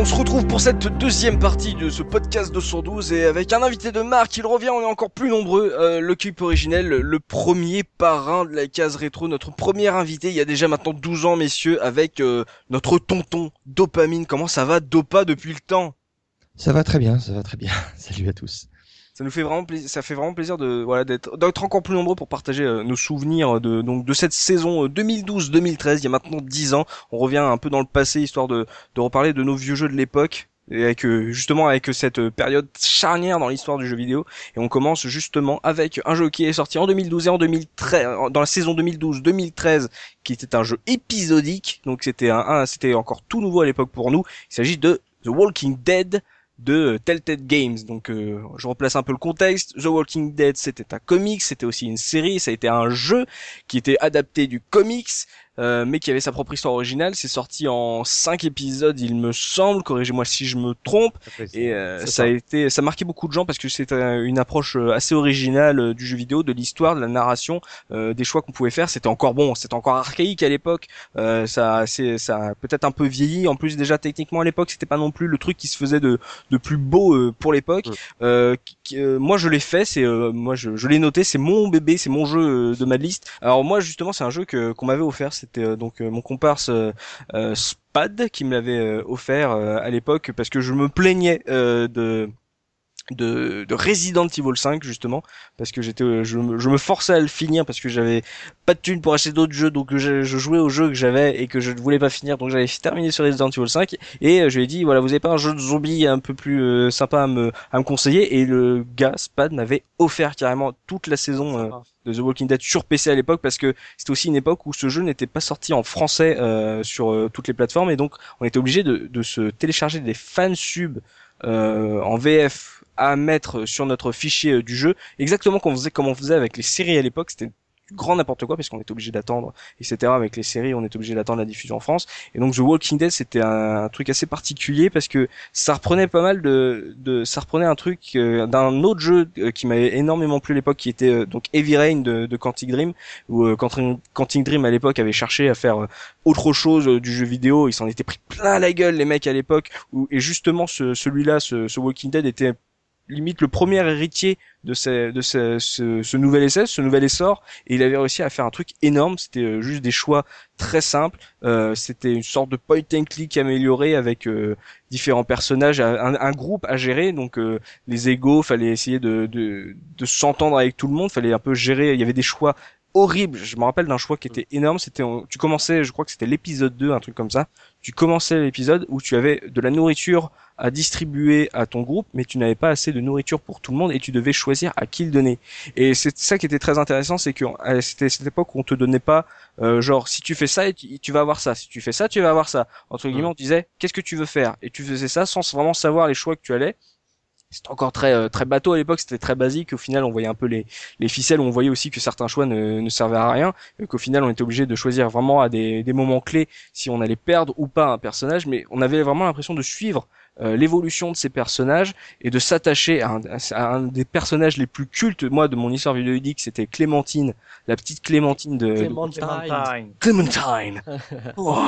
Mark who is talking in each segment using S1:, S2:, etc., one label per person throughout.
S1: on se retrouve pour cette deuxième partie de ce podcast 212 et avec un invité de marque, il revient, on est encore plus nombreux, euh, l'équipe originelle, le premier parrain de la case rétro, notre premier invité il y a déjà maintenant 12 ans messieurs avec euh, notre tonton Dopamine. Comment ça va Dopa depuis le temps?
S2: Ça va très bien, ça va très bien. Salut à tous
S1: ça nous fait vraiment plaisir, ça fait vraiment plaisir de voilà d'être d'être encore plus nombreux pour partager euh, nos souvenirs de donc de cette saison 2012-2013. Euh, il y a maintenant 10 ans, on revient un peu dans le passé histoire de de reparler de nos vieux jeux de l'époque et avec euh, justement avec cette période charnière dans l'histoire du jeu vidéo. Et on commence justement avec un jeu qui est sorti en 2012 et en 2013 dans la saison 2012-2013 qui était un jeu épisodique. Donc c'était un, un c'était encore tout nouveau à l'époque pour nous. Il s'agit de The Walking Dead de Telltale Games. Donc euh, je replace un peu le contexte. The Walking Dead c'était un comics, c'était aussi une série, ça a été un jeu qui était adapté du comics. Euh, mais qui avait sa propre histoire originale. C'est sorti en cinq épisodes, il me semble. Corrigez-moi si je me trompe. et euh, ça, a été, ça a marqué beaucoup de gens parce que c'était une approche euh, assez originale du jeu vidéo, de l'histoire, de la narration, des choix qu'on pouvait faire. C'était encore bon, c'était encore archaïque à l'époque. ça, c'est, ça a peut-être un peu vieilli. En plus, déjà techniquement à l'époque, c'était pas non plus le truc qui se faisait de, de plus beau pour l'époque. Moi, je l'ai fait. C'est, moi, je, l'ai noté. C'est mon bébé, c'est mon jeu de ma liste. Alors moi, justement, c'est un jeu que qu'on m'avait offert c'était euh, donc euh, mon comparse euh, Spad qui me l'avait offert à l'époque parce que je me plaignais de de, de Resident Evil 5 justement parce que j'étais je, je, me forçais à le finir parce que j'avais pas de thunes pour acheter d'autres jeux donc je, je, jouais au jeu que j'avais et que je ne voulais pas finir donc j'avais terminé sur Resident Evil 5 et je lui ai dit voilà vous avez pas un jeu de zombie un peu plus sympa à me à me conseiller et le gars Spad m'avait offert carrément toute la saison de The Walking Dead sur PC à l'époque parce que c'était aussi une époque où ce jeu n'était pas sorti en français euh, sur euh, toutes les plateformes et donc on était obligé de, de se télécharger des fansubs euh, en VF à mettre sur notre fichier du jeu. Exactement comme on faisait comme on faisait avec les séries à l'époque c'était grand n'importe quoi parce qu'on est obligé d'attendre etc avec les séries on est obligé d'attendre la diffusion en France. Et donc The Walking Dead c'était un, truc assez particulier parce que ça reprenait pas mal de, de ça reprenait un truc euh, d'un autre jeu euh, qui m'avait énormément plu à l'époque qui était euh, donc Heavy Rain de, de Quantic Dream où Quantic Dream à l'époque avait cherché à faire autre chose du jeu vidéo. Ils s'en étaient pris plein la gueule les mecs à l'époque et justement ce, celui-là ce, ce Walking Dead était limite le premier héritier de, ce, de ce, ce, nouvel essai, ce nouvel essor, et il avait réussi à faire un truc énorme. C'était euh, juste des choix très simples. Euh, c'était une sorte de point and click amélioré avec euh, différents personnages, un, un, groupe à gérer. Donc les égaux, fallait essayer de, de, de s'entendre avec tout le monde, fallait un peu gérer. Il y avait des choix horribles. Je me rappelle d'un choix qui était énorme. C'était, tu commençais, je crois que c'était l'épisode 2, un truc comme ça. Tu commençais l'épisode où tu avais de la nourriture à distribuer à ton groupe, mais tu n'avais pas assez de nourriture pour tout le monde et tu devais choisir à qui le donner. Et c'est ça qui était très intéressant, c'est que c'était cette époque où on te donnait pas euh, genre si tu fais ça, tu, vas avoir ça, si tu fais ça, tu vas avoir ça. Entre guillemets, on disait qu'est-ce que tu veux faire? Et tu faisais ça sans vraiment savoir les choix que tu allais c'était encore très euh, très bateau à l'époque, c'était très basique. Au final, on voyait un peu les, les ficelles, on voyait aussi que certains choix ne, ne servaient à rien, qu'au final, on était obligé de choisir vraiment à des, des moments clés si on allait perdre ou pas un personnage, mais on avait vraiment l'impression de suivre euh, l'évolution de ces personnages et de s'attacher à, un des personnages les plus cultes. Moi de mon histoire vidéoludique c'était Clémentine la petite Clémentine de
S3: Clémentine
S1: Clémentine. Oh.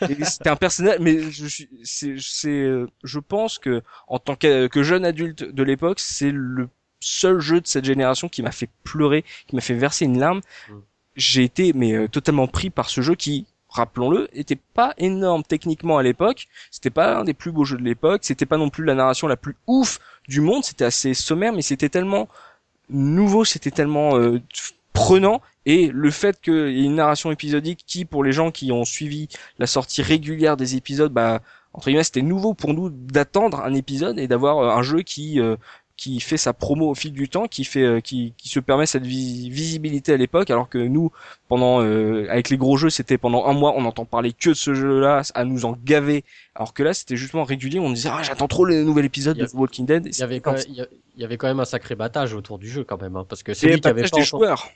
S1: c'était un personnage mais je suis c'est c'est je pense que en tant que, que jeune adulte de l'époque c'est le seul jeu de cette génération qui m'a fait pleurer qui m'a fait verser une larme. Mm. j'ai été mais euh, totalement pris par ce jeu qui rappelons-le, était pas énorme techniquement à l'époque. C'était pas un des plus beaux jeux de l'époque. C'était pas non plus la narration la plus ouf du monde. C'était assez sommaire, mais c'était tellement nouveau, c'était tellement euh, prenant. Et le fait qu'il y ait une narration épisodique qui, pour les gens qui ont suivi la sortie régulière des épisodes, bah entre guillemets, c'était nouveau pour nous d'attendre un épisode et d'avoir euh, un jeu qui euh, qui fait sa promo au fil du temps, qui fait, euh, qui, qui se permet cette visibilité à l'époque, alors que nous, pendant, euh, avec les gros jeux, c'était pendant un mois, on entend parler que de ce jeu-là, à nous en gaver, alors que là, c'était justement régulier, on disait, ah, j'attends trop le nouvel épisode de Walking Dead.
S3: Il y avait quand même, il y avait quand même un sacré battage autour du jeu quand même, hein, parce que c'est lui qui avait pas
S1: des joueurs.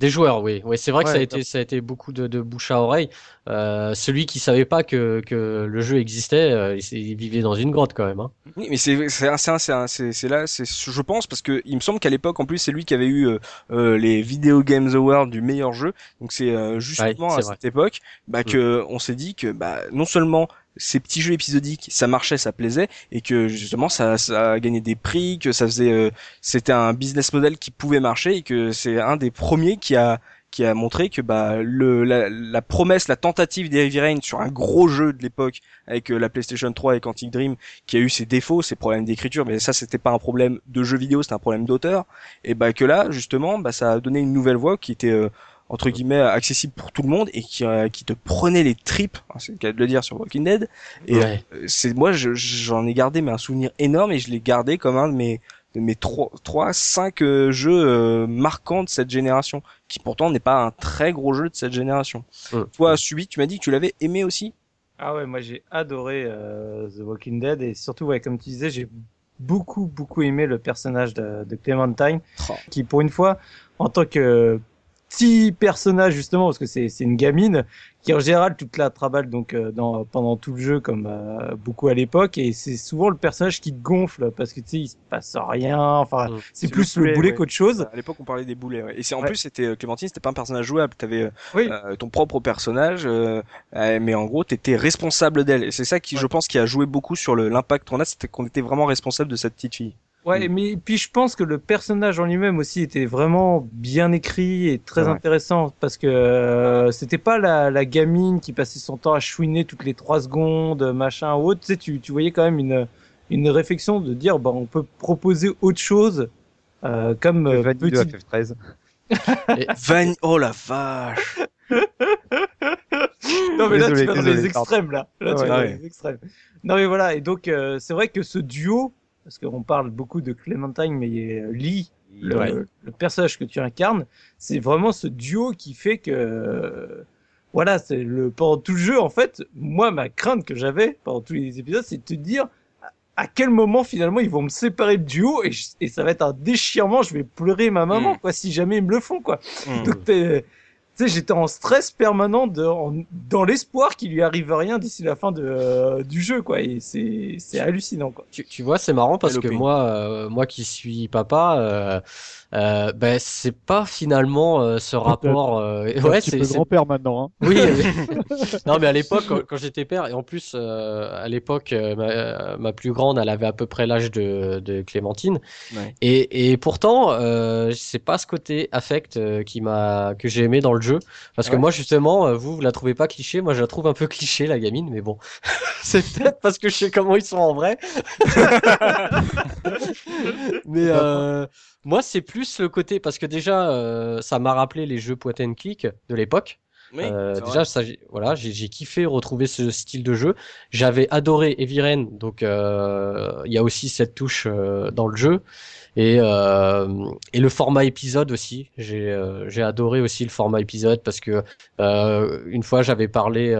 S3: Des joueurs, oui. Oui, c'est vrai que ça a été, ça a été beaucoup de, de bouche à oreille. Euh, celui qui savait pas que, que le jeu existait, euh, il, vivait dans une grotte quand même. Hein.
S1: Oui, mais c'est c'est c'est c'est là, c'est je pense parce que il me semble qu'à l'époque en plus c'est lui qui avait eu euh, euh les Video Games Awards du meilleur jeu. Donc c'est euh, justement à cette époque bah, mm. que on s'est dit que bah non seulement ces petits jeux épisodiques, ça marchait, ça plaisait, et que justement ça, ça a gagné des prix, que ça faisait, euh, c'était un business model qui pouvait marcher, et que c'est un des premiers qui a qui a montré que bah le la, la promesse, la tentative d'Heavy Rain sur un gros jeu de l'époque avec euh, la PlayStation 3 et Quantic Dream qui a eu ses défauts, ses problèmes d'écriture, mais ça c'était pas un problème de jeu vidéo, c'était un problème d'auteur et bah que là justement bah ça a donné une nouvelle voie qui était euh, entre guillemets accessible pour tout le monde et qui, euh, qui te prenait les tripes, hein, c'est le cas de le dire sur Walking Dead. Et c'est moi j'en ai gardé mais un souvenir énorme et je l'ai gardé comme un de mes de mes trois, trois, cinq euh, jeux euh, marquants de cette génération, qui pourtant n'est pas un très gros jeu de cette génération. Toi, Subi, tu m'as dit que tu l'avais aimé aussi.
S4: Ah ouais, moi j'ai adoré euh, The Walking Dead et surtout, ouais, comme tu disais, j'ai beaucoup beaucoup aimé le personnage de, de Clementine, oh. qui pour une fois, en tant que petit personnage justement, parce que c'est c'est une gamine, qui en général toute la travaille donc euh, dans, pendant tout le jeu comme euh, beaucoup à l'époque. Et c'est souvent le personnage qui gonfle parce que tu sais il se passe rien. Enfin mmh. c'est plus le boulet, qu'autre chose.
S1: À l'époque on parlait des boulets ouais. et c'est en plus c'était euh, Clémentine c'était pas un personnage jouable. T'avais oui. ton propre personnage mais en gros t'étais responsable d'elle. Et c'est ça qui je pense qui a joué beaucoup sur l'impact qu'on a c'était qu'on était vraiment responsable de cette petite fille
S4: Ouais, mm. mais puis je pense que le personnage en lui-même aussi était vraiment bien écrit et très intéressant parce que euh, c'était pas la, la, gamine qui passait son temps à chouiner toutes les trois secondes, machin ou autre. Tu sais, tu, tu voyais quand même une, une réflexion de dire, bah, on peut proposer autre chose euh, comme
S5: euh, petite... FF13.
S1: Van... Oh la vache
S4: Non mais là tu vas dans les extrêmes là. là tu vas dans les extrêmes. Non mais voilà et donc euh, c'est vrai que ce duo parce qu'on parle beaucoup de Clementine, mais Lee, le, le, personnage que tu incarnes, c'est vraiment ce duo qui fait que, voilà, c'est le pendant tout le jeu, en fait, moi, ma crainte que j'avais pendant tous les épisodes, c'est de te dire à quel moment finalement ils vont me séparer le duo et, et ça va être un déchirement, je vais pleurer ma maman, mm. quoi, si jamais ils me le font, quoi. Mm. Donc, sais, j'étais en stress permanent de, dans l'espoir qu'il lui arrive rien d'ici la fin de, euh, du jeu, quoi. Et c'est, c'est hallucinant, quoi.
S3: Tu, tu vois, c'est marrant parce que moi, euh, moi qui suis papa, euh, euh, ben c'est pas finalement euh, ce rapport. Euh,
S5: ouais, c'est grand-père maintenant. Hein.
S3: Oui. non, mais à l'époque, quand, j'étais père, et en plus euh, à l'époque, ma, ma, plus grande, elle avait à peu près l'âge de, de Clémentine. Ouais. Et, et pourtant, c'est pas ce côté affect qui m'a que j'ai aimé dans le jeu, parce que moi justement, vous, vous la trouvez pas cliché, moi je la trouve un peu cliché la gamine, mais bon, c'est peut-être parce que je sais comment ils sont en vrai. mais moi, c'est plus le côté parce que déjà, euh, ça m'a rappelé les jeux point and click de l'époque. Oui, euh, déjà, ça, voilà, j'ai kiffé retrouver ce style de jeu. J'avais adoré Eviren, donc euh, il y a aussi cette touche euh, dans le jeu et euh, et le format épisode aussi. J'ai j'ai adoré aussi le format épisode parce que une fois j'avais parlé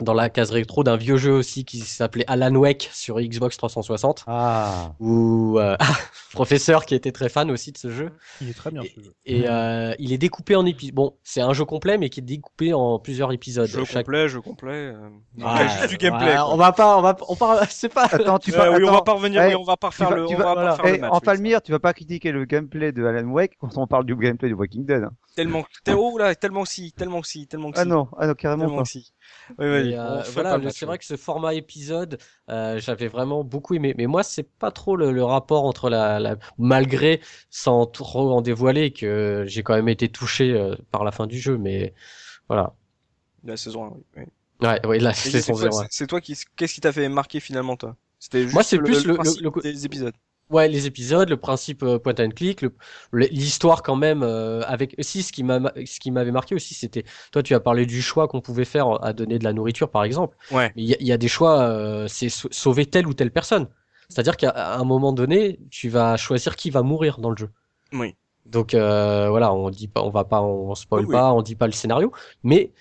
S3: dans la case rétro d'un vieux jeu aussi qui s'appelait Alan Wake sur Xbox 360.
S5: Ah.
S3: Où euh, professeur qui était très fan aussi de ce jeu.
S5: Il est très bien ce jeu.
S3: Et euh, il est découpé en épisodes. Bon, c'est un jeu complet mais qui est découpé en plusieurs épisodes.
S1: Jeu complet, jeu complet. Euh... Ah, juste du gameplay.
S3: on va pas, on va, on parle, c'est pas.
S1: Attends, tu vas. oui, on va pas revenir. oui, on va pas refaire le. on va pas faire le match,
S5: en Palmyre, tu vas pas critiquer le gameplay de Alan Wake quand on parle du gameplay de Walking Dead. Hein.
S1: Tellement, oh là, tellement si, tellement si, tellement si.
S5: Ah non, ah non, carrément pas.
S1: Si. Oui, oui.
S3: Euh, voilà, c'est vrai que ce format épisode, euh, j'avais vraiment beaucoup aimé. Mais moi, c'est pas trop le, le, rapport entre la, la, malgré sans trop en dévoiler que j'ai quand même été touché euh, par la fin du jeu. Mais voilà.
S1: La saison 1, oui.
S3: Ouais, ouais, la saison 1.
S1: C'est toi qui, qu'est-ce qui t'a fait marquer finalement, toi?
S3: C'était juste moi, c'est plus le, le,
S1: le, des épisodes.
S3: Ouais, les épisodes, le principe euh, point and click, l'histoire quand même euh, avec aussi ce qui m'a ce qui m'avait marqué aussi c'était toi tu as parlé du choix qu'on pouvait faire à donner de la nourriture par exemple.
S1: Ouais.
S3: il y, a des choix euh, c'est sauver telle ou telle personne. C'est-à-dire qu'à un moment donné, tu vas choisir qui va mourir dans le jeu.
S1: Oui.
S3: Donc voilà, on dit pas on va pas on spoil pas, on dit pas le scénario, mais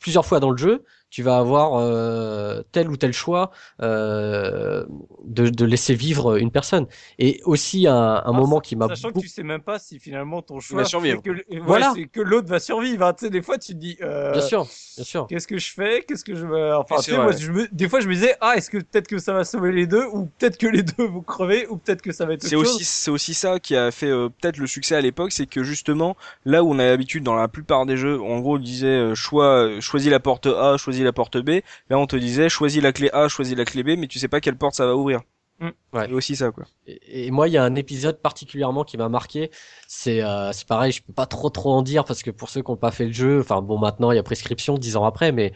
S3: plusieurs fois dans le jeu, tu vas avoir euh, tel ou tel choix euh, de, de, laisser vivre une personne. Et aussi un, un ah, moment qui m'a
S4: sachant que tu sais même pas si finalement ton choix
S1: va survivre.
S4: que, voilà. c'est que l'autre va survivre. Hein. Tu sais, des fois tu te dis. Euh,
S3: bien sûr, bien sûr.
S4: Qu'est-ce que je fais? Qu'est-ce que je veux Enfin, moi, je me... des fois je me disais ah est-ce que peut-être que ça va sauver les deux ou peut-être que les deux vont crever ou peut-être que ça va être.
S1: C'est aussi c'est aussi ça qui a fait euh, peut-être le succès à l'époque, c'est que justement là où on a l'habitude dans la plupart des jeux, en gros, on disait choix choisis la porte A, choisis choisis la porte B. Là, on te disait, choisis la clé A, choisis la clé B, mais tu sais pas quelle porte ça va ouvrir. Mm. Ouais. aussi ça quoi.
S3: Et, moi il y a un épisode particulièrement qui m'a marqué. C'est euh, c'est pareil, je peux pas trop trop en dire parce que pour ceux qui n'ont pas fait le jeu, enfin bon maintenant il y a prescription dix ans après, mais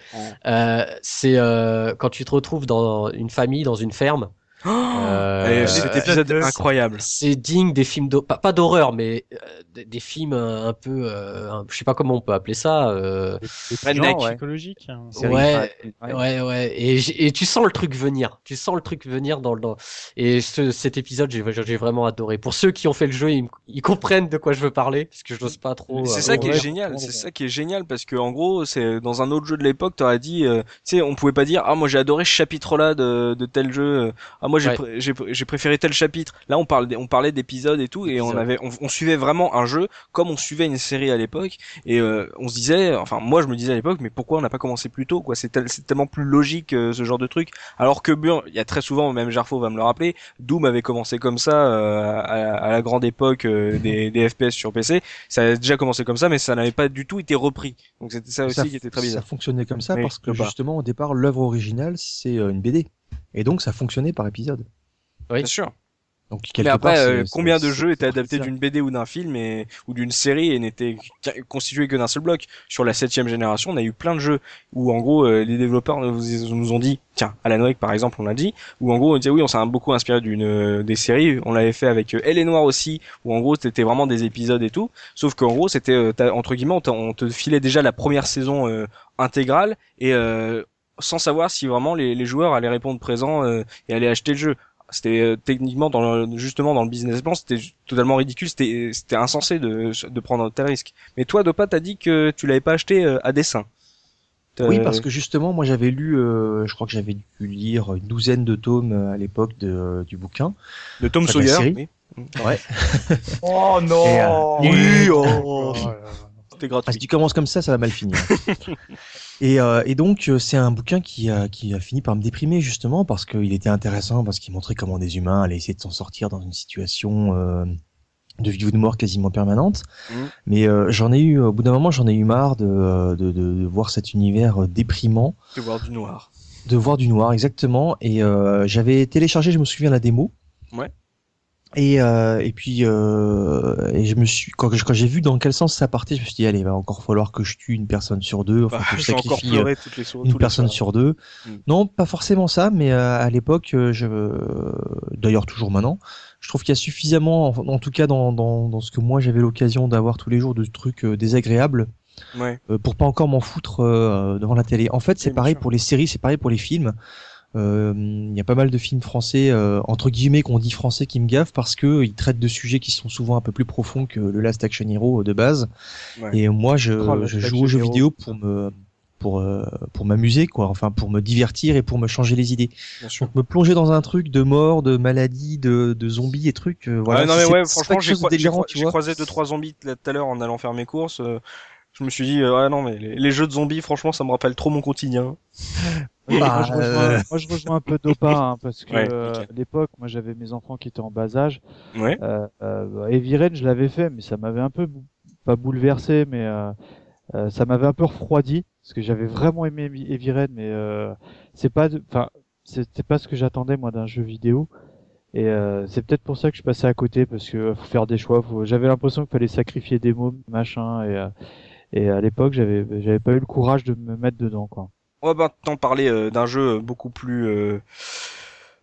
S3: euh, c'est euh, quand tu te retrouves dans une famille dans une ferme
S1: euh, cet épisode incroyable.
S3: C'est digne des films pas, pas d'horreur, mais euh, des, films un peu, euh, je sais pas comment on peut appeler ça. Euh,
S6: des, des psychologiques.
S3: Hein. Ouais, ouais, ouais, Et, et, tu sens le truc venir. Tu sens le truc venir dans le. Dans... Et ce, cet épisode, j'ai vraiment adoré. Pour ceux qui ont fait le jeu, ils, comprennent de quoi je veux parler, parce que je n'ose pas trop.
S1: C'est ça qui est génial. C'est ça qui est génial parce que en gros, c'est dans un autre jeu de l'époque, t'aurais dit, tu sais, on pouvait pas dire, ah moi j'ai adoré ce chapitre-là de, de tel jeu. Ah moi j'ai j'ai préféré tel chapitre. Là on parle on parlait d'épisodes et tout et on avait on, suivait vraiment un jeu comme on suivait une série à l'époque et euh, on se disait enfin moi je me disais à l'époque mais pourquoi on n'a pas commencé plus tôt quoi? C'est tellement plus logique euh, ce genre de truc. Alors que bien il y a très souvent même Jarfo va me le rappeler Doom avait commencé comme ça euh, à, la grande époque des, des FPS sur PC ça a déjà commencé comme ça mais ça n'avait pas du tout été repris. Donc c'était ça aussi qui était très bizarre.
S2: ça fonctionnait comme ça parce que justement au départ l'œuvre originale c'est une BD et donc ça fonctionnait par épisode.
S1: Oui. Bien sûr. Donc, mais après, euh, combien de jeux étaient adaptés d'une BD ou d'un film et, ou d'une série et n'étaient constitués que d'un seul bloc? Sur la septième génération, on a eu plein de jeux où en gros euh, les développeurs nous, nous, ont dit, tiens, Alan Wake par exemple, on l'a dit, où en gros on disait oui, on s'est beaucoup inspiré d'une euh, des séries, on l'avait fait avec Elle est Noire aussi, où en gros c'était vraiment des épisodes et tout, sauf qu'en gros c'était entre guillemets on, te filait déjà la première saison intégrale et sans savoir si vraiment les, les, joueurs allaient répondre présent et allaient acheter le jeu. C'était euh, techniquement dans le, justement dans le business plan c'était totalement ridicule c'était c'était insensé de de prendre tel risque. Mais toi Dopa t'as dit que tu l'avais pas acheté euh, à dessin
S2: oui parce que justement moi j'avais lu euh, je crois que j'avais dû lire une douzaine de tomes à l'époque de du bouquin.
S1: De Tom Sawyer oui.
S2: ouais.
S4: Oh non.
S2: Oui oh. c'était gratuit si tu commences comme ça ça va mal finir Et, euh, et donc euh, c'est un bouquin qui a, qui a fini par me déprimer justement parce qu'il était intéressant parce qu'il montrait comment des humains allaient essayer de s'en sortir dans une situation euh, de vie ou de mort quasiment permanente. Mmh. Mais j'en ai eu au bout d'un moment j'en ai eu marre de, de, de, voir cet univers déprimant.
S1: De voir du noir.
S2: De voir du noir exactement. Et j'avais téléchargé je me souviens la démo.
S1: Ouais.
S2: Et, euh, et puis euh, et je me suis quand, quand j'ai vu dans quel sens ça partait, je me suis dit allez, il va encore falloir que je tue une personne sur deux, enfin bah, que je sacrifie euh, une personne sur deux. Hmm. Non, pas forcément ça, mais euh, à l'époque, euh, je d'ailleurs toujours maintenant, je trouve qu'il y a suffisamment, en, tout cas dans, dans, dans ce que moi j'avais l'occasion d'avoir tous les jours de trucs désagréables.
S1: Ouais.
S2: pour pas encore m'en foutre devant la télé. En fait, c'est pareil pour les séries, c'est pareil pour les films. Il euh, y a pas mal de films français euh, entre guillemets qu'on dit français qui me gavent parce que ils traitent de sujets qui sont souvent un peu plus profonds que le Last Action Hero de base. Et moi, je, oh, je joue aux jeux vidéo pour me pour euh, pour m'amuser quoi. Enfin pour me divertir et pour me changer les idées. Donc me plonger dans un truc de mort de maladie de, de zombies et trucs voilà
S1: non mais ouais franchement j'ai croisé deux trois zombies tout à l'heure en allant faire mes courses je me suis dit ouais non mais les, les, jeux de zombies franchement ça me rappelle trop mon quotidien
S6: bah, euh, moi, je rejoins, un peu Dopa hein, parce que euh, à l'époque, moi j'avais mes enfants qui étaient en bas âge.
S1: Ouais.
S6: Euh, euh, Eviren, je l'avais fait, mais ça m'avait un peu pas bouleversé, mais euh, ça m'avait un peu refroidi parce que j'avais vraiment aimé Eviren, mais c'est pas, enfin, c'était pas ce que j'attendais moi d'un jeu vidéo. Et c'est peut-être pour ça que je passais à côté parce que faut faire des choix. J'avais l'impression qu'il fallait sacrifier des mômes, machin, et et à l'époque j'avais j'avais pas eu le courage de me mettre dedans quoi.
S1: On va maintenant parler euh, d'un jeu beaucoup plus euh,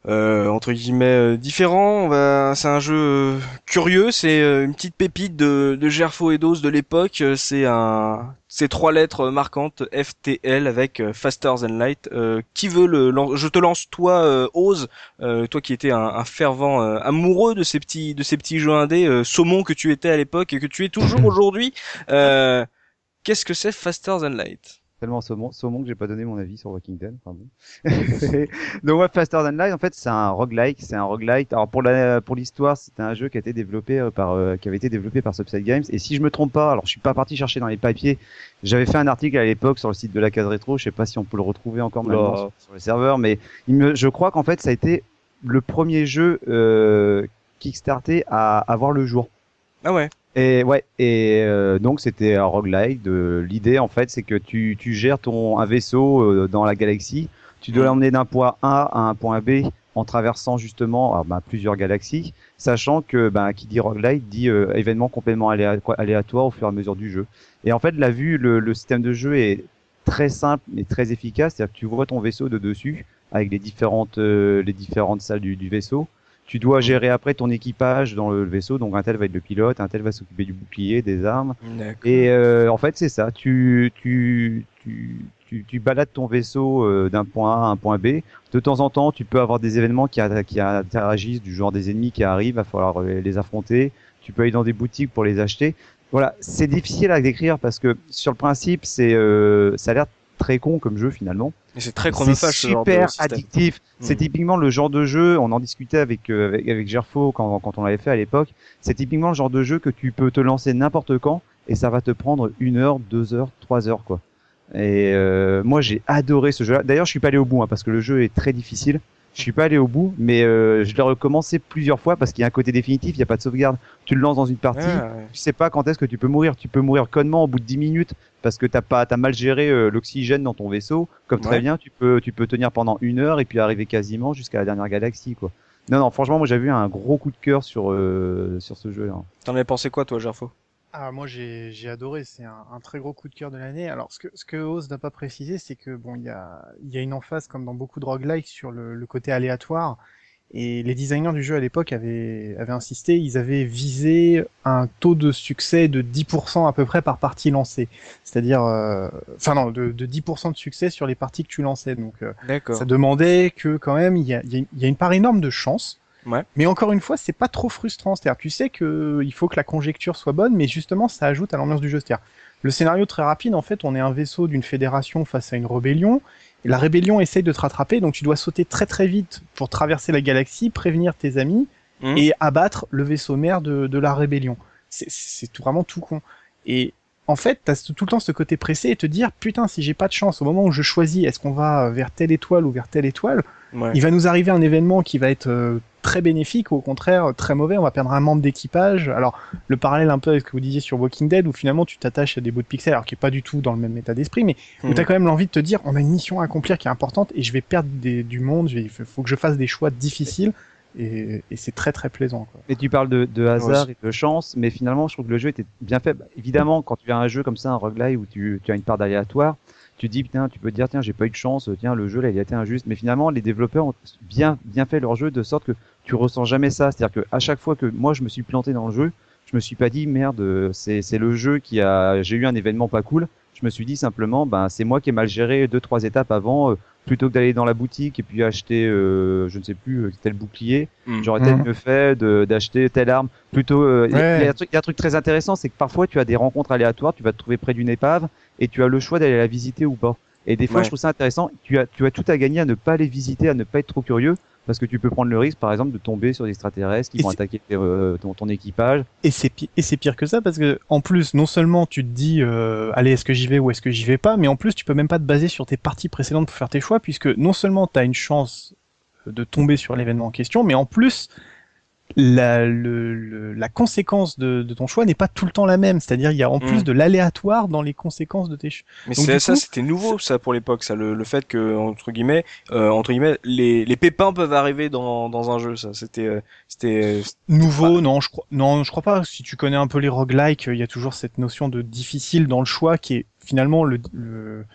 S1: euh, entre guillemets différent. C'est un jeu curieux. C'est une petite pépite de, de Gerfo et Dose de l'époque. C'est un ces trois lettres marquantes FTL avec Faster Than Light. qui veut le Je te lance toi, Ose, toi qui étais un, un fervent amoureux de ces petits de ces petits jeux indés, saumon que tu étais à l'époque et que tu es toujours aujourd'hui. Qu'est-ce que c'est Faster Than Light?
S5: Tellement saumon, saumon que j'ai pas donné mon avis sur Walking Dead. Pardon. Donc ouais, Faster Than Light, en fait, c'est un roguelike, c'est un roguelite. Alors pour la pour l'histoire, c'était un jeu qui a été développé euh, par euh, qui avait été développé par Subside Games. Et si je me trompe pas, alors je suis pas parti chercher dans les papiers. J'avais fait un article à l'époque sur le site de la case rétro. Je sais pas si on peut le retrouver encore maintenant sur, sur, le serveur, mais il me, je crois qu'en fait, ça a été le premier jeu euh, Kickstarté à avoir le jour.
S1: Ah ouais.
S5: Et ouais, et euh, donc c'était un roguelike. L'idée en fait, c'est que tu, tu gères ton un vaisseau euh, dans la galaxie. Tu dois mm. l'emmener d'un point A à un point B en traversant justement bah, plusieurs galaxies, sachant que bah, qui dit roguelike dit euh, événement complètement aléatoire au fur et à mesure du jeu. Et en fait, la vue, le, le système de jeu est très simple mais très efficace. C'est-à-dire que tu vois ton vaisseau de dessus avec les différentes les différentes salles du, du vaisseau. Tu dois gérer après ton équipage dans le vaisseau. Donc un tel va être le pilote, un tel va s'occuper du bouclier, des armes. Et euh, en fait, c'est ça. Tu, tu, tu, tu, tu, balades ton vaisseau euh, d'un point A à un point B. De temps en temps, tu peux avoir des événements qui, qui interagissent, du genre des ennemis qui arrivent, il va falloir les affronter. Tu peux aller dans des boutiques pour les acheter. Voilà, c'est difficile à décrire parce que sur le principe, c'est euh, ça a l'air très con comme jeu finalement.
S1: C'est très chronophage.
S5: C'est super addictif. C'est hmm. typiquement le genre de jeu. On en discutait avec euh, avec, avec Gerfo quand, quand on l'avait fait à l'époque. C'est typiquement le genre de jeu que tu peux te lancer n'importe quand et ça va te prendre une heure, deux heures, trois heures quoi. Et euh, moi j'ai adoré ce jeu-là. D'ailleurs je suis pas allé au bout hein, parce que le jeu est très difficile. Je suis pas allé au bout, mais euh, je l'ai recommencé plusieurs fois parce qu'il y a un côté définitif, il n'y a pas de sauvegarde. Tu le lances dans une partie, tu sais pas quand est-ce que tu peux mourir. Tu peux mourir connement au bout de 10 minutes parce que t'as pas, t'as mal géré euh, l'oxygène dans ton vaisseau. Comme très bien, tu peux, tu peux tenir pendant une heure et puis arriver quasiment jusqu'à la dernière galaxie, quoi. Non, non, franchement, moi j'ai vu un gros coup de cœur sur euh, sur ce jeu-là.
S1: T'en avais pensé quoi, toi, Gerfo?
S7: Ah, moi j'ai adoré, c'est un, un, très gros coup de cœur de l'année. Alors ce que ce que Oz n'a pas précisé, c'est que bon il y a y a une emphase comme dans beaucoup de roguelikes sur le, le, côté aléatoire. Et les designers du jeu à l'époque avaient, avaient insisté, ils avaient visé un taux de succès de 10% à peu près par partie lancée. C'est-à-dire, euh, enfin non, de, de 10% de succès sur les parties que tu lançais. Donc euh, ça demandait que quand même il y a, il y a une part énorme de chance mais encore une fois, c'est pas trop frustrant. C'est-à-dire, tu sais que il faut que la conjecture soit bonne, mais justement, ça ajoute à l'ambiance du jeu. C'est-à-dire, le scénario très rapide, en fait, on est un vaisseau d'une fédération face à une rébellion. Et la rébellion essaye de te rattraper, donc tu dois sauter très très vite pour traverser la galaxie, prévenir tes amis mmh. et abattre le vaisseau mère de, de la rébellion. C'est vraiment tout con. Et en fait, t'as tout le temps ce côté pressé et te dire putain si j'ai pas de chance au moment où je choisis est-ce qu'on va vers telle étoile ou vers telle étoile, il va nous arriver un événement qui va être euh, très bénéfique ou au contraire très mauvais, on va perdre un membre d'équipage. Alors le parallèle un peu avec ce que vous disiez sur Walking Dead où finalement tu t'attaches à des bouts de pixels alors qui est pas du tout dans le même état d'esprit mais où hmm. tu as quand même l'envie de te dire on a une mission à accomplir qui est importante et je vais perdre du monde, il faut que je fasse des choix difficiles et, c'est très très plaisant. Quoi.
S5: Et tu parles de, de hasard et de chance, mais finalement je trouve que le jeu était bien fait. Bah, évidemment, quand tu as un jeu comme ça, un roguelike où tu, tu as une part d'aléatoire, tu dis putain, tu peux dire tiens j'ai pas eu de chance, tiens le jeu là il a été injuste, mais finalement les développeurs ont bien bien fait leur jeu de sorte que tu ressens jamais ça, c'est-à-dire que à chaque fois que moi je me suis planté dans le jeu, je me suis pas dit merde c'est c'est le jeu qui a j'ai eu un événement pas cool, je me suis dit simplement ben c'est moi qui ai mal géré deux trois étapes avant euh, plutôt que d'aller dans la boutique et puis acheter euh, je ne sais plus euh, tel bouclier, mm. j'aurais peut-être mm. mieux fait d'acheter telle arme plutôt il y, a un truc, y a un truc très intéressant c'est que parfois tu as des rencontres aléatoires, tu vas te trouver près d'une épave et tu as le choix d'aller la visiter ou pas. Et des fois, je trouve ça intéressant. Tu as, tu as tout à gagner à ne pas les visiter, à ne pas être trop curieux, parce que tu peux prendre le risque, par exemple, de tomber sur des extraterrestres qui vont attaquer euh, ton, équipage.
S7: Et c'est pire, et c'est pire que ça, parce que en plus, non seulement tu te dis, euh, allez, est-ce que j'y vais ou est-ce que j'y vais pas, mais en plus, tu peux même pas te baser sur tes parties précédentes pour faire tes choix, puisque non seulement tu as une chance de tomber sur l'événement en question, mais en plus, la, le, la conséquence de, de, ton choix n'est pas tout le temps la même. C'est-à-dire, il y a en plus mm. de l'aléatoire dans les conséquences de tes choix.
S1: Mais c'est ça, c'était nouveau, ça, pour l'époque, ça, le, le, fait que, entre guillemets, euh, entre guillemets, les, les pépins peuvent arriver dans, dans un jeu, ça. C'était, euh, c'était,
S7: euh, nouveau, non, je crois, non, je crois pas. Si tu connais un peu les roguelikes, il y a toujours cette notion de difficile dans le choix qui est finalement le, le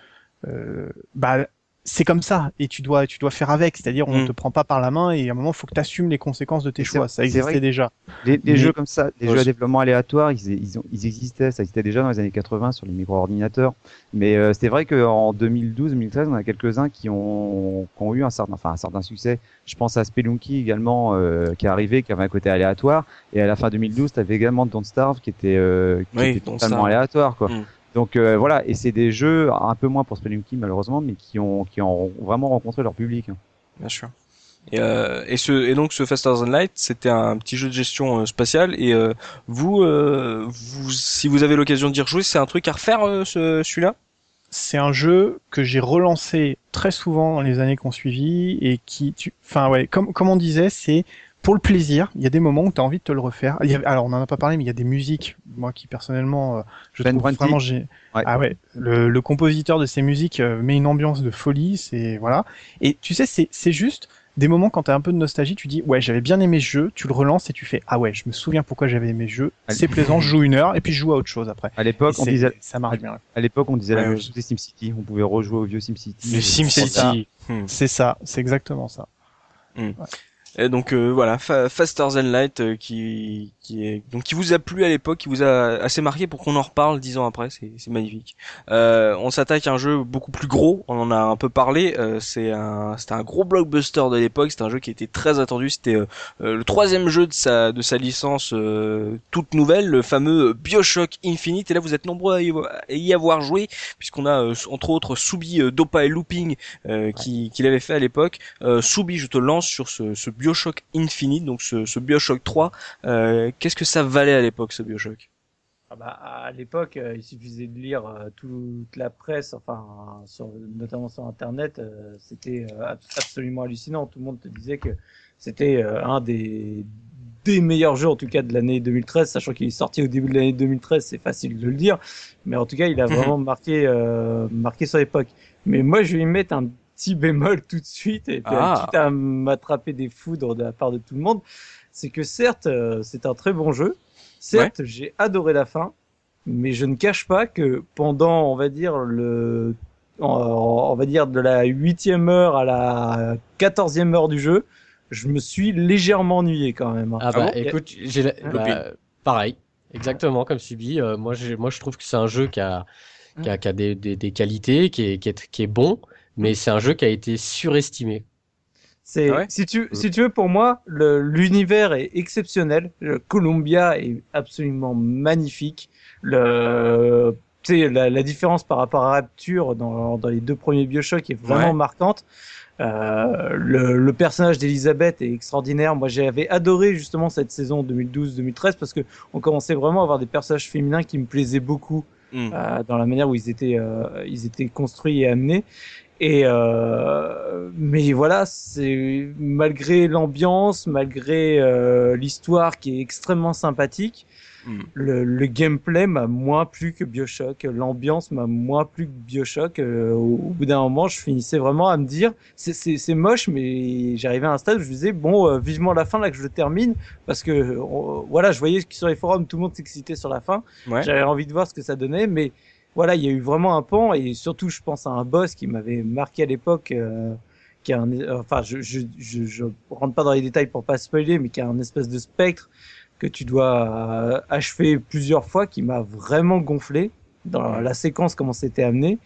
S7: euh, bah, c'est comme ça et tu dois tu dois faire avec. C'est-à-dire on ne mm. te prend pas par la main et à un moment il faut que tu assumes les conséquences de tes choix. ça existait déjà.
S5: Les, jeux comme ça des jeux à développement aléatoire ils, ils, ont, ils, existaient ça existait déjà dans les années 80 sur les micro-ordinateurs. Mais euh, c'est vrai qu'en 2012 2013 on a quelques-uns qui ont, qui ont eu un certain enfin un certain succès. Je pense à Spelunky également euh, qui est arrivé qui avait un côté aléatoire. Et à la fin 2012 tu avais également Don't Starve qui était euh, qui était totalement aléatoire quoi. Mm. Donc euh, voilà, et c'est des jeux un peu moins pour Spelunky malheureusement, mais qui ont qui ont vraiment rencontré leur public. Hein.
S1: Bien sûr. Et, euh, et, ce, et donc ce Faster Than Light, c'était un petit jeu de gestion euh, spatiale. Et euh, vous, euh, vous, si vous avez l'occasion d'y rejouer, c'est un truc à refaire ce, celui-là?
S7: C'est un jeu que j'ai relancé très souvent dans les années qu'on suivi et qui, tu... enfin ouais, comme comme on disait, c'est pour le plaisir, il y a des moments où tu as envie de te le refaire. Il y a, alors on en a pas parlé, mais il y a des musiques, moi qui personnellement, euh, je
S5: Ben
S7: trouve vraiment j'ai.
S5: Ouais.
S7: Ah ouais, le, le compositeur de ces musiques euh, met une ambiance de folie, c'est voilà. Et tu sais, c'est c'est juste des moments quand t'as un peu de nostalgie, tu dis ouais j'avais bien aimé ce jeu, tu le relances et tu fais ah ouais je me souviens pourquoi j'avais aimé ce jeu,
S5: Allez.
S7: c'est plaisant, je joue une heure et puis je joue à autre chose après.
S5: À l'époque, on disait,
S7: ça marche bien.
S5: à l'époque, on disait la
S1: Ouais,
S5: même
S1: ouais.
S5: chose des SimCity. On pouvait rejouer au vieux SimCity.
S1: Le SimCity. Hmm.
S7: C'est ça, c'est exactement ça.
S1: Et donc euh, voilà, Fa- Faster Than Light euh, qui qui est donc qui vous a plu à l'époque, qui vous a assez marqué pour qu'on en reparle dix ans après, c'est magnifique. Euh, on s'attaque à un jeu beaucoup plus gros, on en a un peu parlé. euh, c'est un c'était un gros blockbuster de l'époque, c'était un jeu qui était très attendu. C'était euh, le troisième jeu de sa de sa licence toute nouvelle, le fameux Bioshock Infinite. Et là vous êtes nombreux à y, avoir joué puisqu'on a entre autres Soubi, Dopa et Looping qui qui l'avait fait à l'époque. Euh, Soubi, je te lance sur ce, ce Bioshock Infinite, donc ce, ce Bioshock 3. Euh, Qu'est-ce que ça valait à l'époque ce Bioshock?
S4: Ah bah, à l'époque, euh, il suffisait de lire euh, toute la presse, enfin, sur, notamment sur Internet, euh, c'était ab- absolument hallucinant. Tout le monde te disait que c'était un des des meilleurs jeux, en tout cas de l'année 2013, sachant qu'il est sorti au début de l'année 2013, c'est facile de le dire, mais en tout cas, il a vraiment marqué marqué son époque. Mais moi, je vais y mettre un petit bémol tout de suite, et puis,
S1: Ah.
S4: quitte à m'attraper des foudres de la part de tout le monde, c'est que certes, euh, c'est un très bon jeu. Certes, j'ai adoré la fin, mais je ne cache pas que pendant, on va dire le, on va dire de la huitième heure à la quatorzième heure du jeu, je me suis légèrement ennuyé quand même. hein.
S3: Ah bah
S1: bon
S3: écoute, j'ai la- bah, pareil, exactement comme Subi. euh, moi, moi je trouve que c'est un jeu qui a, qui a, qui a des, des, des qualités, qui est, qui est, qui est bon, mais c'est un jeu qui a été surestimé.
S4: C'est
S1: Ah ouais
S4: si tu si tu veux pour moi l'univers est exceptionnel. Le Columbia est absolument magnifique. Le la, la différence par rapport à Rapture dans, dans les deux premiers BioShock est vraiment
S1: Ouais.
S4: marquante. Euh, le, le personnage d'Elisabeth est extraordinaire. Moi, j'avais adoré justement cette saison 2012-2013 parce que on commençait vraiment à avoir des personnages féminins qui me plaisaient beaucoup
S1: Hmm.
S4: euh, dans la manière où ils étaient euh, ils étaient construits et amenés et euh, mais voilà c'est malgré l'ambiance malgré euh, l'histoire qui est extrêmement sympathique
S1: Hmm.
S4: le, le gameplay m'a moins plu que Bioshock l'ambiance m'a moins plu que Bioshock Euh, au, au bout d'un moment je finissais vraiment à me dire c'est moche mais j'arrivais à un stade où je me disais bon euh, vivement la fin là que je le termine parce que voilà je voyais que sur les forums tout le monde s'excitait sur la fin
S1: Ouais.
S4: j'avais envie de voir ce que ça donnait, mais voilà, il y a eu vraiment un pan et surtout, je pense à un boss qui m'avait marqué à l'époque, euh, qui a un, enfin, je, je, je, je rentre pas dans les détails pour pas spoiler, mais qui a un espèce de spectre que tu dois euh, achever plusieurs fois, qui m'a vraiment gonflé dans la séquence comment c'était amené.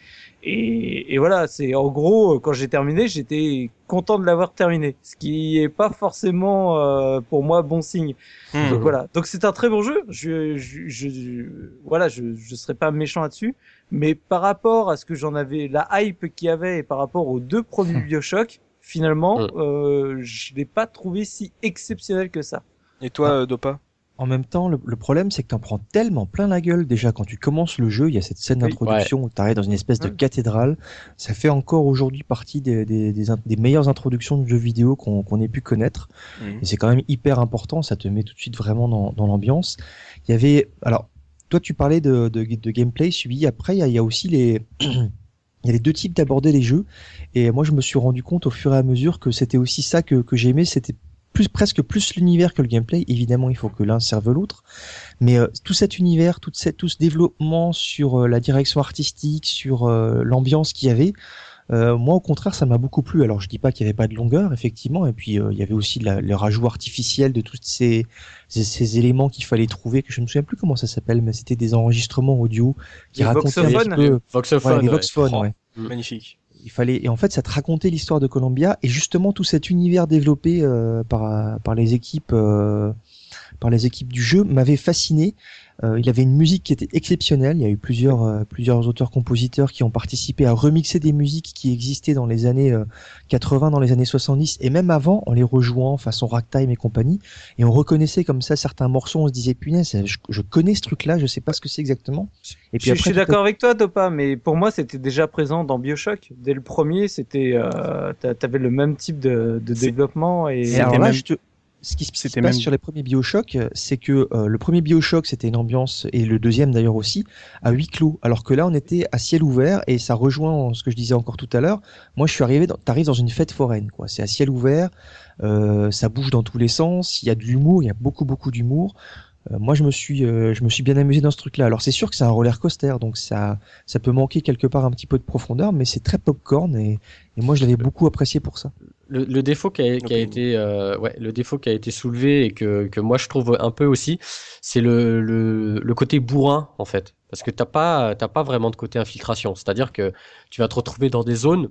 S4: Et, et voilà, c'est en gros quand j'ai terminé, j'étais content de l'avoir terminé, ce qui est pas forcément euh, pour moi bon signe.
S1: Hmm.
S4: Donc voilà. Donc c'est un très bon jeu. Je, je, je- voilà, je, je serais pas méchant là-dessus. Mais par rapport à ce que j'en avais, la hype qu'il y avait et par rapport aux deux premiers Bioshock, finalement,
S3: Mm.
S4: euh, je l'ai pas trouvé si exceptionnel que ça.
S1: Et toi, euh, Dopa?
S2: En même temps, le, le problème, c'est que t'en prends tellement plein la gueule. Déjà, quand tu commences le jeu, il y a cette scène
S4: Oui.
S2: d'introduction où t'arrives dans une espèce de
S4: Ouais.
S2: cathédrale. Ça fait encore aujourd'hui partie des, des, des, des meilleures introductions de jeux vidéo qu'on ait pu connaître. Et c'est quand même hyper important. Ça te met tout de suite vraiment dans, dans l'ambiance. Il y avait, alors, toi, tu parlais de, de, de gameplay suivi. Après, il y a, il y a aussi les, il y a les deux types d'aborder les jeux. Et moi, je me suis rendu compte au fur et à mesure que c'était aussi ça que, que j'aimais. C'était plus, presque plus l'univers que le gameplay. Évidemment, il faut que l'un serve l'autre. Mais euh, tout cet univers, tout, cette, tout ce développement sur euh, la direction artistique, sur euh, l'ambiance qu'il y avait, euh, moi, au contraire, ça m'a beaucoup plu. Alors, je dis pas qu'il n'y avait pas de longueur, effectivement, et puis euh, il y avait aussi la- le rajout artificiel de tous ces, ces, ces éléments qu'il fallait trouver, que je ne me souviens plus comment ça s'appelle, mais c'était des enregistrements audio qui
S4: Des
S2: racontaient un
S4: voxophones
S2: petit peu,
S3: Voxophone.
S2: ouais, les
S3: ouais.
S2: voxphones,
S3: Oh.
S2: ouais.
S1: Magnifique.
S2: Il fallait et en fait ça te racontait l'histoire de Columbia et justement tout cet univers développé euh, par par les équipes euh, par les équipes du jeu m'avait fasciné. Euh, il avait une musique qui était exceptionnelle. Il y a eu plusieurs euh, plusieurs auteurs-compositeurs qui ont participé à remixer des musiques qui existaient dans les années euh, 80, dans les années 70 et même avant en les rejouant façon ragtime et compagnie. Et on reconnaissait comme ça certains morceaux. On se disait punaise, je, je connais ce truc-là, je sais pas ce que c'est exactement. Et
S4: Je, je suis
S2: tout à-
S4: d'accord avec toi, Topa, mais pour moi, c'était déjà présent dans Bioshock. Dès le premier, c'était, euh, t'a- t'avais le même type de, de développement et
S2: Et alors là,
S7: même-
S2: je te, ce qui se passe sur les premiers Bioshock, c'est que euh, le premier Bioshock c'était une ambiance et le deuxième d'ailleurs aussi à huis clos, alors que là on était à ciel ouvert et ça rejoint ce que je disais encore tout à l'heure. Moi je suis arrivé, t'arrives dans une fête foraine, quoi. C'est à ciel ouvert, euh, ça bouge dans tous les sens, il y a de l'humour, il y a beaucoup beaucoup d'humour. Euh, moi, je me suis, euh, je me suis bien amusé dans ce truc-là. Alors, c'est sûr que c'est un roller coaster, donc ça, ça peut manquer quelque part un petit peu de profondeur, mais c'est très popcorn et, et moi, je l'avais beaucoup apprécié pour ça.
S3: Le, le défaut qui a, qui a été, euh, ouais, le défaut qui a été soulevé et que, que moi je trouve un peu aussi, c'est le, le, le côté bourrin en fait, parce que t'as pas, t'as pas vraiment de côté infiltration. C'est-à-dire que tu vas te retrouver dans des zones,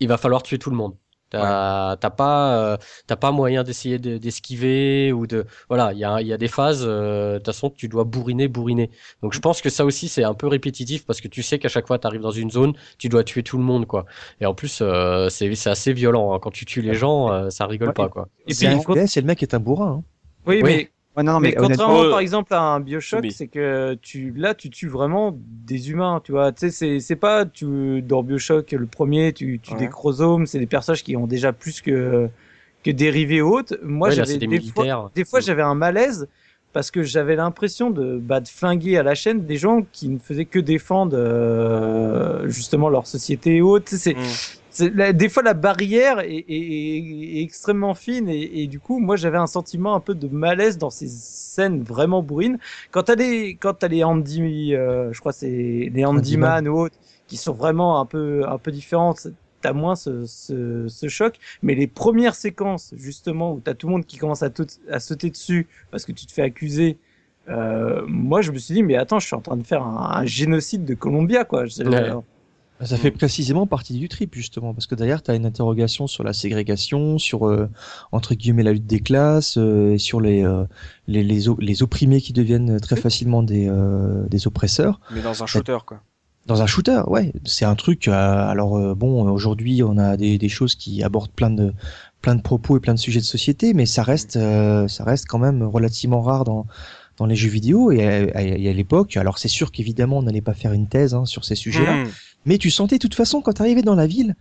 S3: il va falloir tuer tout le monde. T'as pas, euh, t'as pas moyen d'essayer d'esquiver ou de, voilà, il y a, y a des phases. Euh, de toute façon, tu dois bourriner, bourriner. Donc, je pense que ça aussi, c'est un peu répétitif parce que tu sais qu'à chaque fois, tu arrives dans une zone, tu dois tuer tout le monde, quoi. Et en plus, euh, c'est assez violent. Hein. Quand tu tues les gens, ça rigole pas, quoi.
S2: Et puis, c'est le mec est un bourrin. Hein.
S4: Oui, oui, mais non, mais, contrairement par exemple à un Bioshock, c'est que tu là tu tues vraiment des humains, tu vois. Tu sais, c'est c'est pas tu dans Bioshock le premier, tu tues des chromosomes, c'est des personnages qui ont déjà plus que que dérivés hautes. Moi, j'avais des, fois, des fois j'avais un malaise parce que j'avais l'impression de bah, de flinguer à la chaîne des gens qui ne faisaient que défendre euh, justement leur société haute. C'est mm des fois la barrière est, extrêmement fine et, du coup moi j'avais un sentiment un peu de malaise dans ces scènes vraiment bourrines. Quand t'as les quand t'as les Andy euh, je crois c'est les Handyman ou autres qui sont vraiment un peu un peu différentes t'as moins ce, ce, choc. Mais les premières séquences justement où t'as tout le monde qui commence à, à sauter dessus parce que tu te fais accuser euh, moi je me suis dit mais attends je suis en train de faire un, génocide de Columbia quoi.
S2: Bah, ça fait mm. précisément partie du trip justement parce que derrière tu as une interrogation sur la ségrégation, sur euh, entre guillemets la lutte des classes, euh, et sur les, euh, les les, les opprimés qui deviennent très facilement des des oppresseurs.
S1: Mais dans un shooter quoi.
S2: Dans un shooter, ouais, c'est un truc. alors bon, aujourd'hui on a des, des choses qui abordent plein de plein de propos et plein de sujets de société, mais ça reste ça reste quand même relativement rare dans dans les jeux vidéo et à, l'époque. Alors c'est sûr qu'évidemment on n'allait pas faire une thèse hein, sur ces sujets-là, mm. Mais tu sentais de toute façon quand tu arrivais dans la ville,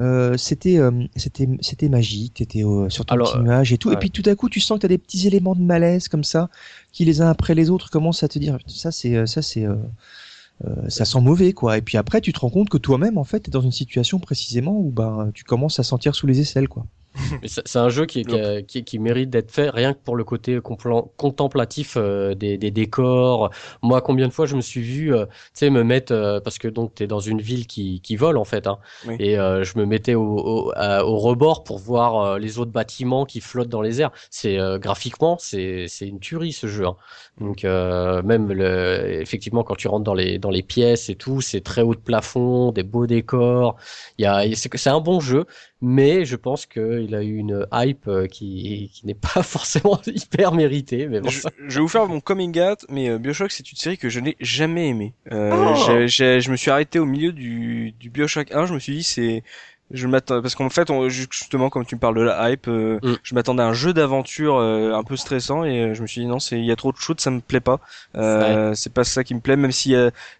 S2: euh, c'était euh, c'était c'était magique, t'étais euh, sur ton petit nuage et tout. Et puis tout à coup, tu sens que t'as des petits éléments de malaise comme ça, qui les uns après les autres commencent à te dire ça c'est ça c'est ça sent mauvais quoi. Et puis après, tu te rends compte que toi-même en fait, t'es dans une situation précisément où ben tu commences à sentir sous les aisselles quoi.
S3: C'est un jeu qui, qui, qui, mérite d'être fait rien que pour le côté contemplatif euh, des, des, décors. Moi, combien de fois je me suis vu, euh, tu sais, me mettre euh, parce que donc t'es dans une ville qui, qui vole en fait, hein, et je me mettais au, au, au, rebord pour voir les autres bâtiments qui flottent dans les airs. C'est graphiquement, c'est c'est une tuerie ce jeu. Hein. Donc même le, effectivement quand tu rentres dans les dans les pièces et tout, c'est très haut de plafond, des beaux décors. Il y a c'est un bon jeu mais je pense qu'il a eu une hype euh, qui, qui n'est pas forcément hyper méritée. Mais bon,
S1: je, je, vais vous faire mon coming out, mais euh, Bioshock c'est une série que je n'ai jamais aimée. Euh, oh. je me suis arrêté au milieu du, du Bioshock 1, je me suis dit c'est je m'attends parce qu'en fait on, justement comme tu me parles de la hype euh, mm. je m'attendais à un jeu d'aventure euh, un peu stressant et euh, je me suis dit non c'est il y a trop de choses ça me plaît pas. C'est pas ça qui me plaît même si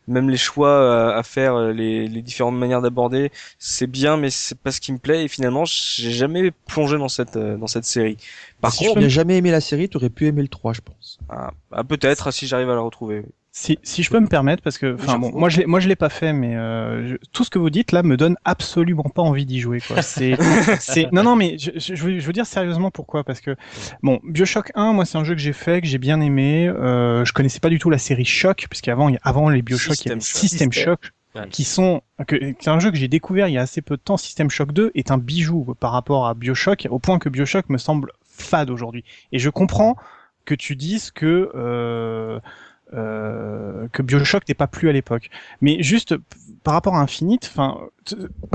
S1: même les choix à faire les, les différentes manières d'aborder c'est bien mais c'est pas ce qui me plaît et finalement j'ai jamais plongé dans cette dans cette série.
S2: Par si contre tu n'as jamais aimé la série tu aurais pu aimer le 3 je pense.
S1: Ah, ah peut-être si j'arrive à la retrouver
S7: si, si je peux me permettre, parce que, enfin bon, moi je l'ai, moi je l'ai pas fait, mais euh, tout ce que vous dites là me donne absolument pas envie d'y jouer. Quoi. C'est, c'est, non non, mais je, je, veux, je veux dire sérieusement pourquoi, parce que bon, Bioshock 1, moi c'est un jeu que j'ai fait, que j'ai bien aimé. Euh, je connaissais pas du tout la série Shock, puisqu'avant, avant les Bioshock, il y avait System Shock. qui sont que c'est un jeu que j'ai découvert il y a assez peu de temps. System Shock 2 est un bijou par rapport à Bioshock, au point que Bioshock me semble fade aujourd'hui. Et je comprends que tu dises que euh, euh, que Bioshock n'est pas plus à l'époque. Mais juste par rapport à Infinite, enfin,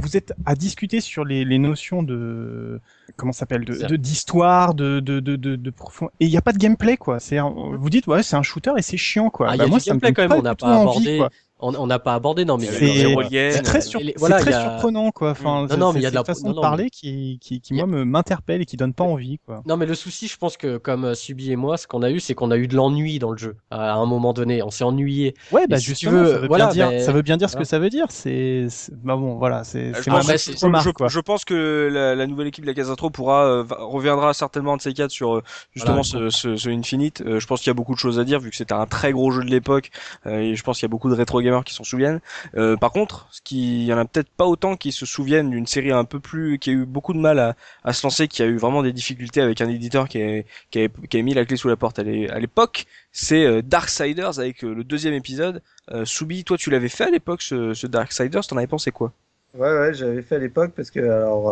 S7: vous êtes à discuter sur les, les notions de comment s'appelle de d'histoire, de de, de, de, de, profond. Et il n'y a pas de gameplay quoi. C'est vous dites ouais c'est un shooter et c'est chiant quoi.
S3: Ah, bah, y a moi, du gameplay quand même. On n'a pas abordé. On n'a pas abordé non mais
S7: c'est très, sur... voilà, très surprenant quoi. Enfin
S3: non, non mais il y a de la
S7: façon de parler qui qui, qui moi m'interpelle et qui donne pas envie quoi.
S3: Non mais le souci je pense que comme euh, Subi et moi ce qu'on a eu c'est qu'on a eu de l'ennui dans le jeu à un moment donné. On s'est ennuyé.
S7: Ouais bah justement ça veut bien dire ça veut bien dire ce que ça veut dire. C'est bah bon voilà c'est
S1: je, je, je, pense que la, la, nouvelle équipe de la Casatro pourra euh, reviendra certainement de ces quatre sur euh, justement ce, ce, ce, Infinite. Je pense qu'il y a beaucoup de choses à dire vu que c'était un très gros jeu de l'époque. Et je pense qu'il y a beaucoup de rétro qui s'en souviennent. Euh, par contre, ce qui y en a peut-être pas autant qui se souviennent d'une série un peu plus qui a eu beaucoup de mal à, se lancer, qui a eu vraiment des difficultés avec un éditeur qui a, mis la clé sous la porte à l'époque. C'est euh, Darksiders avec euh, le deuxième épisode. Euh, Soubi, toi tu l'avais fait à l'époque ce, ce Darksiders, t'en avais pensé quoi?
S4: Ouais, ouais, j'avais fait à l'époque parce que alors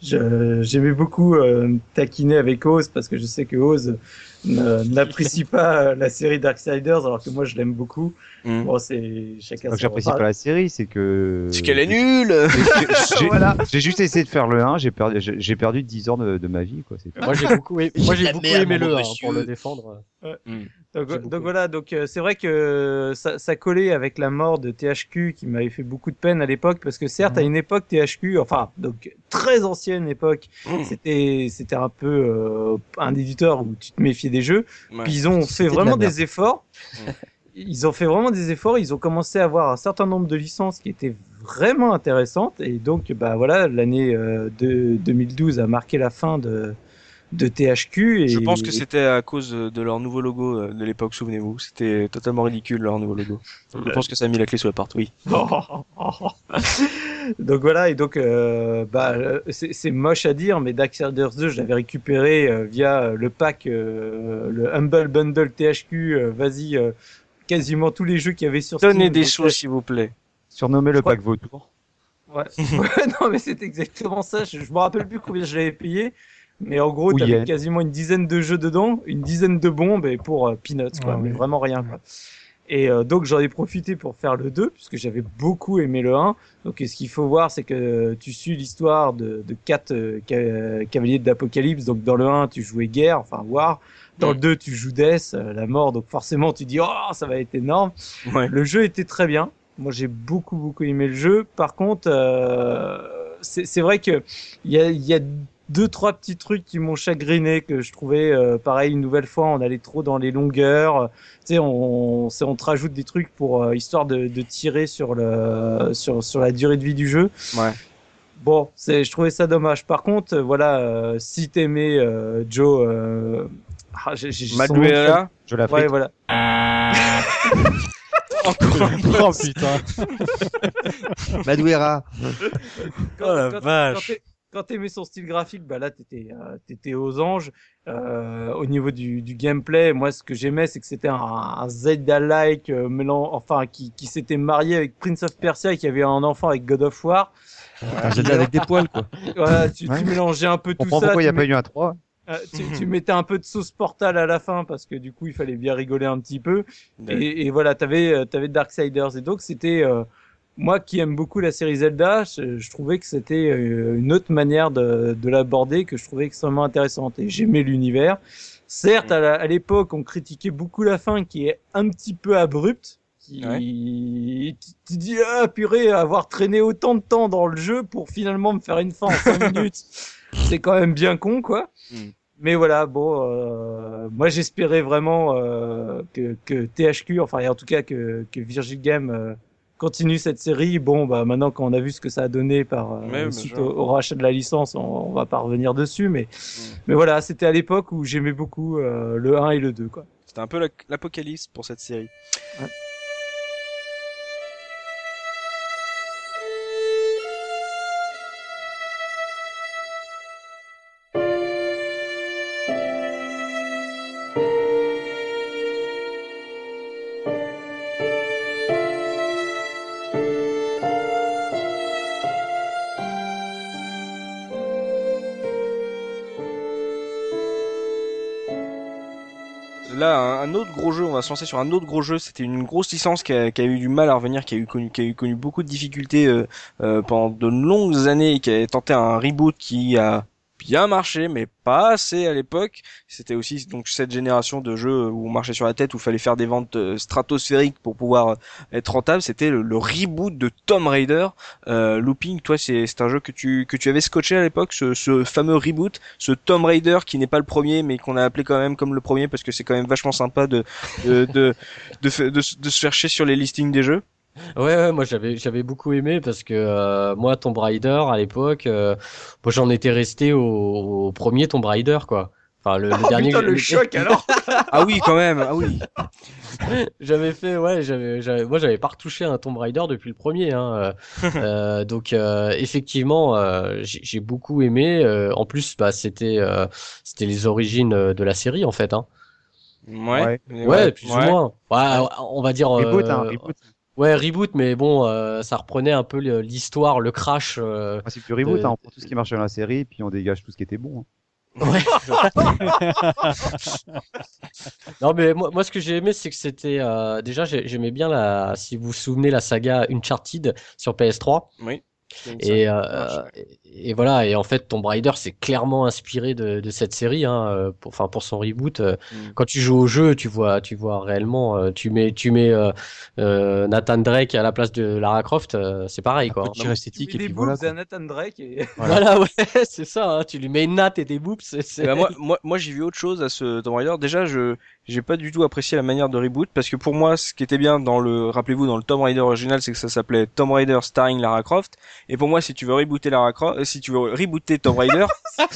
S4: j'aimais beaucoup taquiner avec Oz parce que je sais que Oz n'apprécie pas la série Darksiders alors que moi je l'aime beaucoup. Mm. Bon, c'est chacun.
S5: J'apprécie pas la série, c'est que.
S1: C'est qu'elle est nulle.
S5: J'ai voilà. juste essayé de faire le 1, j'ai perdu, j'ai perdu 10 ans de, de ma vie, quoi.
S3: Moi j'ai beaucoup, moi j'ai beaucoup aimé le 1 pour le défendre. Ouais.
S4: Mm. Donc, donc voilà, donc euh, c'est vrai que ça, ça, collait avec la mort de THQ qui m'avait fait beaucoup de peine à l'époque parce que certes à mm. une époque THQ, enfin donc très ancienne époque, c'était c'était un peu euh, un éditeur où tu te méfiais des jeux. Puis ils ont fait vraiment des efforts ils ont fait vraiment des efforts. Ils ont commencé à avoir un certain nombre de licences qui étaient vraiment intéressantes. Et donc, bah voilà, l'année euh, de 2012 a marqué la fin de, de THQ. Et...
S1: Je pense que c'était à cause de leur nouveau logo euh, de l'époque, souvenez-vous. C'était totalement ridicule leur nouveau logo. Je pense que ça a mis la clé sous la porte, oui.
S4: donc voilà, et donc euh, bah, c'est moche à dire, mais Darksiders 2, je l'avais récupéré via le pack, le Humble Bundle THQ. Vas-y, quasiment tous les jeux qu'il y avait sur
S1: Donnez des choses, s'il vous plaît.
S5: Surnommez le pack vautour.
S4: Ouais. non, mais c'est exactement ça. Je, je me rappelle plus combien je l'avais payé. Mais en gros, t'avais quasiment une dizaine de jeux dedans, une dizaine de bombes et pour euh, peanuts, quoi. mais vraiment rien, quoi. Et euh, donc j'en ai profité pour faire le 2 puisque j'avais beaucoup aimé le 1. Donc ce qu'il faut voir c'est que tu suis l'histoire de, de quatre euh, cavaliers d'Apocalypse. Donc dans le 1 tu jouais guerre, enfin War. Dans le 2, tu joues Death, euh, la mort, donc forcément tu dis oh ça va être énorme. Le jeu était très bien. Moi j'ai beaucoup beaucoup aimé le jeu. Par contre, euh, c'est vrai que il y a, y a deux trois petits trucs qui m'ont chagriné que je trouvais euh, pareil une nouvelle fois on allait trop dans les longueurs tu sais on, on te rajoute des trucs pour euh, histoire de, de, tirer sur le sur sur la durée de vie du jeu
S1: ouais
S4: bon c'est je trouvais ça dommage par contre voilà si t'aimais Joe
S1: ah, Maduera,
S5: je la
S4: Ouais, voilà.
S1: Encore
S7: oh, putain.
S2: Maduera.
S1: oh la vache.
S4: Quand t'aimais son style graphique, bah là t'étais euh, t'étais aux anges. Euh, au niveau du, du gameplay, moi ce que j'aimais c'est que c'était un, un Zelda-like euh, enfin qui, qui s'était marié avec Prince of Persia et qui avait un enfant avec God of War.
S2: Un Zelda avec des poils quoi.
S4: Ouais, tu, tu mélangeais un peu tout ça.
S5: Pourquoi il n'y a pas eu un 3
S4: euh, tu, tu, mettais un peu de sauce portal à la fin parce que du coup il fallait bien rigoler un petit peu et, et, voilà t'avais euh, avais Darksiders et donc c'était euh, moi qui aime beaucoup la série Zelda je, trouvais que c'était une autre manière de, de l'aborder que je trouvais extrêmement intéressante et j'aimais l'univers. Certes à l'époque on critiquait beaucoup la fin qui est un petit peu abrupte qui tu dis ah purée avoir traîné autant de temps dans le jeu pour finalement me faire une fin en 5 minutes c'est quand même bien con quoi. Hmm. Mais voilà, bon, euh, moi j'espérais vraiment euh, que, que, THQ, enfin en tout cas que, que Virgin Game euh, continue cette série. Bon, bah maintenant qu'on a vu ce que ça a donné par euh, suite au, rachat de la licence, on, on, va pas revenir dessus, mais hmm. mais voilà, c'était à l'époque où j'aimais beaucoup le 1 et le 2 quoi.
S1: C'était un peu l'apocalypse pour cette série. Ouais. Un autre gros jeu, on va se lancer sur un autre gros jeu. C'était une grosse licence qui a, eu du mal à revenir, qui a eu connu, qui a eu connu beaucoup de difficultés euh, euh, pendant de longues années et qui a tenté un reboot qui a bien marché, mais pas assez à l'époque. C'était aussi donc cette génération de jeux où on marchait sur la tête, où fallait faire des ventes euh, stratosphériques pour pouvoir euh, être rentable. C'était le, reboot de Tomb Raider. Euh, Looping, toi, c'est un jeu que tu que tu avais scotché à l'époque, ce, fameux reboot, ce Tomb Raider qui n'est pas le premier, mais qu'on a appelé quand même comme le premier parce que c'est quand même vachement sympa de de de, de, se faire chier sur les listings des jeux.
S3: Ouais, ouais, moi j'avais j'avais beaucoup aimé parce que euh, moi Tomb Raider à l'époque, euh, moi j'en étais resté au, premier Tomb Raider quoi.
S4: Enfin le, oh, dernier. Putain, le, choc alors.
S1: ah oui quand même, ah oui.
S3: j'avais fait ouais, j'avais moi j'avais pas retouché un Tomb Raider depuis le premier hein. euh, donc effectivement j'ai beaucoup aimé. en plus bah c'était c'était les origines de la série en fait hein.
S1: Ouais.
S3: Ouais, plus ou moins. Ouais, on va dire. Reboot, hein, reboot. Ouais, reboot, mais bon, euh, ça reprenait un peu l'histoire, le crash. Euh,
S5: c'est du reboot, hein, on prend tout ce qui marchait dans la série, puis on dégage tout ce qui était bon. Hein.
S3: Ouais. non mais moi, moi ce que j'ai aimé c'est que c'était euh, déjà j'aimais bien la si vous vous souvenez la saga Uncharted sur PS3.
S1: Oui.
S3: Et, euh, et, voilà, et en fait, Tomb Raider c'est clairement inspiré de, de cette série, hein, euh, pour, enfin pour son reboot. Euh, mm. Quand tu joues au jeu, tu vois, tu vois réellement, tu mets, tu mets euh, Nathan Drake à la place de Lara Croft, c'est pareil quoi.
S4: Tu esthétique et puis voilà. Nathan Drake et...
S3: voilà. ouais, c'est ça. Hein, tu lui mets une natte et des boobs.
S1: Eh ben, moi, moi, moi j'ai vu autre chose à ce Tomb Raider. Déjà, je j'ai pas du tout apprécié la manière de reboot parce que pour moi ce qui était bien dans le rappelez-vous dans le Tomb Raider original c'est que ça s'appelait Tomb Raider starring Lara Croft. Et pour moi si tu veux rebooter Lara Croft euh, si tu veux rebooter Tomb Raider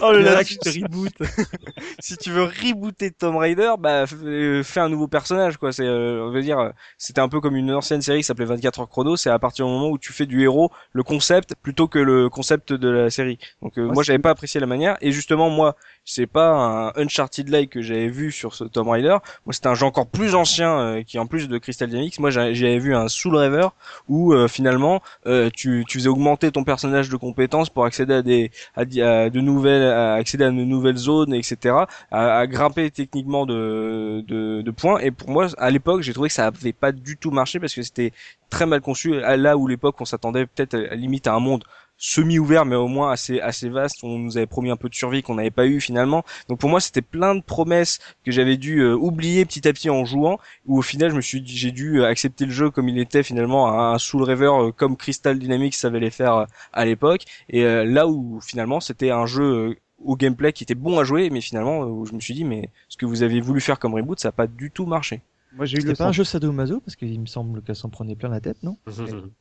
S3: oh le lapsus de reboot
S1: si tu veux rebooter Tomb Raider bah euh, fais un nouveau personnage quoi. C'est euh, on veut dire c'était un peu comme une ancienne série qui s'appelait 24 heures chrono. C'est à partir du moment où tu fais du héros le concept plutôt que le concept de la série. Donc moi j'avais pas apprécié la manière. Et justement moi c'est pas un Uncharted like que j'avais vu sur ce Tomb Raider. Moi, c'était un jeu encore plus ancien euh, qui en plus de Crystal Dynamics, moi j'avais vu un Soul River où euh, finalement euh, tu, tu faisais augmenter ton personnage de compétences pour accéder à des à, de nouvelles accéder à de nouvelles zones, etc. À, grimper techniquement de, de, points. Et pour moi, à l'époque, j'ai trouvé que ça avait pas du tout marché parce que c'était très mal conçu. Là où l'époque, on s'attendait peut-être à, limite à un monde semi-ouvert mais au moins assez assez vaste. On nous avait promis un peu de survie qu'on n'avait pas eu finalement. Donc pour moi c'était plein de promesses que j'avais dû euh, oublier petit à petit en jouant où au final je me suis j'ai dû accepter le jeu comme il était finalement un Soul River euh, comme Crystal Dynamics savait les faire euh, à l'époque. Et là où finalement c'était un jeu au gameplay qui était bon à jouer mais finalement où je me suis dit mais ce que vous avez voulu faire comme reboot ça n'a pas du tout marché
S2: moi, j'ai eu le pas un jeu sadomaso parce qu'il me semble qu'elle s'en prenait plein la tête, non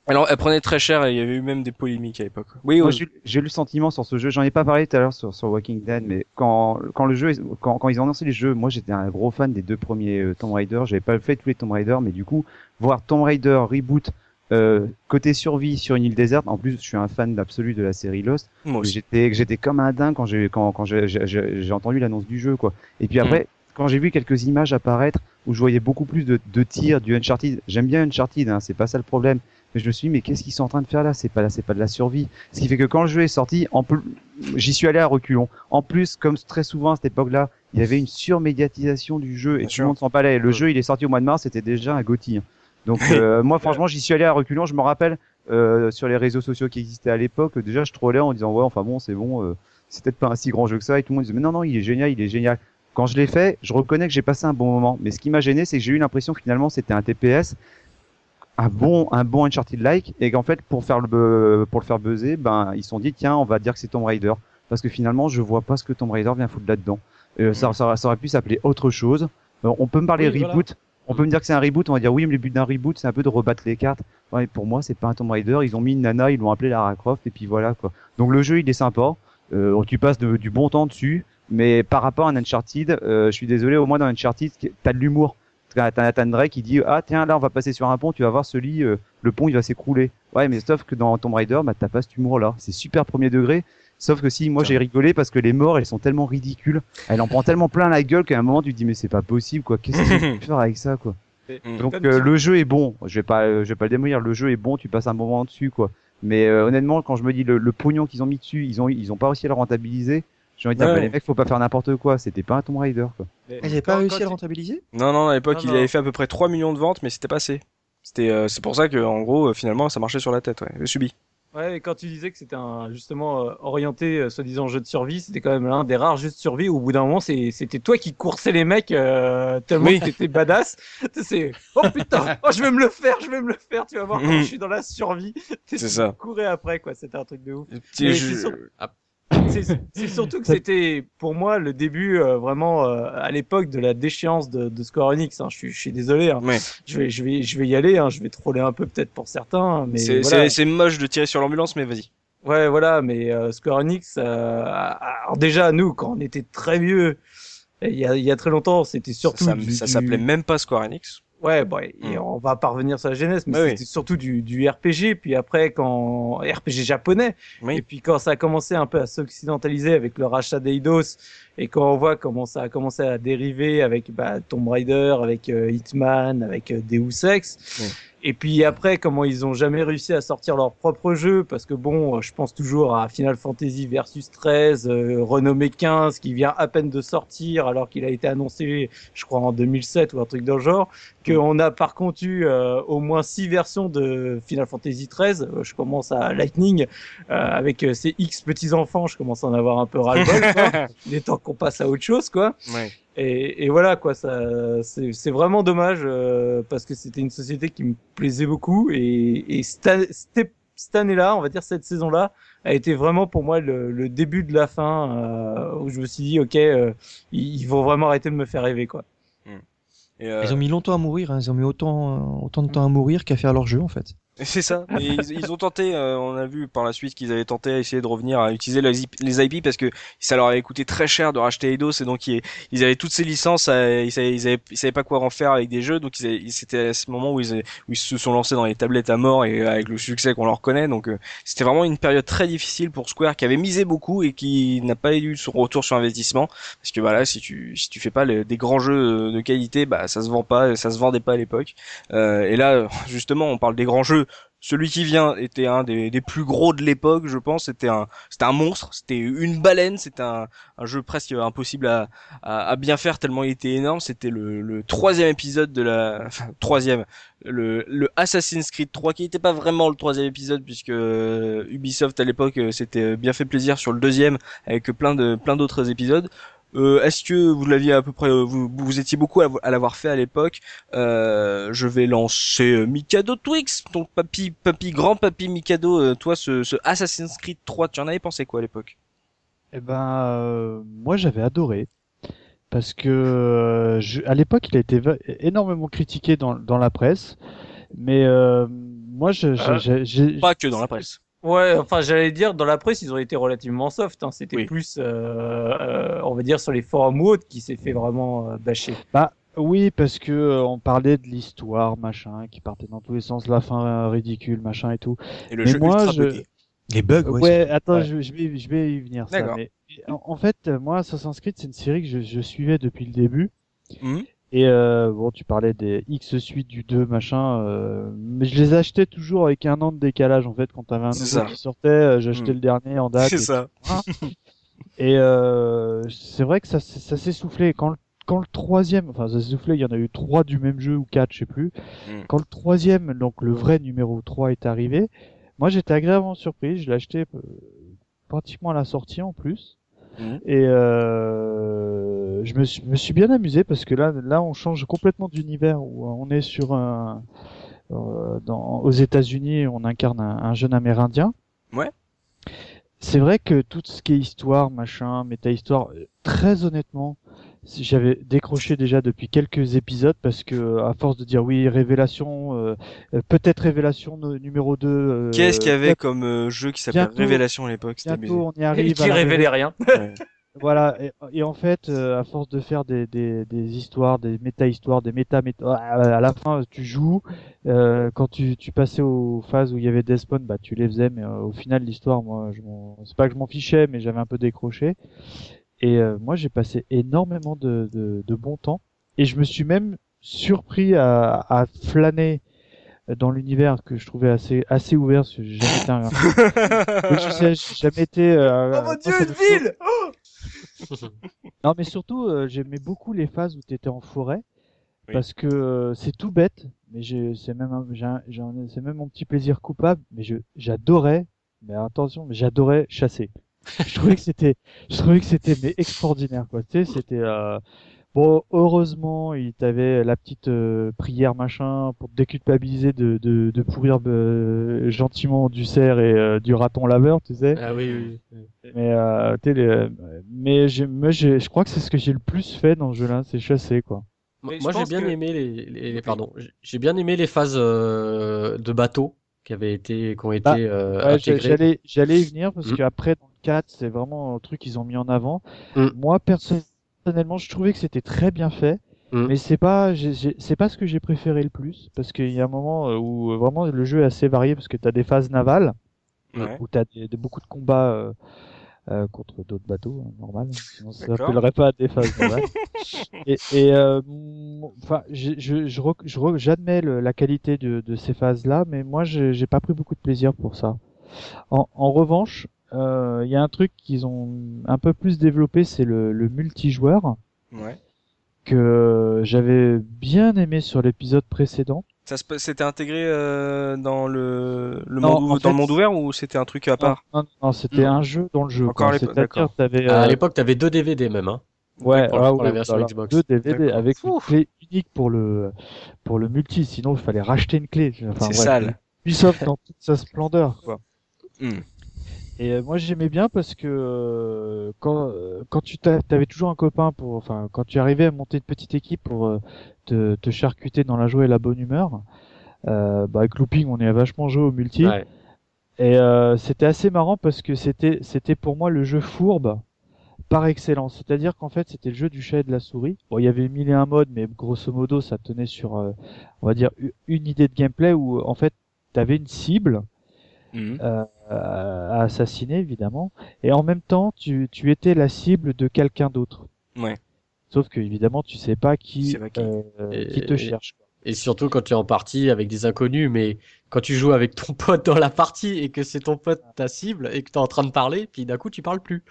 S1: Alors, elle prenait très cher et il y avait eu même des polémiques à l'époque. Oui,
S5: oui. j'ai eu le sentiment sur ce jeu. J'en ai pas parlé tout à l'heure sur, sur Walking Dead, mais quand quand le jeu, quand, quand ils ont lancé les jeux, moi j'étais un gros fan des deux premiers euh, Tomb Raider. J'avais pas fait tous les Tomb Raider, mais du coup, voir Tomb Raider reboot euh, côté survie sur une île déserte, en plus je suis un fan absolu de la série Lost. J'étais j'étais comme un dingue quand j'ai quand quand j'ai entendu l'annonce du jeu quoi. Et puis après, quand j'ai vu quelques images apparaître où je voyais beaucoup plus de, de tirs du Uncharted, j'aime bien Uncharted, hein, c'est pas ça le problème. Mais je me suis dit, mais qu'est-ce qu'ils sont en train de faire là? C'est pas là, c'est pas de la survie. Ce qui fait que quand le jeu est sorti, en plus, j'y suis allé à reculons. En plus, comme très souvent à cette époque-là, il y avait une surmédiatisation du jeu et tout le monde s'en parlait. Le jeu, il est sorti au mois de mars, c'était déjà un Gotti. Hein. Donc euh, moi, franchement, j'y suis allé à reculons. Je me rappelle euh, sur les réseaux sociaux qui existaient à l'époque, déjà, je trollais en disant ouais, enfin bon, c'est bon, euh, c'est peut-être pas un si grand jeu que ça. Et tout le monde disait mais non, non, il est génial, il est génial. Quand je l'ai fait, je reconnais que j'ai passé un bon moment. Mais ce qui m'a gêné, c'est que j'ai eu l'impression que finalement c'était un TPS, un bon, un bon Uncharted-like, et qu'en fait pour faire le pour le faire buzzer, ben ils se sont dit tiens, on va dire que c'est Tomb Raider, parce que finalement je vois pas ce que Tomb Raider vient foutre là-dedans. Euh, ça, ça, aurait pu s'appeler autre chose. Euh, on peut me parler reboot. On peut me dire que c'est un reboot, on va dire oui, mais le but d'un reboot, c'est un peu de rebattre les cartes. Ouais, pour moi, c'est pas un Tomb Raider. Ils ont mis une nana, ils l'ont appelé Lara Croft, et puis voilà quoi. Donc le jeu, il est sympa. Euh, tu passes du bon temps dessus. Mais par rapport à un Uncharted, euh, je suis désolé, au moins dans Uncharted, t'as de l'humour. T'as Nathan Drake qui dit ah tiens là on va passer sur un pont, tu vas voir ce lit, euh, le pont il va s'écrouler. Ouais mais sauf que dans Tomb Raider, bah t'as pas cet humour là. C'est super premier degré. Sauf que si moi j'ai rigolé parce que les morts elles sont tellement ridicules, elle en prend tellement plein la gueule qu'à un moment tu te dis mais c'est pas possible quoi. Qu'est-ce que tu peux faire avec ça quoi? Donc euh, le jeu est bon. Je vais pas je vais pas le démolir. Le jeu est bon. Tu passes un moment dessus quoi. Mais honnêtement quand je me dis le, le pognon qu'ils ont mis dessus, ils ont ils ont pas réussi à le rentabiliser. J'ai envie de dire, les mecs, faut pas faire n'importe quoi. C'était pas un Tomb Raider, quoi.
S2: Elle avait pas réussi à le rentabiliser
S1: Non, non, à l'époque, il avait fait à peu près 3 millions de ventes, mais c'était pas assez. C'était, euh, c'est pour ça que, en gros, euh, finalement, ça marchait sur la tête, ouais. Subi.
S4: Ouais, et quand tu disais que c'était un justement euh, orienté euh, soi-disant jeu de survie, c'était quand même l'un des rares jeux de survie où au bout d'un moment c'était toi qui coursais les mecs euh, tellement oui. que t'étais badass. c'est oh putain, oh je vais me le faire, je vais me le faire, tu vas voir quand je suis dans la survie.
S1: C'est ça.
S4: Courais après quoi, c'était un truc de ouf. C'est surtout que c'était pour moi le début euh, vraiment euh, à l'époque de la déchéance de, de Square Enix. Hein. Je, suis, je suis désolé. Hein. Je vais je vais je vais y aller. Hein. Je vais troller un peu peut-être pour certains, mais
S1: c'est voilà. moche de tirer sur l'ambulance, mais vas-y.
S4: Ouais, voilà. Mais euh, Square Enix, alors déjà nous quand on était très vieux, il y a, il y a très longtemps, c'était surtout
S1: ça,
S4: du,
S1: ça s'appelait même pas Square Enix.
S4: Ouais, bon, et hmm. on va parvenir sur la genèse, mais bah c'était surtout du, du, RPG. Puis après, quand RPG japonais, et puis quand ça a commencé un peu à s'occidentaliser avec le rachat d'Eidos, et quand on voit comment ça a commencé à dériver avec bah, Tomb Raider, avec euh, Hitman, avec euh, Deus Ex, et puis après, comment ils ont jamais réussi à sortir leur propre jeu, parce que bon, je pense toujours à Final Fantasy Versus 13, euh, renommé 15, qui vient à peine de sortir, alors qu'il a été annoncé, je crois, en 2007 ou un truc dans le genre, qu'on a par contre eu euh, au moins six versions de Final Fantasy 13. Euh, je commence à Lightning, euh, avec ses X petits-enfants, je commence à en avoir un peu ras-le-bol, Il est temps qu'on passe à autre chose, quoi.
S1: Ouais.
S4: Et, et, voilà quoi, ça, c'est vraiment dommage euh, parce que c'était une société qui me plaisait beaucoup et, et cette, cette année-là, on va dire cette saison-là, a été vraiment pour moi le, le début de la fin euh, où je me suis dit ok, euh, ils, vont vraiment arrêter de me faire rêver quoi. Hmm.
S2: Et Ils ont mis longtemps à mourir, hein. ils ont mis autant autant de temps à mourir qu'à faire leur jeu en fait.
S1: C'est ça. ils, ils, ont tenté, euh, on a vu par la suite qu'ils avaient tenté à essayer de revenir à utiliser les IP, les IP parce que ça leur avait coûté très cher de racheter Eidos et donc ils, ils avaient toutes ces licences, euh, ils, savaient, ils, avaient, ils, savaient, pas quoi en faire avec des jeux, donc c'était à ce moment où ils, où ils se sont lancés dans les tablettes à mort et avec le succès qu'on leur connaît. Donc euh, c'était vraiment une période très difficile pour Square qui avait misé beaucoup et qui n'a pas eu son retour sur investissement parce que voilà, si tu si tu fais pas des grands jeux de qualité, bah ça se vend pas, ça se vendait pas à l'époque. et là justement, on parle des grands jeux celui qui vient était un des, plus gros de l'époque, je pense. C'était un, monstre. C'était une baleine. C'était un, un jeu presque impossible à, bien faire tellement il était énorme. C'était le, troisième épisode de la, enfin, troisième, le, le Assassin's Creed 3 qui n'était pas vraiment le troisième épisode puisque euh, Ubisoft à l'époque euh, s'était bien fait plaisir sur le deuxième avec plein de, plein d'autres épisodes. Euh, Est-ce que vous l'aviez à peu près, euh, vous, vous étiez beaucoup à, l'avoir fait à l'époque? Euh, Je vais lancer euh, Mikado Twix, ton papy, papy, grand papy Mikado. Euh, toi, ce, ce, Assassin's Creed 3, tu en avais pensé quoi à l'époque?
S6: Eh ben, moi j'avais adoré parce que je, à l'époque il a été énormément critiqué dans, dans la presse, mais moi je, j'ai
S1: pas que dans la presse.
S4: Ouais, enfin j'allais dire dans la presse ils ont été relativement soft. Hein. C'était plus, euh, euh, on va dire sur les forums ou qui s'est fait vraiment euh, bâcher.
S6: Bah oui, parce que euh, on parlait de l'histoire, machin, qui partait dans tous les sens, la fin euh, ridicule, machin et tout.
S1: Et le jeu moi, je...
S2: Les bugs,
S6: ouais. ouais attends, Je, je, vais, je vais y venir. Ça, mais en, fait, moi, Assassin's Creed, c'est une série que je, je, suivais depuis le début. Mmh. Et euh, bon, tu parlais des X suites du 2, machin, euh, mais je les achetais toujours avec un an de décalage en fait. Quand t'avais un nouveau qui sortait, euh, j'achetais hmm. le dernier en date.
S1: C'est ça.
S6: Et euh, c'est vrai que ça, ça s'est soufflé. Quand le, quand le troisième, enfin ça s'est soufflé, il y en a eu trois du même jeu ou quatre, je sais plus. Hmm. Quand le troisième, donc le vrai numéro 3 est arrivé, moi j'étais agréablement surpris. Je l'ai acheté euh, pratiquement à la sortie en plus. Hmm. Et euh, je me suis, me suis, bien amusé parce que là, là, on change complètement d'univers où on est sur un, euh, dans, aux États-Unis, on incarne un, un, jeune Amérindien.
S1: Ouais.
S6: C'est vrai que tout ce qui est histoire, machin, méta-histoire, très honnêtement, j'avais décroché déjà depuis quelques épisodes parce que à force de dire oui révélation euh, peut-être révélation numéro 2 euh,
S1: qu'est-ce qu'il y avait comme euh, jeu qui s'appelait révélation à l'époque?
S6: Bientôt on y arrive et
S4: qui révélait rien ouais.
S6: Voilà, et, en fait, euh, à force de faire des, des, des histoires, des méta-histoires, des méta-méta, à la fin, tu joues. Euh, quand tu, tu passais aux phases où il y avait des spawns, bah tu les faisais, mais euh, au final, l'histoire, moi, je c'est pas que je m'en fichais, mais j'avais un peu décroché. Et moi, j'ai passé énormément de, de, de bon temps, et je me suis même surpris à, à flâner dans l'univers que je trouvais assez assez ouvert parce que j'ai jamais été un j'ai jamais été
S4: euh, oh mon dieu une ville oh
S6: non, mais surtout, euh, j'aimais beaucoup les phases où tu étais en forêt. Parce que euh, c'est tout bête, mais c'est même, c'est même mon petit plaisir coupable, mais j'adorais mais attention, mais j'adorais chasser. Je trouvais que c'était, je trouvais que c'était mais extraordinaire quoi. Tu sais, c'était euh... bon. Heureusement, il t'avait la petite euh, prière machin pour te déculpabiliser de de, de pourrir euh, gentiment du cerf et euh, du raton laveur, tu sais.
S3: Ah oui, oui.
S6: Mais tu sais, mais j'ai, moi, j'ai, je crois que c'est ce que j'ai le plus fait dans ce jeu-là, c'est chasser quoi.
S3: Moi, j'ai bien aimé les, les, pardon, j'ai bien aimé les phases de bateau qui avaient été, qui ont été bah, euh,
S6: J'allais, j'allais y venir parce mm. qu'après dans le 4, c'est vraiment un truc qu'ils ont mis en avant. Mm. Moi personnellement, je trouvais que c'était très bien fait. Mm. Mais c'est pas, c'est pas ce que j'ai préféré le plus, parce qu'il y a un moment euh, où euh, vraiment le jeu est assez varié, parce que tu as des phases navales, où tu as beaucoup de combats euh, euh, contre d'autres bateaux, hein, normal. Sinon, ça s'appellerait pas des phases normales. et, et euh, enfin, je, je, je, j'admets la qualité de, de ces phases-là, mais moi, j'ai pas pris beaucoup de plaisir pour ça. En, en revanche, euh, il y a un truc qu'ils ont un peu plus développé, c'est le, le multijoueur.
S1: Ouais.
S6: Que j'avais bien aimé sur l'épisode précédent.
S1: Ça c'était intégré euh, dans le, le monde dans le monde ouvert ou c'était un truc à part?
S6: Non, non, c'était un jeu dans le jeu.
S1: Encore à l'époque.
S3: Euh... À l'époque, t'avais deux DVD même. Hein.
S6: Ouais, pour, pour la version Xbox. Deux DVD avec une clé unique pour le pour le multi. Sinon, il fallait racheter une clé.
S1: Enfin, C'est sale.
S6: Ubisoft dans toute sa splendeur, quoi.
S1: Hmm.
S6: Et euh, moi j'aimais bien parce que euh, quand euh, quand tu t'avais toujours un copain pour enfin quand tu arrivais à monter une petite équipe pour te, te charcuter dans la joie et la bonne humeur, bah avec Looping on est vachement joué au multi. Et c'était assez marrant parce que c'était c'était pour moi le jeu fourbe par excellence. C'est-à-dire qu'en fait c'était le jeu du chat et de la souris. Bon il y avait mille et un modes mais grosso modo ça tenait sur on va dire une idée de gameplay où en fait tu avais une cible
S1: Mhm.
S6: Euh, à assassiner évidemment, et en même temps tu, tu étais la cible de quelqu'un d'autre.
S1: Ouais.
S6: Sauf que évidemment tu sais pas qui, euh, qui te cherche.
S3: Et surtout quand tu es en partie avec des inconnus, mais quand tu joues avec ton pote dans la partie et que c'est ton pote ta cible et que tu es en train de parler, puis d'un coup tu parles plus.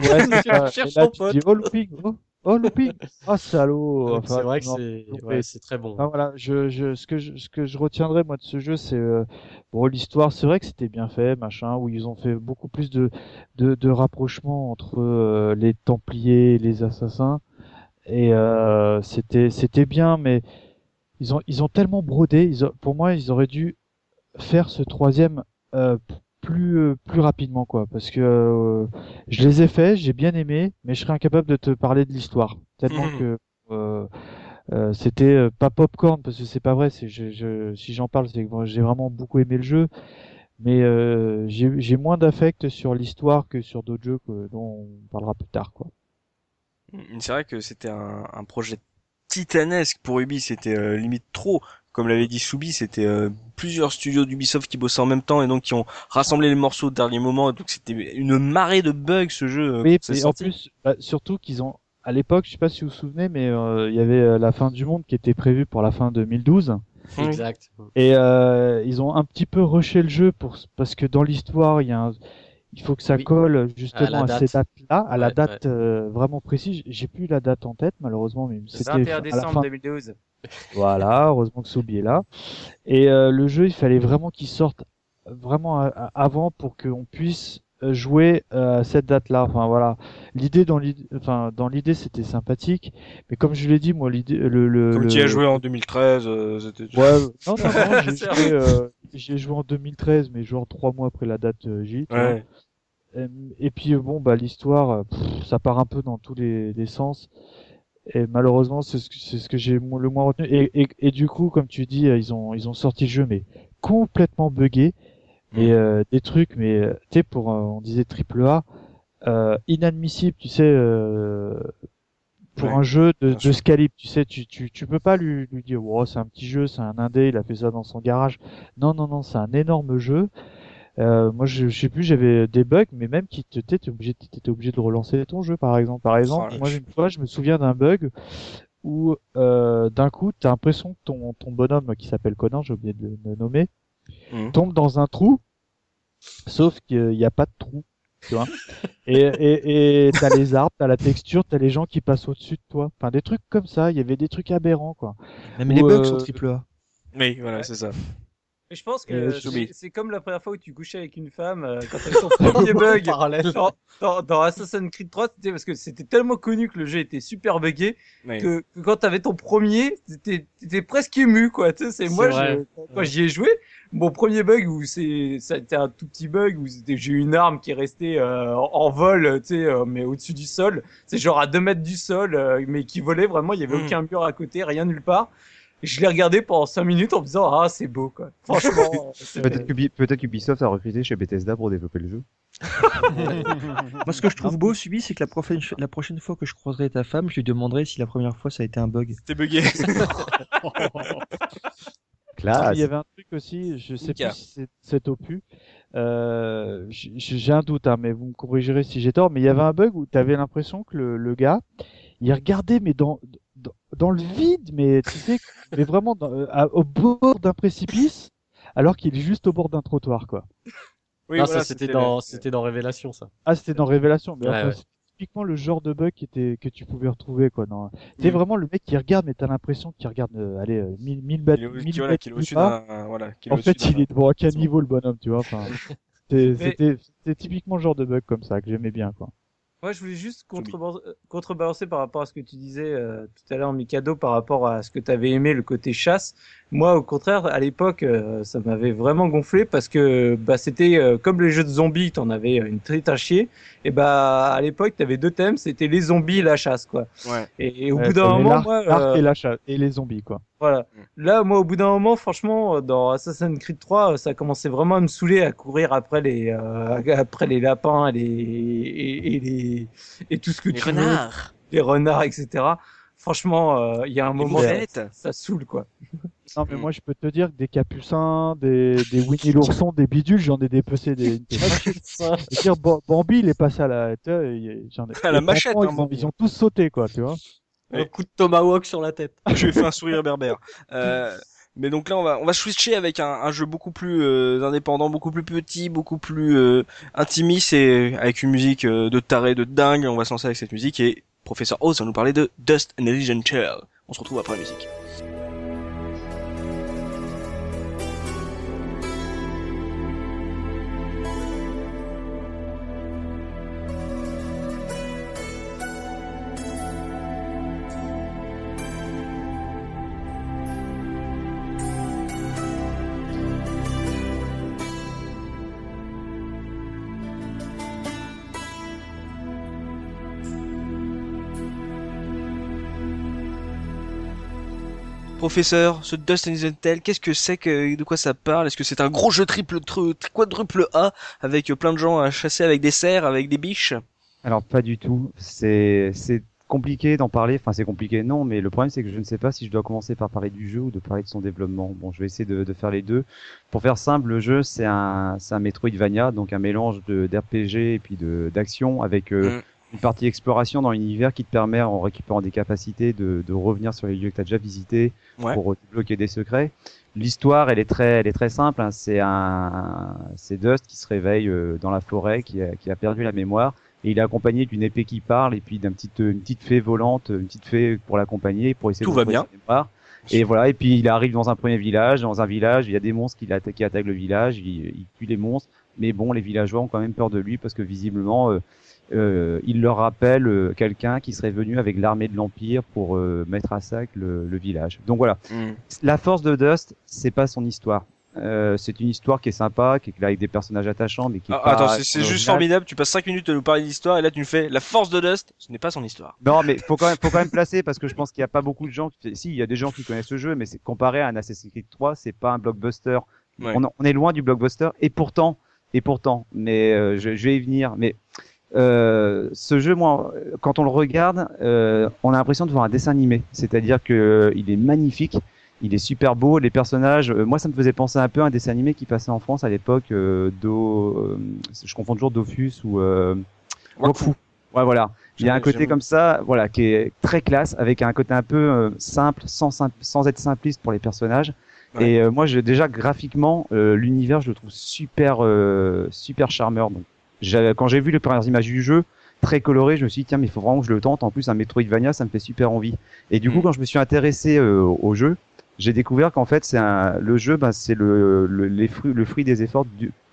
S6: Ouais, tu cherches ton pote. oh, looping, oh. Oh looping Ah salaud
S3: C'est vrai que c'est ouais, très bon.
S6: Voilà, je, je, ce que je, ce que je retiendrai moi de ce jeu, c'est euh, bon l'histoire. C'est vrai que c'était bien fait, machin, où ils ont fait beaucoup plus de de, de rapprochement entre euh, les Templiers et les assassins. Et euh, c'était c'était bien, mais ils ont ils ont tellement brodé. Ils pour moi, ils auraient dû faire ce troisième euh, plus euh, plus rapidement quoi. Parce que euh, je les ai faits j'ai bien aimé mais je serais incapable de te parler de l'histoire. Tellement mmh. que euh, euh, c'était pas popcorn parce que c'est pas vrai c'est je, je, si j'en parle c'est que j'ai vraiment beaucoup aimé le jeu. Mais j'ai moins d'affect sur l'histoire que sur d'autres jeux que, dont on parlera plus tard quoi.
S1: C'est vrai que c'était un, un projet titanesque pour Ubi c'était limite trop comme l'avait dit Soubi, c'était euh, plusieurs studios d'Ubisoft qui bossaient en même temps et donc qui ont rassemblé les morceaux au dernier moment. Donc c'était une marée de bugs ce jeu.
S6: Euh, oui, et en plus, bah, surtout qu'ils ont, à l'époque, je sais pas si vous vous souvenez, mais euh, il y avait la fin du monde qui était prévue pour la fin 2012.
S3: Exact.
S6: Et ils ont un petit peu rushé le jeu pour parce que dans l'histoire, il y a un il faut que ça colle justement à, ces dates-là, à la date euh, vraiment précise. J'ai plus la date en tête malheureusement, mais
S4: c'était 21 décembre 2012.
S6: Voilà, heureusement que Soubi est là. Et euh, le jeu, il fallait vraiment qu'il sorte vraiment avant pour qu'on puisse euh, jouer à cette date-là. Enfin voilà, l'idée dans l'idée, enfin dans l'idée c'était sympathique, mais comme je l'ai dit moi l'idée, le, le
S1: comme tu as joué en 2013,
S6: c'était. Ouais, non non non, j'ai joué, j'ai joué en 2013, mais genre trois mois après la date J.
S1: Ouais.
S6: Et puis bon, bah l'histoire, ça part un peu dans tous les, les sens. Et malheureusement, c'est ce ce que j'ai le moins retenu. Et, et, et, du coup, comme tu dis, ils ont ils ont sorti le jeu, mais complètement buggé. Et euh, des trucs, mais tu sais, pour on disait triple A, euh, inadmissible, tu sais, euh, pour un jeu de, de ce calibre, tu sais, tu, tu, tu peux pas lui, lui dire, oh, c'est un petit jeu, c'est un indé, il a fait ça dans son garage. Non, non, non, c'est un énorme jeu. Euh, moi, je, je, sais plus, j'avais des bugs, mais même qui t'étais obligé, t'étais obligé de relancer ton jeu, par exemple. Par exemple, oh, moi, une fois, je me souviens d'un bug où euh, d'un coup, t'as l'impression que ton, ton bonhomme, qui s'appelle Conan, j'ai oublié de le nommer, mmh. tombe dans un trou, sauf qu'il n'y a pas de trou. Tu vois et et et t'as les arbres, t'as la texture, t'as les gens qui passent au-dessus de toi. Enfin des trucs comme ça. Il y avait des trucs aberrants quoi.
S2: Même les bugs sont euh, triple A.
S1: Oui, voilà, c'est ça.
S4: Je pense que c'est comme la première fois où tu couchais avec une femme euh, quand t'avais ton premier bug dans, dans, Assassin's Creed 3, parce que c'était tellement connu que le jeu était super buggé que, que, quand t'avais ton premier, t'étais presque ému quoi. Tu sais, c'est moi, quand j'y ai joué, mon premier bug où c'est ça a été un tout petit bug où j'ai eu une arme qui est restée euh, en vol, tu sais, euh, mais au-dessus du sol. C'est genre à 2 mètres du sol, mais qui volait vraiment. Il y avait hmm. aucun mur à côté, rien nulle part je l'ai regardé pendant 5 minutes en me disant ah c'est beau quoi. Franchement.
S5: peut-être peut qu'Ubisoft a recruté chez Bethesda pour développer le jeu.
S2: Moi ce que je trouve beau Subi c'est que la prochaine, la prochaine fois que je croiserai ta femme je lui demanderai si la première fois ça a été un bug.
S1: C'était bugué.
S6: Classe. Il y avait un truc aussi, je sais plus si c'est opus. Euh, j'ai un doute, hein, mais vous me corrigerez si j'ai tort, mais il y avait un bug où tu avais l'impression que le, le, gars, il regardait mais dans dans, le vide, mais tu sais, mais vraiment euh, au bord d'un précipice, alors qu'il est juste au bord d'un trottoir, quoi.
S3: Oui, ça c'était dans, c'était dans Révélation, ça.
S6: Ah, c'était dans Révélation, mais c'est typiquement le genre de bug qui était que tu pouvais retrouver, quoi. Dans... C'est mm. vraiment le mec qui regarde, mais t'as l'impression qu'il regarde, euh, allez, 1000 1000 mètres,
S1: voilà,
S6: En fait, il est devant à quel niveau le bonhomme, tu vois. Enfin, c'était typiquement le genre de bug comme ça que j'aimais bien, quoi.
S4: Moi, je voulais juste euh, contrebalancer par rapport à ce que tu disais euh, tout à l'heure, Mikado, par rapport à ce que tu avais aimé, le côté chasse. Moi, au contraire, à l'époque, euh, ça m'avait vraiment gonflé parce que bah, c'était comme les jeux de zombies, t'en avais une très à chier. Et bah, à l'époque, t'avais deux thèmes, c'était les zombies et la chasse, quoi.
S1: Ouais.
S4: Et, au bout d'un moment, moi,
S6: et la chasse et les zombies, quoi.
S4: Voilà. Mm. Là, moi, au bout d'un moment, franchement, dans Assassin's Creed 3, ça commençait vraiment à me saouler à courir après les, euh, après les lapins et les, et, les, et tout ce que
S1: les renards.
S4: les renards, etc. Franchement, euh, il y a un moment, ça, ça, saoule, quoi.
S6: Non, mais moi, je peux te dire que des capucins, des, des Winnie l'ourson, des bidules, j'en ai dépecé des, des dire, Bambi, il est passé à la,
S1: j'en ai, à la machette, hein,
S6: ils ont tous sauté, quoi, tu vois.
S3: Un coup de tomahawk sur la tête.
S1: Je lui ai fait un sourire berbère. Euh, mais donc là, on va on va switcher avec un, un jeu beaucoup plus euh, indépendant, beaucoup plus petit, beaucoup plus euh, intimiste et avec une musique euh, de taré, de dingue. On va se lancer avec cette musique et Professeur Oz va nous parler de Dust and Elysian Chill. On se retrouve après la musique. Professeur, ce Dust and Tale, qu'est-ce que c'est que de quoi ça parle? Est-ce que c'est un gros jeu triple quadruple A avec plein de gens à chasser avec des cerfs, avec des biches?
S5: Alors pas du tout. C'est c'est compliqué d'en parler. Enfin c'est compliqué non, mais le problème c'est que je ne sais pas si je dois commencer par parler du jeu ou de parler de son développement. Bon, je vais essayer de, faire les deux. Pour faire simple, le jeu c'est un c'est un Metroidvania, donc un mélange de d'RPG et puis de d'action avec euh, mm une partie exploration dans l'univers qui te permet, en récupérant des capacités, de, de revenir sur les lieux que tu as déjà visités pour débloquer des secrets. L'histoire, elle est très, elle est très simple. Hein. C'est un, c'est Dust qui se réveille euh, dans la forêt, qui a, qui a perdu la mémoire, et il est accompagné d'une épée qui parle et puis d'un petite, une petite fée volante, une petite fée pour l'accompagner, pour essayer
S1: Tout
S5: de
S1: va bien.
S5: Et voilà, et puis il arrive dans un premier village, dans un village, il y a des monstres qui, qui attaquent le village, il, il, tue les monstres, mais bon, les villageois ont quand même peur de lui parce que visiblement, euh, euh, il leur rappelle euh, quelqu'un qui serait venu avec l'armée de l'Empire pour euh, mettre à sac le, le village. Donc voilà, mm. la force de Dust, c'est pas son histoire. Euh, c'est une histoire qui est sympa, qui est avec des personnages attachants, mais qui
S1: ah, Attends, c'est juste formidable. Tu passes 5 minutes à nous parler d'histoire et là tu nous fais la force de Dust. Ce n'est pas son histoire.
S5: Non, mais faut quand même, faut quand même placer parce que je pense qu'il n'y a pas beaucoup de gens. Qui... Si, il y a des gens qui connaissent ce jeu, mais c'est comparé à un Assassin's Creed 3, c'est pas un blockbuster. On, on, est loin du blockbuster et pourtant, et pourtant, mais je, je, vais y venir. Mais euh, ce jeu, moi, quand on le regarde, euh, on a l'impression de voir un dessin animé. C'est-à-dire que euh, il est magnifique, il est super beau. Les personnages, moi, ça me faisait penser un peu à un dessin animé qui passait en France à l'époque. Do, je confonds toujours Dofus ou Wakfu. Ouais, voilà. Il y a un côté comme ça, voilà, qui est très classe, avec un côté un peu simple, sans, sans être simpliste pour les personnages. Et moi, je, déjà graphiquement, l'univers, je le trouve super, super charmeur. Donc, quand j'ai vu les premières images du jeu, très coloré, je me suis dit tiens mais il faut vraiment que je le tente. En plus un Metroidvania, ça me fait super envie. Et du coup mm. quand je me suis intéressé euh, au jeu, j'ai découvert qu'en fait, c'est un, le jeu, ben, c'est le, le, les fruits, le fruit des efforts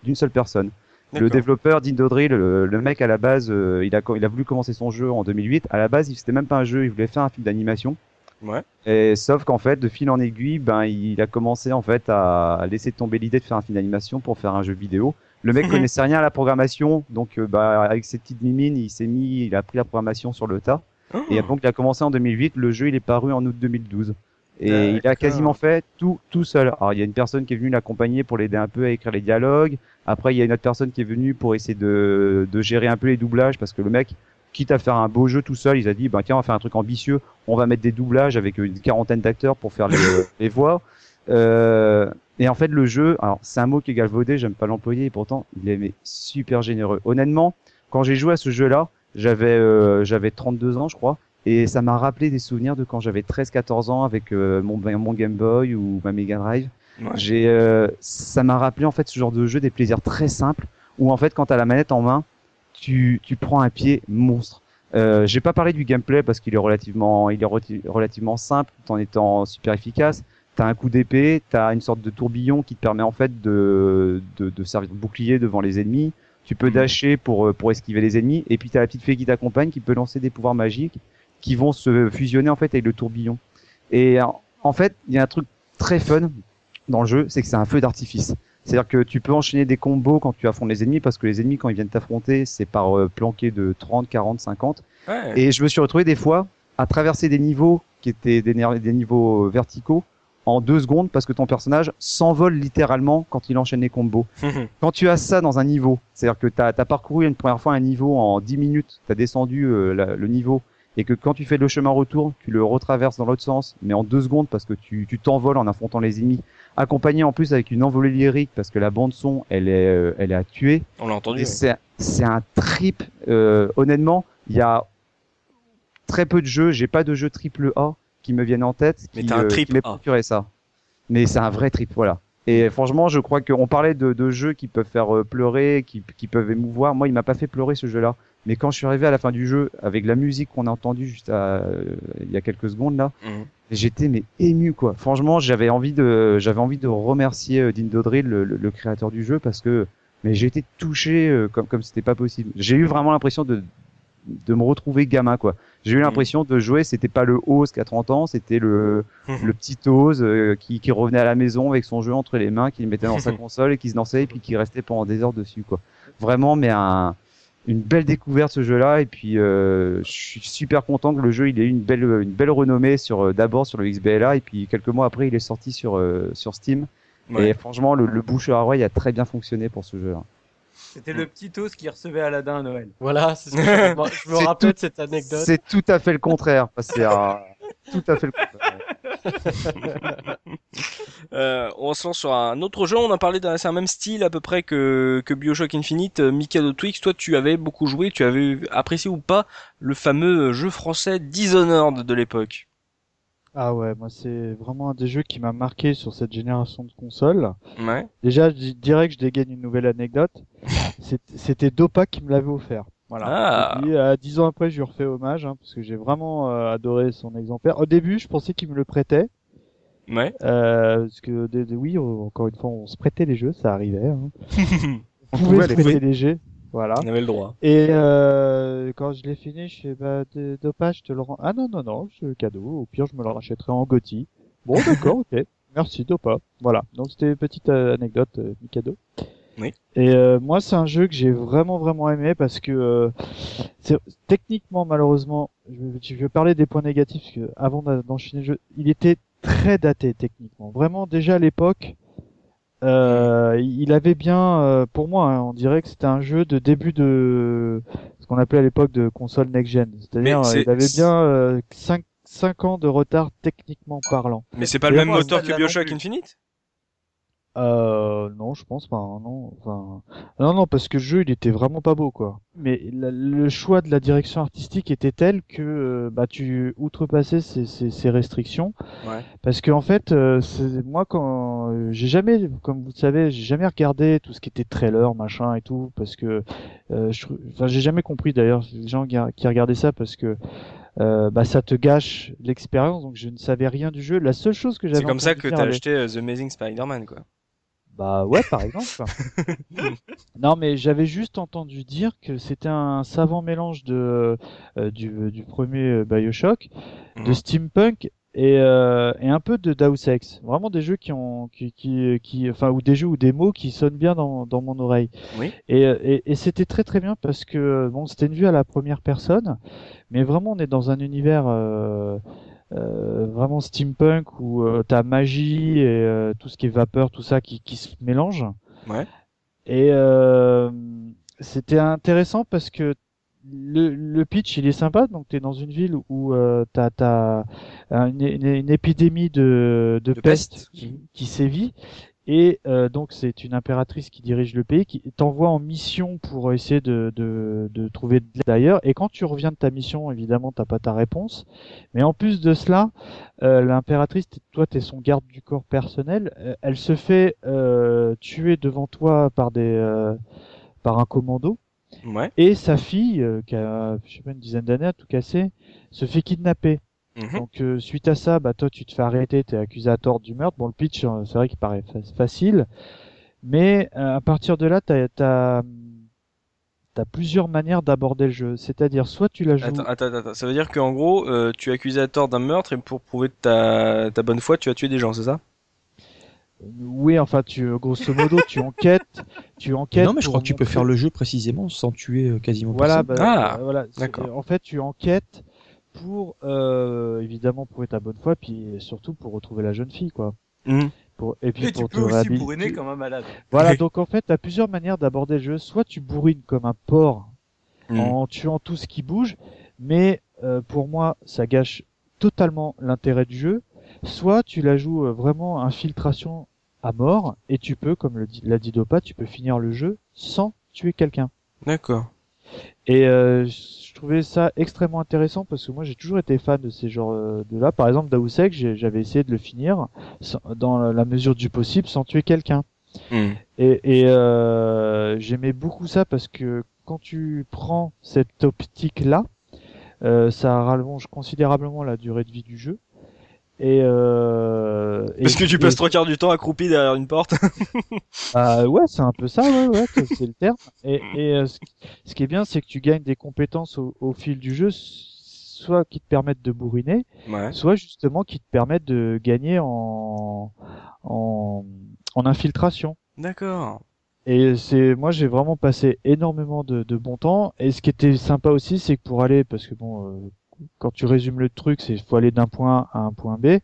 S5: d'une seule personne. Le développeur d'Indodrill, le, le, mec à la base, euh, il a il a voulu commencer son jeu en 2008. À la base, c'était même pas un jeu, il voulait faire un film d'animation.
S1: Ouais.
S5: Et sauf qu'en fait, de fil en aiguille, ben il a commencé en fait à laisser tomber l'idée de faire un film d'animation pour faire un jeu vidéo. Le mec connaissait rien à la programmation, donc euh, bah avec ses petites mimines, il s'est mis, il a appris la programmation sur le tas. Et ah. donc il a commencé en 2008. Le jeu, il est paru en août 2012. Et il a quasiment fait tout tout seul. Alors il y a une personne qui est venue l'accompagner pour l'aider un peu à écrire les dialogues. Après il y a une autre personne qui est venue pour essayer de, de gérer un peu les doublages parce que le mec, quitte à faire un beau jeu tout seul, il a dit bah tiens on va faire un truc ambitieux, on va mettre des doublages avec une quarantaine d'acteurs pour faire les, les voix. Euh, et en fait le jeu, alors c'est un mot qui est galvaudé, j'aime pas l'employer et pourtant il est super généreux. Honnêtement, quand j'ai joué à ce jeu-là, j'avais euh, j'avais 32 ans je crois et ça m'a rappelé des souvenirs de quand j'avais 13-14 ans avec euh, mon, mon Game Boy ou ma Mega Drive. J'ai, euh, ça m'a rappelé en fait ce genre de jeu des plaisirs très simples où en fait quand t'as la manette en main, tu, tu prends un pied monstre. Euh, j'ai pas parlé du gameplay parce qu'il est relativement, il est relativement simple tout en étant super efficace. T'as un coup d'épée, t'as une sorte de tourbillon qui te permet en fait de, de, de servir de bouclier devant les ennemis. Tu peux mm. dasher pour, euh, pour esquiver les ennemis. Et puis t'as la petite fée qui t'accompagne qui peut lancer des pouvoirs magiques qui vont se fusionner en fait avec le tourbillon. Et en fait, il y a un truc très fun dans le jeu, c'est que c'est un feu d'artifice. C'est-à-dire que tu peux enchaîner des combos quand tu affrontes les ennemis, parce que les ennemis, quand ils viennent t'affronter, c'est par euh, planqué de 30, 40, 50. Et je me suis retrouvé des fois à traverser des niveaux qui étaient des, des niveaux verticaux en deux secondes parce que ton personnage s'envole littéralement quand il enchaîne les combos. quand tu as ça dans un niveau, c'est-à-dire que tu as, parcouru une première fois un niveau en 10 minutes, tu as descendu euh, le niveau et que quand tu fais le chemin retour, tu le retraverses dans l'autre sens, mais en deux secondes parce que tu t'envoles en affrontant les ennemis, accompagné en plus avec une envolée lyrique parce que la bande son, elle est, euh, elle est à tuer.
S1: On l'a entendu.
S5: C'est, c'est un trip. Euh, honnêtement, il y a très peu de jeux. J'ai pas de jeux triple A qui me viennent en tête.
S1: Mais t'as un euh, triple
S5: procuré ça. Mais c'est un vrai trip, voilà. Et franchement, je crois qu'on parlait de, de, jeux qui peuvent faire euh, pleurer, qui, qui peuvent émouvoir. Moi, il m'a pas fait pleurer ce jeu-là. Mais quand je suis arrivé à la fin du jeu, avec la musique qu'on a entendue juste à, il y a quelques secondes là, mhm. j'étais mais ému quoi. Franchement, j'avais envie de, j'avais envie de remercier euh, Dindo Drill, le, le, créateur du jeu, parce que mais j'ai été touché euh, comme comme c'était pas possible. J'ai eu vraiment l'impression de de me retrouver gamin quoi. J'ai eu mhm. l'impression de jouer, c'était pas le Oz qui a 30 ans, c'était le mhm. le petit Oz euh, qui, qui revenait à la maison avec son jeu entre les mains, qui le mettait dans sa console et qui se lançait et puis qui restait pendant des heures dessus quoi. Vraiment mais un une belle découverte ce jeu-là et puis euh, je suis super content que le jeu il ait eu une belle une belle renommée sur euh, d'abord sur le XBLA et puis quelques mois après il est sorti sur euh, sur Steam et franchement le, le bouche à oreille a très bien fonctionné pour ce jeu-là.
S4: C'était le petit os qui recevait Aladdin à Noël.
S3: Voilà, c'est ce que je, me rappelle de cette anecdote.
S5: C'est tout à fait le contraire. C'est tout à fait le contraire.
S1: euh, on se lance sur un autre jeu. On a parlé d'un, c'est un même style à peu près que, que Bioshock Infinite. Euh, Mikado Twix, toi, tu avais beaucoup joué. Tu avais apprécié ou pas le fameux jeu français Dishonored de l'époque?
S6: Ah ouais, moi c'est vraiment un des jeux qui m'a marqué sur cette génération de consoles.
S1: Ouais.
S6: Déjà, je dirais que je dégaine une nouvelle anecdote. C'était Dopa qui me l'avait offert. Voilà.
S1: Ah.
S6: Et, euh, dix ans après, je lui refais hommage hein, parce que j'ai vraiment euh, adoré son exemplaire. Au début, je pensais qu'il me le prêtait.
S1: Ouais.
S6: Euh, parce que oui, encore une fois, on se prêtait les jeux, ça arrivait. Hein. on, pouvait se prêter les jeux. Voilà.
S1: On avait le droit.
S6: Et euh, quand je l'ai fini, je fais bah de, dopage, je te le rends. Ah non non non, c'est cadeau. Au pire, je me le rachèterai en Gotti. Bon d'accord, ok. Merci Dopa. Voilà. Donc c'était une petite euh, anecdote, euh.
S1: Oui.
S6: Et euh, moi, c'est un jeu que j'ai vraiment vraiment aimé parce que euh, techniquement, malheureusement, je vais, je vais, parler des points négatifs parce que avant d'enchaîner le jeu, il était très daté techniquement. Vraiment, déjà à l'époque, euh, il avait bien, euh, pour moi, hein, on dirait que c'était un jeu de début de ce qu'on appelait à l'époque de console next-gen. C'est-à-dire, il avait bien 5, euh, 5 ans de retard techniquement parlant.
S1: Mais c'est pas le même moteur que Bioshock Infinite?
S6: Euh, non, je pense pas. Hein, non, enfin, non, non, parce que le jeu, il était vraiment pas beau, quoi. Mais le choix de la direction artistique était tel que euh, bah tu outrepassais ces, ces, ces restrictions.
S1: Ouais.
S6: Parce que en fait, euh, moi, quand euh, j'ai jamais, comme vous le savez, j'ai jamais regardé tout ce qui était trailer, machin et tout, parce que, euh, je, enfin, j'ai jamais compris d'ailleurs les gens qui, qui regardaient ça, parce que euh, bah ça te gâche l'expérience. Donc je ne savais rien du jeu. La seule chose que j'avais
S1: C'est comme ça que t'as acheté The Amazing Spider-Man, quoi.
S6: Bah ouais, par exemple. non, mais j'avais juste entendu dire que c'était un savant mélange de euh, du, du premier Bioshock, de mhm. steampunk et, euh, et un peu de Deus Ex. Vraiment des jeux qui ont, qui, qui, qui, enfin, ou des jeux ou des mots qui sonnent bien dans, dans mon oreille.
S1: Oui.
S6: Et, et, et c'était très très bien parce que bon, c'était une vue à la première personne, mais vraiment on est dans un univers euh, euh, vraiment steampunk où euh, t'as magie et euh, tout ce qui est vapeur, tout ça qui, qui se mélange.
S1: Ouais.
S6: Et euh, c'était intéressant parce que le, le, pitch il est sympa donc tu es dans une ville où euh, tu as, une, une, épidémie de, de, peste, Qui, qui, sévit et euh, donc c'est une impératrice qui dirige le pays qui t'envoie en mission pour essayer de, de, de trouver de l'aide ailleurs et quand tu reviens de ta mission évidemment t'as pas ta réponse mais en plus de cela euh, l'impératrice toi tu es son garde du corps personnel euh, elle se fait euh, tuer devant toi par des euh, par un commando
S1: Ouais.
S6: Et sa fille, euh, qui a je sais pas une dizaine d'années à tout casser, se fait kidnapper.
S1: Mhm.
S6: Donc euh, suite à ça, bah toi tu te fais arrêter, t'es accusé à tort du meurtre. Bon le pitch, euh, c'est vrai qu'il paraît facile, mais à partir de là, t'as as, as plusieurs manières d'aborder le jeu. C'est-à-dire soit tu la joues.
S1: Attends, attends, attends. Ça veut dire qu'en gros, tu es accusé à tort d'un meurtre et pour prouver ta, ta bonne foi, tu as tué des gens, c'est ça?
S6: Oui, enfin, tu, grosso modo, tu enquêtes, tu enquêtes.
S2: Non, mais je crois que tu peux faire le jeu précisément sans tuer euh, quasiment
S6: voilà,
S2: personne.
S6: Bah, ah, voilà. D'accord. En fait, tu enquêtes pour euh, évidemment prouver ta bonne foi, puis surtout pour retrouver la jeune fille, quoi.
S1: Mmh.
S6: Pour, et puis
S4: et
S6: pour
S4: tu peux aussi bourriner comme un malade.
S6: Voilà, donc en fait, tu as plusieurs manières d'aborder le jeu. Soit tu bourrines comme un porc mmh. en tuant tout ce qui bouge, mais euh, pour moi, ça gâche totalement l'intérêt du jeu. Soit tu la joues euh, vraiment infiltration à mort et tu peux, comme l'a dit Dopa, tu peux finir le jeu sans tuer quelqu'un.
S1: D'accord.
S6: Et euh, je trouvais ça extrêmement intéressant parce que moi j'ai toujours été fan de ces genres euh, de là. Par exemple, Deus Ex, j'avais essayé de le finir dans la mesure du possible sans tuer quelqu'un.
S1: Hmm.
S6: Et, et euh, j'aimais beaucoup ça parce que quand tu prends cette optique là, euh, ça rallonge considérablement la durée de vie du jeu. Et, euh,
S1: Parce que tu passes trois quarts du temps accroupi derrière une porte.
S6: ah ouais, c'est un peu ça, ouais, ouais, c'est le terme. Et, et euh, ce qui est bien, c'est que tu gagnes des compétences au, au, fil du jeu, soit qui te permettent de bourriner,
S1: ouais.
S6: soit justement qui te permettent de gagner en en, en infiltration.
S1: D'accord.
S6: Et c'est moi j'ai vraiment passé énormément de, de bon temps. Et ce qui était sympa aussi, c'est que pour aller, parce que bon, euh, quand tu résumes le truc, c'est faut aller d'un point A à un point B,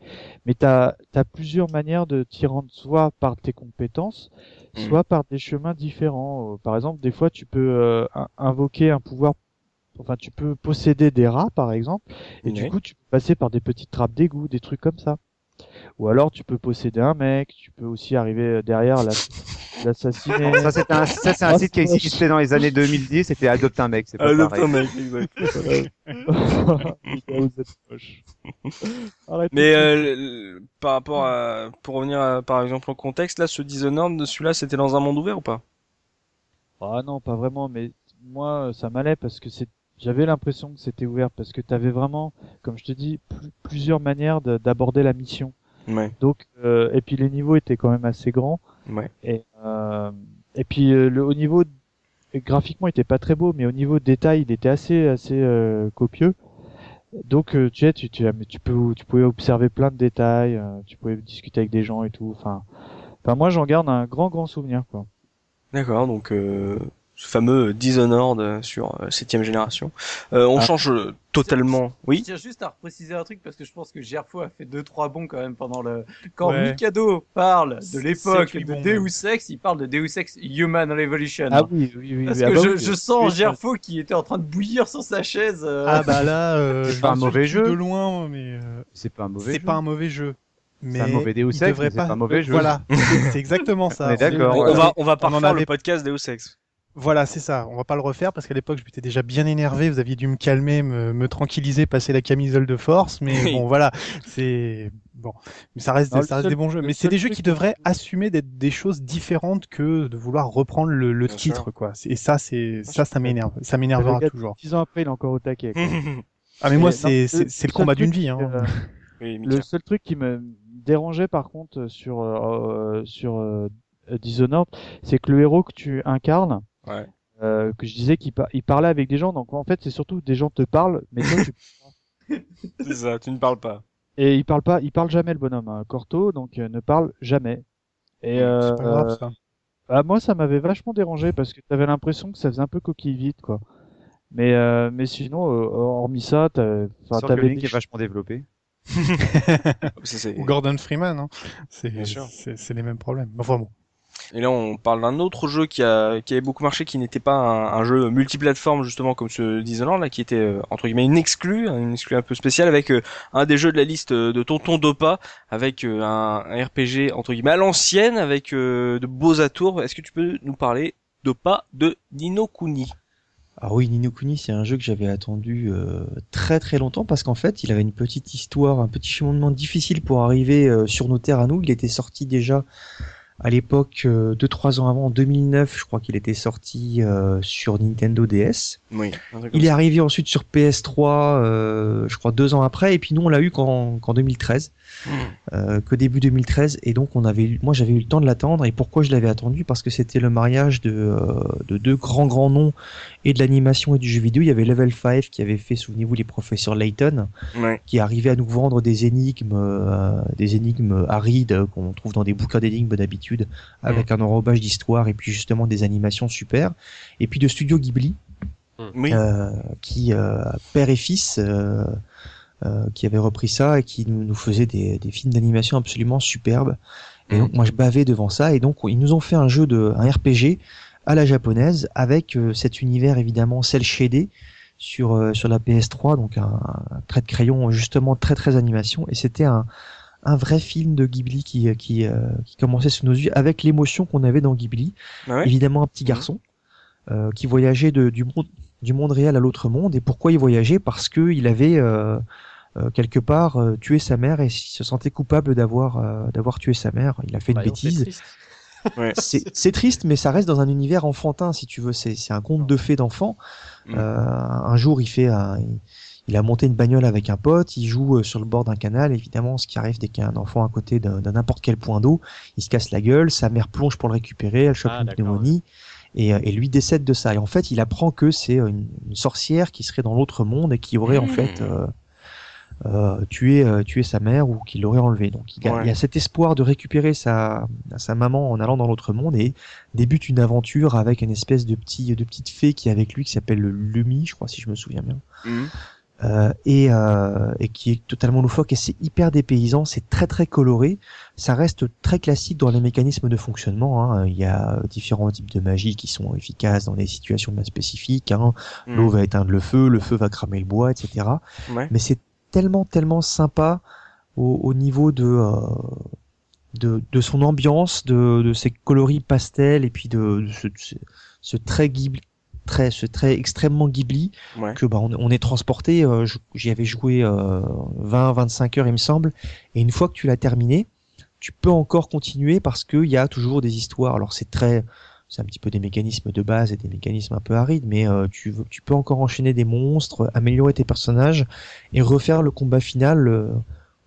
S6: mais tu as, plusieurs manières de t'y rendre, soit par tes compétences, mmh. soit par des chemins différents. Euh, par exemple, des fois, tu peux euh, invoquer un pouvoir, enfin, tu peux posséder des rats, par exemple, et du coup, tu peux passer par des petites trappes d'égout, des trucs comme ça. Ou alors tu peux posséder un mec, tu peux aussi arriver derrière l'assassiner.
S5: ça c'est un, ça c'est un ah, site qui existait dans les années 2010, c'était adopte un mec, c'est pas
S1: Adopte
S5: pareil.
S1: un mec, exact. Mais euh, par rapport à, pour revenir à, par exemple au contexte, là, ce Dishonored, celui-là, c'était dans un monde ouvert ou pas?
S6: Ah non, pas vraiment, mais moi, ça m'allait parce que c'est j'avais l'impression que c'était ouvert parce que tu avais vraiment, comme je te dis, plusieurs manières d'aborder la mission.
S1: Ouais.
S6: Donc, euh, et puis les niveaux étaient quand même assez grands.
S1: Ouais.
S6: Et, euh, et puis euh, le au niveau graphiquement, il était pas très beau, mais au niveau détail, il était assez assez euh, copieux. Donc, euh, tu sais, tu, tu, tu, peux, tu pouvais observer plein de détails, tu pouvais discuter avec des gens et tout. Enfin, enfin, moi, j'en garde un grand, grand souvenir, quoi.
S1: D'accord, donc euh, ce fameux Dishonored sur euh, septième génération. Euh, on ah. change totalement. Oui?
S4: Je tiens juste à repréciser un truc parce que je pense que Gerfo a fait deux trois bons quand même pendant le quand Mikado parle de l'époque de bon, Deus Ex, il parle de Deus Ex Human Revolution.
S6: Ah oui, oui, oui.
S4: Parce
S6: oui,
S4: que
S6: ah
S4: je,
S6: bah oui,
S4: je sens Gerfo qui était en train de bouillir sur sa chaise. Euh...
S7: Ah bah là, euh,
S5: c'est pas un mauvais jeu.
S7: De loin, mais euh,
S5: c'est pas un mauvais.
S7: C'est pas un mauvais jeu.
S5: Mais c'est un mauvais Deus Ex, c'est pas... un mauvais jeu.
S7: Voilà, c'est exactement ça.
S1: D'accord. On, va on va avait... le podcast Deus Ex.
S7: Voilà, c'est ça. On va pas le refaire parce qu'à l'époque, je m'étais déjà bien énervé. Vous aviez dû me calmer, me, me tranquilliser, passer la camisole de force. Mais bon, voilà, c'est bon. Mais ça reste, ça reste des bons jeux. Mais c'est des jeux qui devraient assumer d'être des choses différentes que de vouloir reprendre le, le titre, sûr. quoi. Et ça, c'est ça, ça m'énerve. Ça m'énervera toujours.
S6: Dix ans après, il est encore au taquet.
S7: Ah mais moi c'est c'est le combat d'une vie. Hein.
S6: le seul truc qui me dérangeait par contre sur euh, sur euh, Dishonored, c'est que le héros que tu incarnes,
S1: ouais.
S6: euh, que je disais qu'il il parlait avec des gens, donc en fait c'est surtout des gens te parlent, mais toi tu
S1: c'est ça, tu ne parles pas.
S6: Et il parle pas, il parle jamais le bonhomme, hein. Corto, donc euh, ne parle jamais. Et euh, pas grave, ça. Bah, moi ça m'avait vachement dérangé parce que t'avais l'impression que ça faisait un peu coquille vide quoi. Mais euh, mais sinon hormis ça,
S5: t'avais des... qui est vachement développé.
S7: Ou Gordon Freeman, hein. c'est c'est les mêmes problèmes. Enfin bon.
S1: Et là, on parle d'un autre jeu qui a qui avait beaucoup marché, qui n'était pas un, jeu multiplateforme justement comme ce Dishonored là, qui était euh, entre guillemets une exclue, une exclue un peu spéciale avec euh, un des jeux de la liste euh, de Tonton Dopa, avec un, RPG entre guillemets à l'ancienne, avec de beaux atours. Est-ce que tu peux nous parler Dopa de Nino Kuni?
S2: Ah oui, Nino Kuni, c'est un jeu que j'avais attendu très très longtemps parce qu'en fait, il avait une petite histoire, un petit cheminement difficile pour arriver sur nos terres à nous. Il était sorti déjà à l'époque, euh, deux trois ans avant, en 2009, je crois qu'il était sorti euh, sur Nintendo DS.
S1: Oui.
S2: Il est arrivé ensuite sur PS3, euh, je crois deux ans après, et puis nous on l'a eu qu'en 2013, mmh. euh, que début 2013, et donc on avait, moi j'avais eu le temps de l'attendre. Et pourquoi je l'avais attendu? Parce que c'était le mariage de, euh, de deux grands grands noms et de l'animation et du jeu vidéo. Il y avait Level 5 qui avait fait, souvenez-vous, les professeurs Layton, qui arrivait à nous vendre des énigmes, euh, des énigmes arides qu'on trouve dans des bouquins d'énigmes d'habitude, avec un enrobage d'histoire et puis justement des animations super. Et puis de Studio Ghibli, euh, qui euh, père et fils euh, qui avait repris ça et qui nous, nous faisait des, des films d'animation absolument superbes. Et donc moi je bavais devant ça. Et donc ils nous ont fait un jeu de un RPG à la japonaise avec cet univers évidemment cel shaded sur sur la PS3 donc un, trait de crayon justement très très animation. Et c'était un un vrai film de Ghibli qui qui, qui commençait sous nos yeux avec l'émotion qu'on avait dans Ghibli.
S1: Ah
S2: évidemment un petit mmh. garçon euh, qui voyageait de, du monde du monde réel à l'autre monde. Et pourquoi il voyageait? Parce que il avait euh, euh, quelque part euh, tué sa mère et il se sentait coupable d'avoir d'avoir tué sa mère. Il a fait une bah, bêtise. C'est triste, mais ça reste dans un univers enfantin, si tu veux. C'est un conte de fées d'enfant. Mm. un jour, il fait un, il a monté une bagnole avec un pote, il joue sur le bord d'un canal. Évidemment, ce qui arrive dès qu'il y a un enfant à côté d'un n'importe quel point d'eau, il se casse la gueule, sa mère plonge pour le récupérer, elle chope ah, une pneumonie. Euh, et, lui décède de ça. Et en fait, il apprend que c'est une, sorcière qui serait dans l'autre monde et qui aurait en fait euh, euh, tué, euh, tué sa mère ou qui l'aurait enlevé. Donc il, y a cet espoir de récupérer sa, sa maman en allant dans l'autre monde et débute une aventure avec une espèce de petit de petite fée qui est avec lui qui s'appelle le Lumi, je crois si je me souviens bien. Hmm. Euh, et, euh, et, qui est totalement loufoque et c'est hyper dépaysant, c'est très très coloré, ça reste très classique dans les mécanismes de fonctionnement. Hein. Il y a différents types de magie qui sont efficaces dans des situations bien spécifiques. Hein. Mm. L'eau va éteindre le feu, le feu va cramer le bois, etc. Mais c'est tellement tellement sympa au, au niveau de, euh, de, de son ambiance, de, de ses coloris pastels et puis de, de ce, ce, ce très c'est très extrêmement Ghibli que bah on, est transporté. Euh, j'y avais joué 20-25 euh, heures il me semble, et une fois que tu l'as terminé, tu peux encore continuer parce qu'il y a toujours des histoires. Alors c'est très, c'est un petit peu des mécanismes de base et des mécanismes un peu arides, mais euh, tu, tu peux encore enchaîner des monstres, améliorer tes personnages et refaire le combat final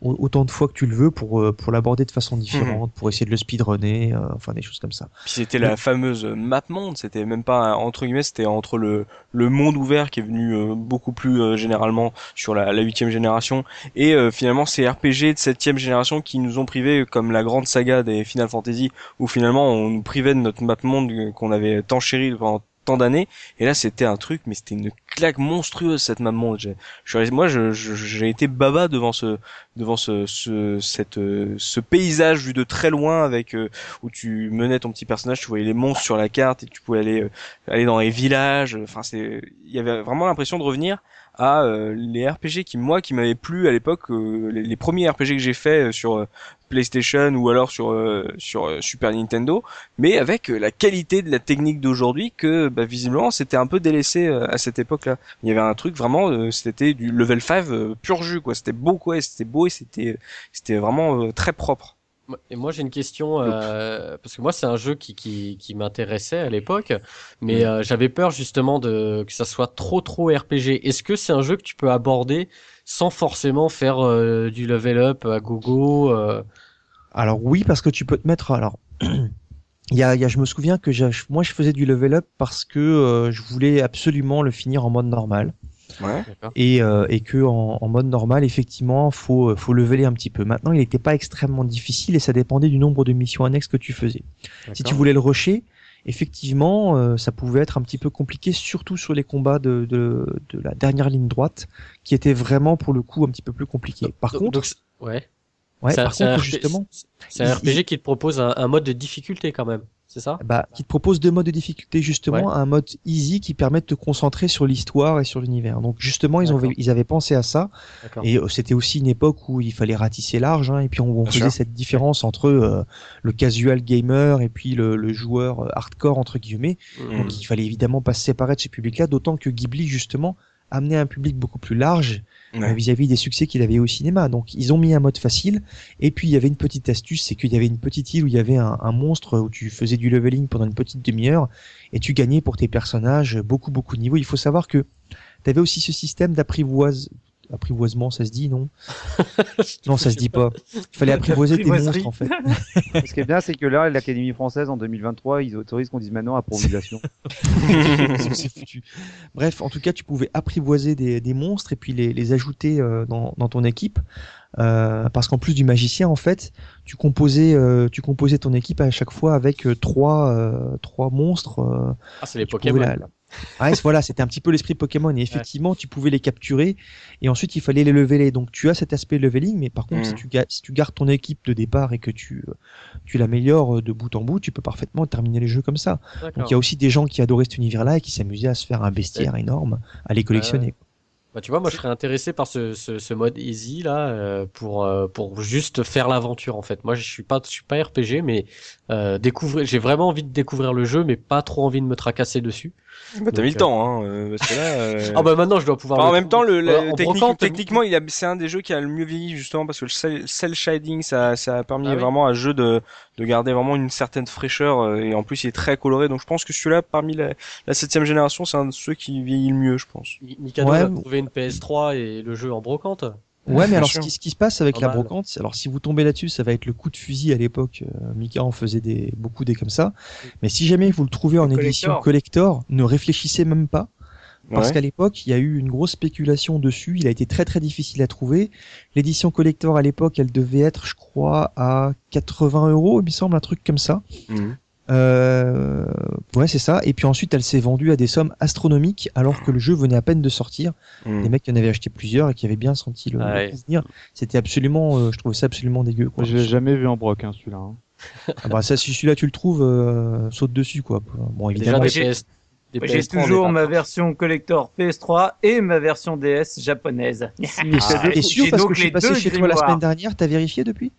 S2: autant de fois que tu le veux pour euh, pour l'aborder de façon différente, mhm. pour essayer de le speedrunner, euh, enfin des choses comme ça.
S1: Puis c'était la fameuse map monde, c'était même pas entre guillemets, c'était entre le le monde ouvert qui est venu euh, beaucoup plus généralement sur la huitième génération et finalement ces RPG de septième génération qui nous ont privés comme la grande saga des Final Fantasy où finalement on nous privait de notre map monde qu'on avait tant chéri pendant d'années et là c'était un truc mais c'était une claque monstrueuse cette maman. Je, moi j'ai été baba devant ce devant ce, ce cette ce paysage vu de très loin avec euh, où tu menais ton petit personnage tu voyais les monstres sur la carte et tu pouvais aller euh, aller dans les villages. Enfin c'est il y avait vraiment l'impression de revenir à euh, les RPG qui moi qui m'avaient plu à l'époque les, les, premiers RPG que j'ai fait sur PlayStation ou alors sur euh, sur euh, Super Nintendo, mais avec euh, la qualité de la technique d'aujourd'hui que bah, visiblement c'était un peu délaissé à cette époque-là. Il y avait un truc vraiment, c'était du level 5 pur jus quoi. C'était beau quoi, c'était beau et c'était c'était vraiment très propre.
S3: Et moi j'ai une question euh, parce que moi c'est un jeu qui qui, qui m'intéressait à l'époque, mais euh, j'avais peur justement de que ça soit trop trop RPG. Est-ce que c'est un jeu que tu peux aborder sans forcément faire euh, du level up à gogo euh?
S2: Alors oui parce que tu peux te mettre alors. Il y a, il y a, je me souviens que moi je faisais du level up parce que euh, je voulais absolument le finir en mode normal.
S1: Ouais.
S2: Et, euh, et que en, en, mode normal, effectivement, faut faut leveler un petit peu. Maintenant, il n'était pas extrêmement difficile et ça dépendait du nombre de missions annexes que tu faisais. Si tu voulais le rusher, effectivement, euh, ça pouvait être un petit peu compliqué, surtout sur les combats de, de, de, la dernière ligne droite, qui était vraiment pour le coup un petit peu plus compliqué. Par
S3: donc,
S2: contre,
S3: donc, ouais.
S2: Ouais, par contre,
S3: RPG,
S2: justement,
S3: c'est un RPG qui te propose un, un, mode de difficulté quand même, c'est ça?
S2: Bah, qui te propose deux modes de difficulté justement, ouais. un mode easy qui permet de te concentrer sur l'histoire et sur l'univers. Donc justement, ils ont ils avaient pensé à ça et euh, c'était aussi une époque où il fallait ratisser large hein, et puis on, on faisait sûr. cette différence entre euh, le casual gamer et puis le, le joueur hardcore entre guillemets. Mmh. Donc il fallait évidemment pas se séparer de ces publics-là, d'autant que Ghibli justement amenait un public beaucoup plus large vis-à-vis ouais. -vis des succès qu'il avait au cinéma. Donc ils ont mis un mode facile. Et puis il y avait une petite astuce, c'est qu'il y avait une petite île où il y avait un, un, monstre où tu faisais du leveling pendant une petite demi-heure et tu gagnais pour tes personnages beaucoup beaucoup de niveaux. Il faut savoir que tu avais aussi ce système d'apprivoise apprivoisement, ça se dit, non Non, ça se dit pas. Il fallait apprivoiser tes monstres, en fait.
S5: Ce qui est bien, c'est que là, l'Académie française, en 2023, ils autorisent qu'on dise maintenant approvisation.
S2: Bref, en tout cas, tu pouvais apprivoiser des, des monstres et puis les, les ajouter euh, dans, dans, ton équipe. Euh, parce qu'en plus du magicien, en fait, tu composais, euh, tu composais ton équipe à chaque fois avec euh, trois, euh, trois monstres.
S3: ah, c'est les Pokémon. La,
S2: ah, voilà, c'était un petit peu l'esprit Pokémon et effectivement, ouais. tu pouvais les capturer et ensuite il fallait les leveler. Donc tu as cet aspect leveling, mais par contre, mmh. si, tu, si tu gardes ton équipe de départ et que tu, tu l'améliores de bout en bout, tu peux parfaitement terminer les jeux comme ça. Donc il y a aussi des gens qui adoraient cet univers-là et qui s'amusaient à se faire un bestiaire ouais. énorme, à les collectionner.
S3: Euh... Bah, tu vois, moi je serais intéressé par ce, ce, ce mode easy là euh, pour euh, pour juste faire l'aventure en fait. Moi je suis pas je suis pas RPG mais euh, découvrir j'ai vraiment envie de découvrir le jeu mais pas trop envie de me tracasser dessus.
S1: Bah, t'as mis le temps, hein, euh, parce que là. Euh...
S3: ah bah maintenant je dois pouvoir.
S1: Enfin, en même temps, le, le technique, brocante, techniquement, il a, c'est un des jeux qui a le mieux vieilli justement parce que le cell, cell shading, ça, ça a permis ah, vraiment à jeu de, de garder vraiment une certaine fraîcheur euh, et en plus il est très coloré. Donc je pense que celui-là, parmi la, la septième génération, c'est un de ceux qui vieillit le mieux, je pense.
S3: Mikado ouais. a trouvé une PS3 et le jeu en brocante.
S2: Ouais, mais alors ce qui, ce qui, se passe avec Normal. la brocante, alors si vous tombez là-dessus, ça va être le coup de fusil à l'époque. Euh, Mika en faisait des beaucoup des comme ça. Mais si jamais vous le trouvez en collector. édition collector, ne réfléchissez même pas. Parce ouais. qu'à l'époque, il y a eu une grosse spéculation dessus. Il a été très très difficile à trouver. L'édition collector à l'époque, elle devait être, je crois, à 80 euros, il me semble, un truc comme ça. Mmh. Euh, ouais, c'est ça. Et puis ensuite, elle s'est vendue à des sommes astronomiques alors que le jeu venait à peine de sortir. Mmh. Les mecs qui en avaient acheté plusieurs et qui avaient bien senti le, ouais. le C'était absolument, euh, je trouvais ça absolument dégueu.
S6: Quoi. Je l'ai jamais vu en broc, hein, celui-là. Hein.
S2: ah bah ça, si celui-là tu le trouves, euh, saute dessus, quoi. Bon, évidemment.
S4: J'ai toujours ma version collector PS3 et ma version DS japonaise.
S2: Ah, T'es sûr parce que je suis passé chez toi la semaine dernière, t'as vérifié depuis?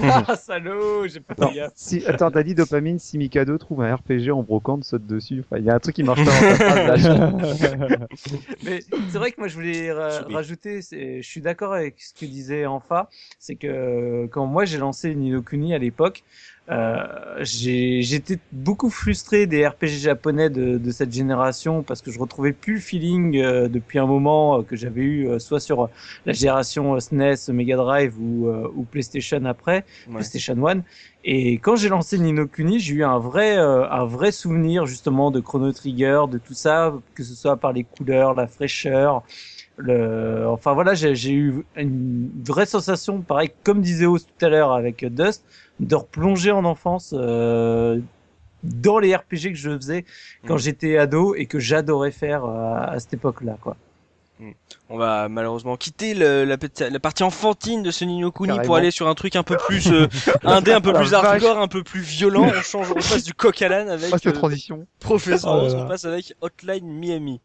S4: Ah, salaud, j'ai pas fait gaffe.
S5: Si, attends, t'as dit dopamine, si Mikado trouve un RPG en brocante, saute dessus. Enfin, il y a un truc qui marche pas dans
S4: Mais c'est vrai que moi, je voulais ra rajouter, je suis d'accord avec ce que disait Enfa, c'est que quand moi j'ai lancé Ninokuni à l'époque, euh, j'étais beaucoup frustré des RPG japonais de, de, cette génération parce que je retrouvais plus le feeling euh, depuis un moment euh, que j'avais eu euh, soit sur la génération SNES, Mega Drive ou, euh, ou PlayStation après, ouais. PlayStation 1. Et quand j'ai lancé Ninokuni, j'ai eu un vrai, un vrai souvenir justement de Chrono Trigger, de tout ça, que ce soit par les couleurs, la fraîcheur. Le... Enfin voilà, j'ai eu une vraie sensation, pareil, comme disait Oz tout à l'heure avec Dust, de replonger en enfance euh, dans les RPG que je faisais quand mmh. j'étais ado et que j'adorais faire euh, à cette époque-là, quoi.
S1: Mmh. On va malheureusement quitter le, la, la, partie enfantine de ce Nino Kuni Carrément. pour aller sur un truc un peu plus euh, indé, un peu plus hardcore, un peu plus violent. On change, on passe du coq à l'âne avec
S5: euh, transition.
S1: Professeur oh on passe avec Hotline Miami.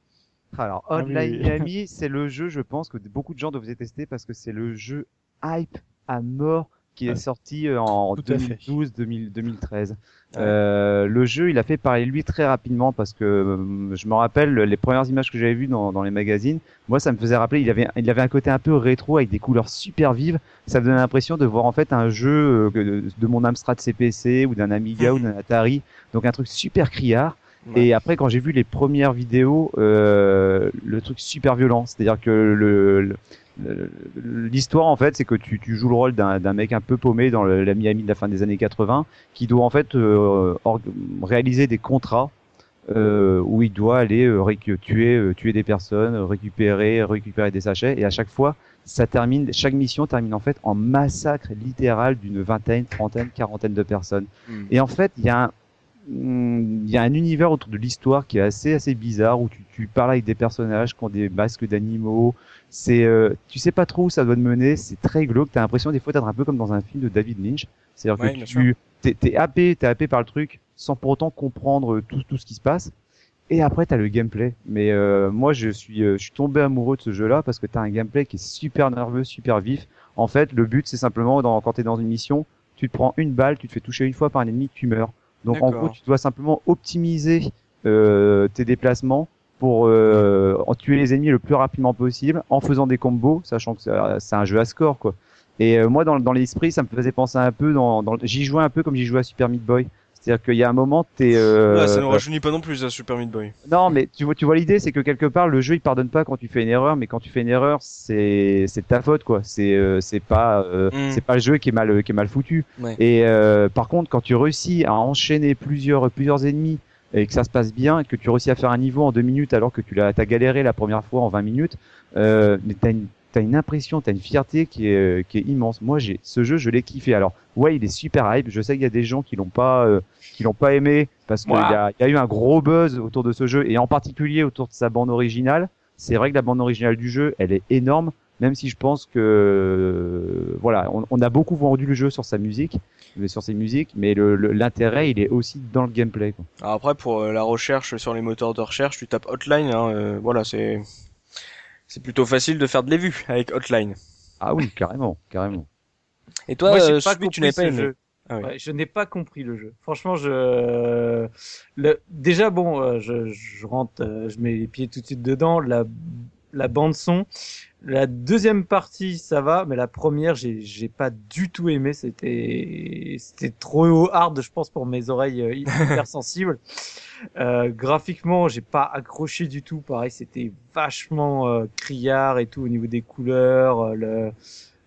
S5: Alors Hotline ah oui. Miami, c'est le jeu, je pense que beaucoup de gens doivent tester parce que c'est le jeu hype à mort qui est sorti en 2012 2013 euh, le jeu, il a fait parler lui très rapidement parce que euh, je me rappelle les premières images que j'avais vues dans, dans, les magazines. Moi, ça me faisait rappeler, il avait, il avait un côté un peu rétro avec des couleurs super vives. Ça me donnait l'impression de voir en fait un jeu euh, de, mon Amstrad CPC ou d'un Amiga ou d'un Atari. Donc un truc super criard. Et après, quand j'ai vu les premières vidéos, euh, le truc super violent, c'est-à-dire que le l'histoire en fait c'est que tu, tu, joues le rôle d'un mec un peu paumé dans la Miami de la fin des années 80 qui doit en fait euh, réaliser des contrats euh, où il doit aller euh, tuer tuer des personnes récupérer récupérer des sachets et à chaque fois ça termine chaque mission termine en fait en massacre littéral d'une vingtaine trentaine quarantaine de personnes hmm. et en fait il y a un il y a un univers autour de l'histoire qui est assez assez bizarre où tu, tu parles avec des personnages qui ont des masques d'animaux. C'est euh, tu sais pas trop où ça doit te mener. C'est très glauque. T'as l'impression des fois d'être un peu comme dans un film de David Lynch. C'est à dire que tu t'es, t'es happé t'es happé par le truc sans pour autant comprendre tout tout ce qui se passe. Et après t'as le gameplay. Mais euh, moi je suis euh, je suis tombé amoureux de ce jeu là parce que t'as un gameplay qui est super nerveux super vif. En fait le but c'est simplement dans, quand t'es dans une mission tu te prends une balle tu te fais toucher une fois par un ennemi tu meurs. Donc en gros tu dois simplement optimiser tes déplacements pour euh, en tuer les ennemis le plus rapidement possible en faisant des combos, sachant que c'est un jeu à score quoi. Et euh, moi dans, dans l'esprit, ça me faisait penser un peu dans, dans j'y jouais un peu comme j'y jouais à Super Meat Boy. C'est-à-dire qu'il y a un moment, t'es. Euh,
S1: ça ne rajeunit pas non plus à Super Meat Boy.
S5: Non, mais tu vois, tu vois l'idée, c'est que quelque part le jeu il pardonne pas quand tu fais une erreur, mais quand tu fais une erreur, c'est c'est ta faute quoi. C'est euh, c'est pas euh, mm. c'est pas le jeu qui est mal qui est mal foutu. Et par contre, quand tu réussis à enchaîner plusieurs plusieurs ennemis et que ça se passe bien et que tu réussis à faire un niveau en deux minutes alors que tu l'as as galéré la première fois en 20 minutes, euh, mais t'as une t'as une impression, t'as une fierté qui est euh, qui est immense. Moi, j'ai ce jeu, je l'ai kiffé. Alors, ouais, il est super hype. Je sais qu'il y a des gens qui l'ont pas euh, qui l'ont pas aimé parce qu'il y a, y a eu un gros buzz autour de ce jeu et en particulier autour de sa bande originale. C'est vrai que la bande originale du jeu, elle est énorme, même si je pense que voilà, on, on, a beaucoup vendu le jeu sur sa musique, sur ses musiques, mais l'intérêt il est aussi dans le gameplay. Quoi.
S1: après pour euh, la recherche sur les moteurs de recherche, tu tapes Hotline, hein, euh, voilà c'est c'est plutôt facile de faire de les vues avec Hotline.
S5: Ah oui, carrément, carrément.
S1: Et toi, euh, tu n'avais pas aimé.
S4: Ah ouais, je n'ai pas compris le jeu. Franchement, je le... déjà bon, euh, je, je rentre, je mets les pieds tout de suite dedans. La la bande son, la deuxième partie, ça va, mais la première, j'ai, j'ai pas du tout aimé. C'était, c'était trop hard, je pense, pour mes oreilles euh, hyper sensibles. Euh, graphiquement, j'ai pas accroché du tout. Pareil, c'était vachement euh, criard et tout au niveau des couleurs. Euh, le,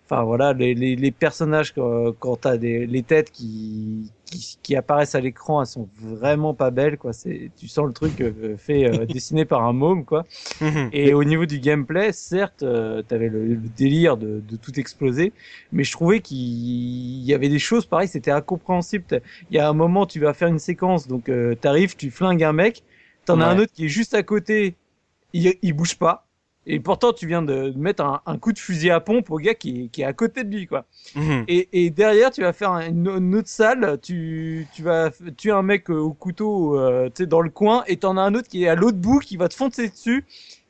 S4: enfin voilà, les, les, les personnages quand, t'as des les têtes qui, qui, qui apparaissent à l'écran, elles sont vraiment pas belles quoi. C'est tu sens le truc euh, fait euh, dessiné par un môme quoi. Mhm. Et au niveau du gameplay, certes, euh, t'avais le, le, délire de, de, tout exploser, mais je trouvais qu'il y avait des choses pareilles, c'était incompréhensible. Il y a un moment, tu vas faire une séquence, donc euh, t'arrives, tu flingues un mec, t'en as un autre qui est juste à côté, il, il bouge pas et pourtant, tu viens de mettre un, un, coup de fusil à pompe au gars qui, qui est à côté de lui, quoi. Mhm. Et, et, derrière, tu vas faire une, une, autre salle, tu, tu vas tuer un mec au couteau, euh, tu sais, dans le coin, et t'en as un autre qui est à l'autre bout, qui va te foncer dessus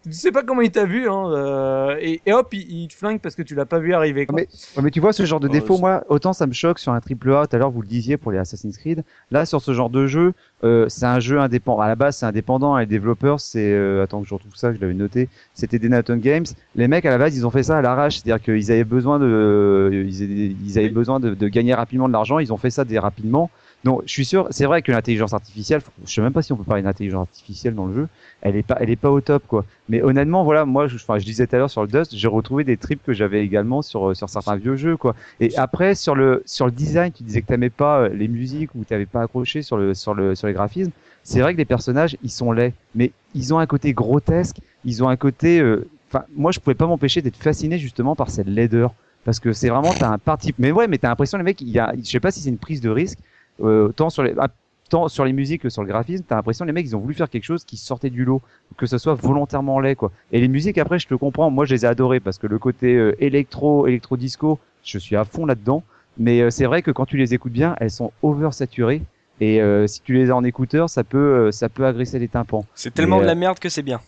S4: tu sais pas comment il t'a vu, hein, euh, et, et, hop, il, te flingue parce que tu l'as pas vu arriver. Quoi.
S5: Mais, mais tu vois, ce genre de défaut, moi, autant ça me choque sur un triple A, tout à l'heure vous le disiez pour les Assassin's Creed, là sur ce genre de jeu, euh, c'est un jeu indépendant. À la base, c'est indépendant, et les développeurs, c'est, euh, attends que je retrouve ça, que je l'avais noté, c'était des Nathan Games. Les mecs, à la base, ils ont fait ça à l'arrache, c'est-à-dire qu'ils avaient besoin de, ils avaient besoin de, de gagner rapidement de l'argent, ils ont fait ça des rapidement. Donc, je suis sûr, c'est vrai que l'intelligence artificielle, je sais même pas si on peut parler d'intelligence artificielle dans le jeu, elle est pas, elle est pas au top, quoi. Mais honnêtement, voilà, moi, je, enfin, je disais tout à l'heure sur le Dust, j'ai retrouvé des trips que j'avais également sur, sur certains vieux jeux, quoi. Et après, sur le, sur le design, tu disais que t'aimais pas euh, les musiques ou t'avais pas accroché sur le, sur le, sur les graphismes. C'est vrai que les personnages, ils sont laids, mais ils ont un côté grotesque, ils ont un côté, euh, enfin, moi, je pouvais pas m'empêcher d'être fasciné justement par cette laideur. Parce que c'est vraiment, t'as un parti, mais ouais, mais t'as l'impression, les mecs, il y a, je sais pas si c'est une prise de risque, euh, tant sur les ah, tant sur les musiques que sur le graphisme, t'as l'impression les mecs ils ont voulu faire quelque chose qui sortait du lot, que ce soit volontairement laid quoi. Et les musiques après je te comprends, moi je les ai adorées parce que le côté euh, électro, électro disco, je suis à fond là-dedans. Mais euh, c'est vrai que quand tu les écoutes bien, elles sont oversaturées et euh, si tu les as en écouteur, ça peut ça peut agresser les tympans.
S1: C'est tellement de la merde que c'est bien.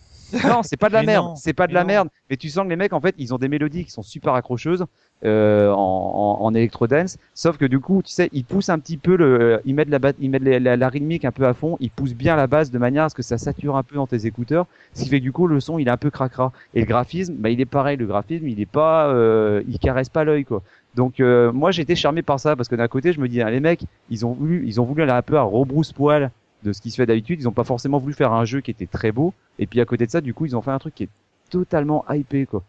S5: Non, c'est pas de la merde. C'est pas de la merde. Mais tu sens que les mecs, en fait, ils ont des mélodies qui sont super accrocheuses euh, en, en, en electro dance. Sauf que du coup, tu sais, ils poussent un petit peu le, ils mettent la, ils mettent la, rythmique un peu à fond. Ils poussent bien la base de manière à ce que ça sature un peu dans tes écouteurs. Ce qui fait que du coup, le son, il est un peu cracra. Et le graphisme, bah, il est pareil. Le graphisme, il est pas, euh, il caresse pas l'œil, quoi. Donc euh, moi été charmé par ça parce que d'un côté je me dis hein, les mecs ils ont voulu ils ont voulu aller un peu à rebrousse poil de ce qui se fait d'habitude ils ont pas forcément voulu faire un jeu qui était très beau et puis à côté de ça du coup ils ont fait un truc qui est totalement hypé quoi.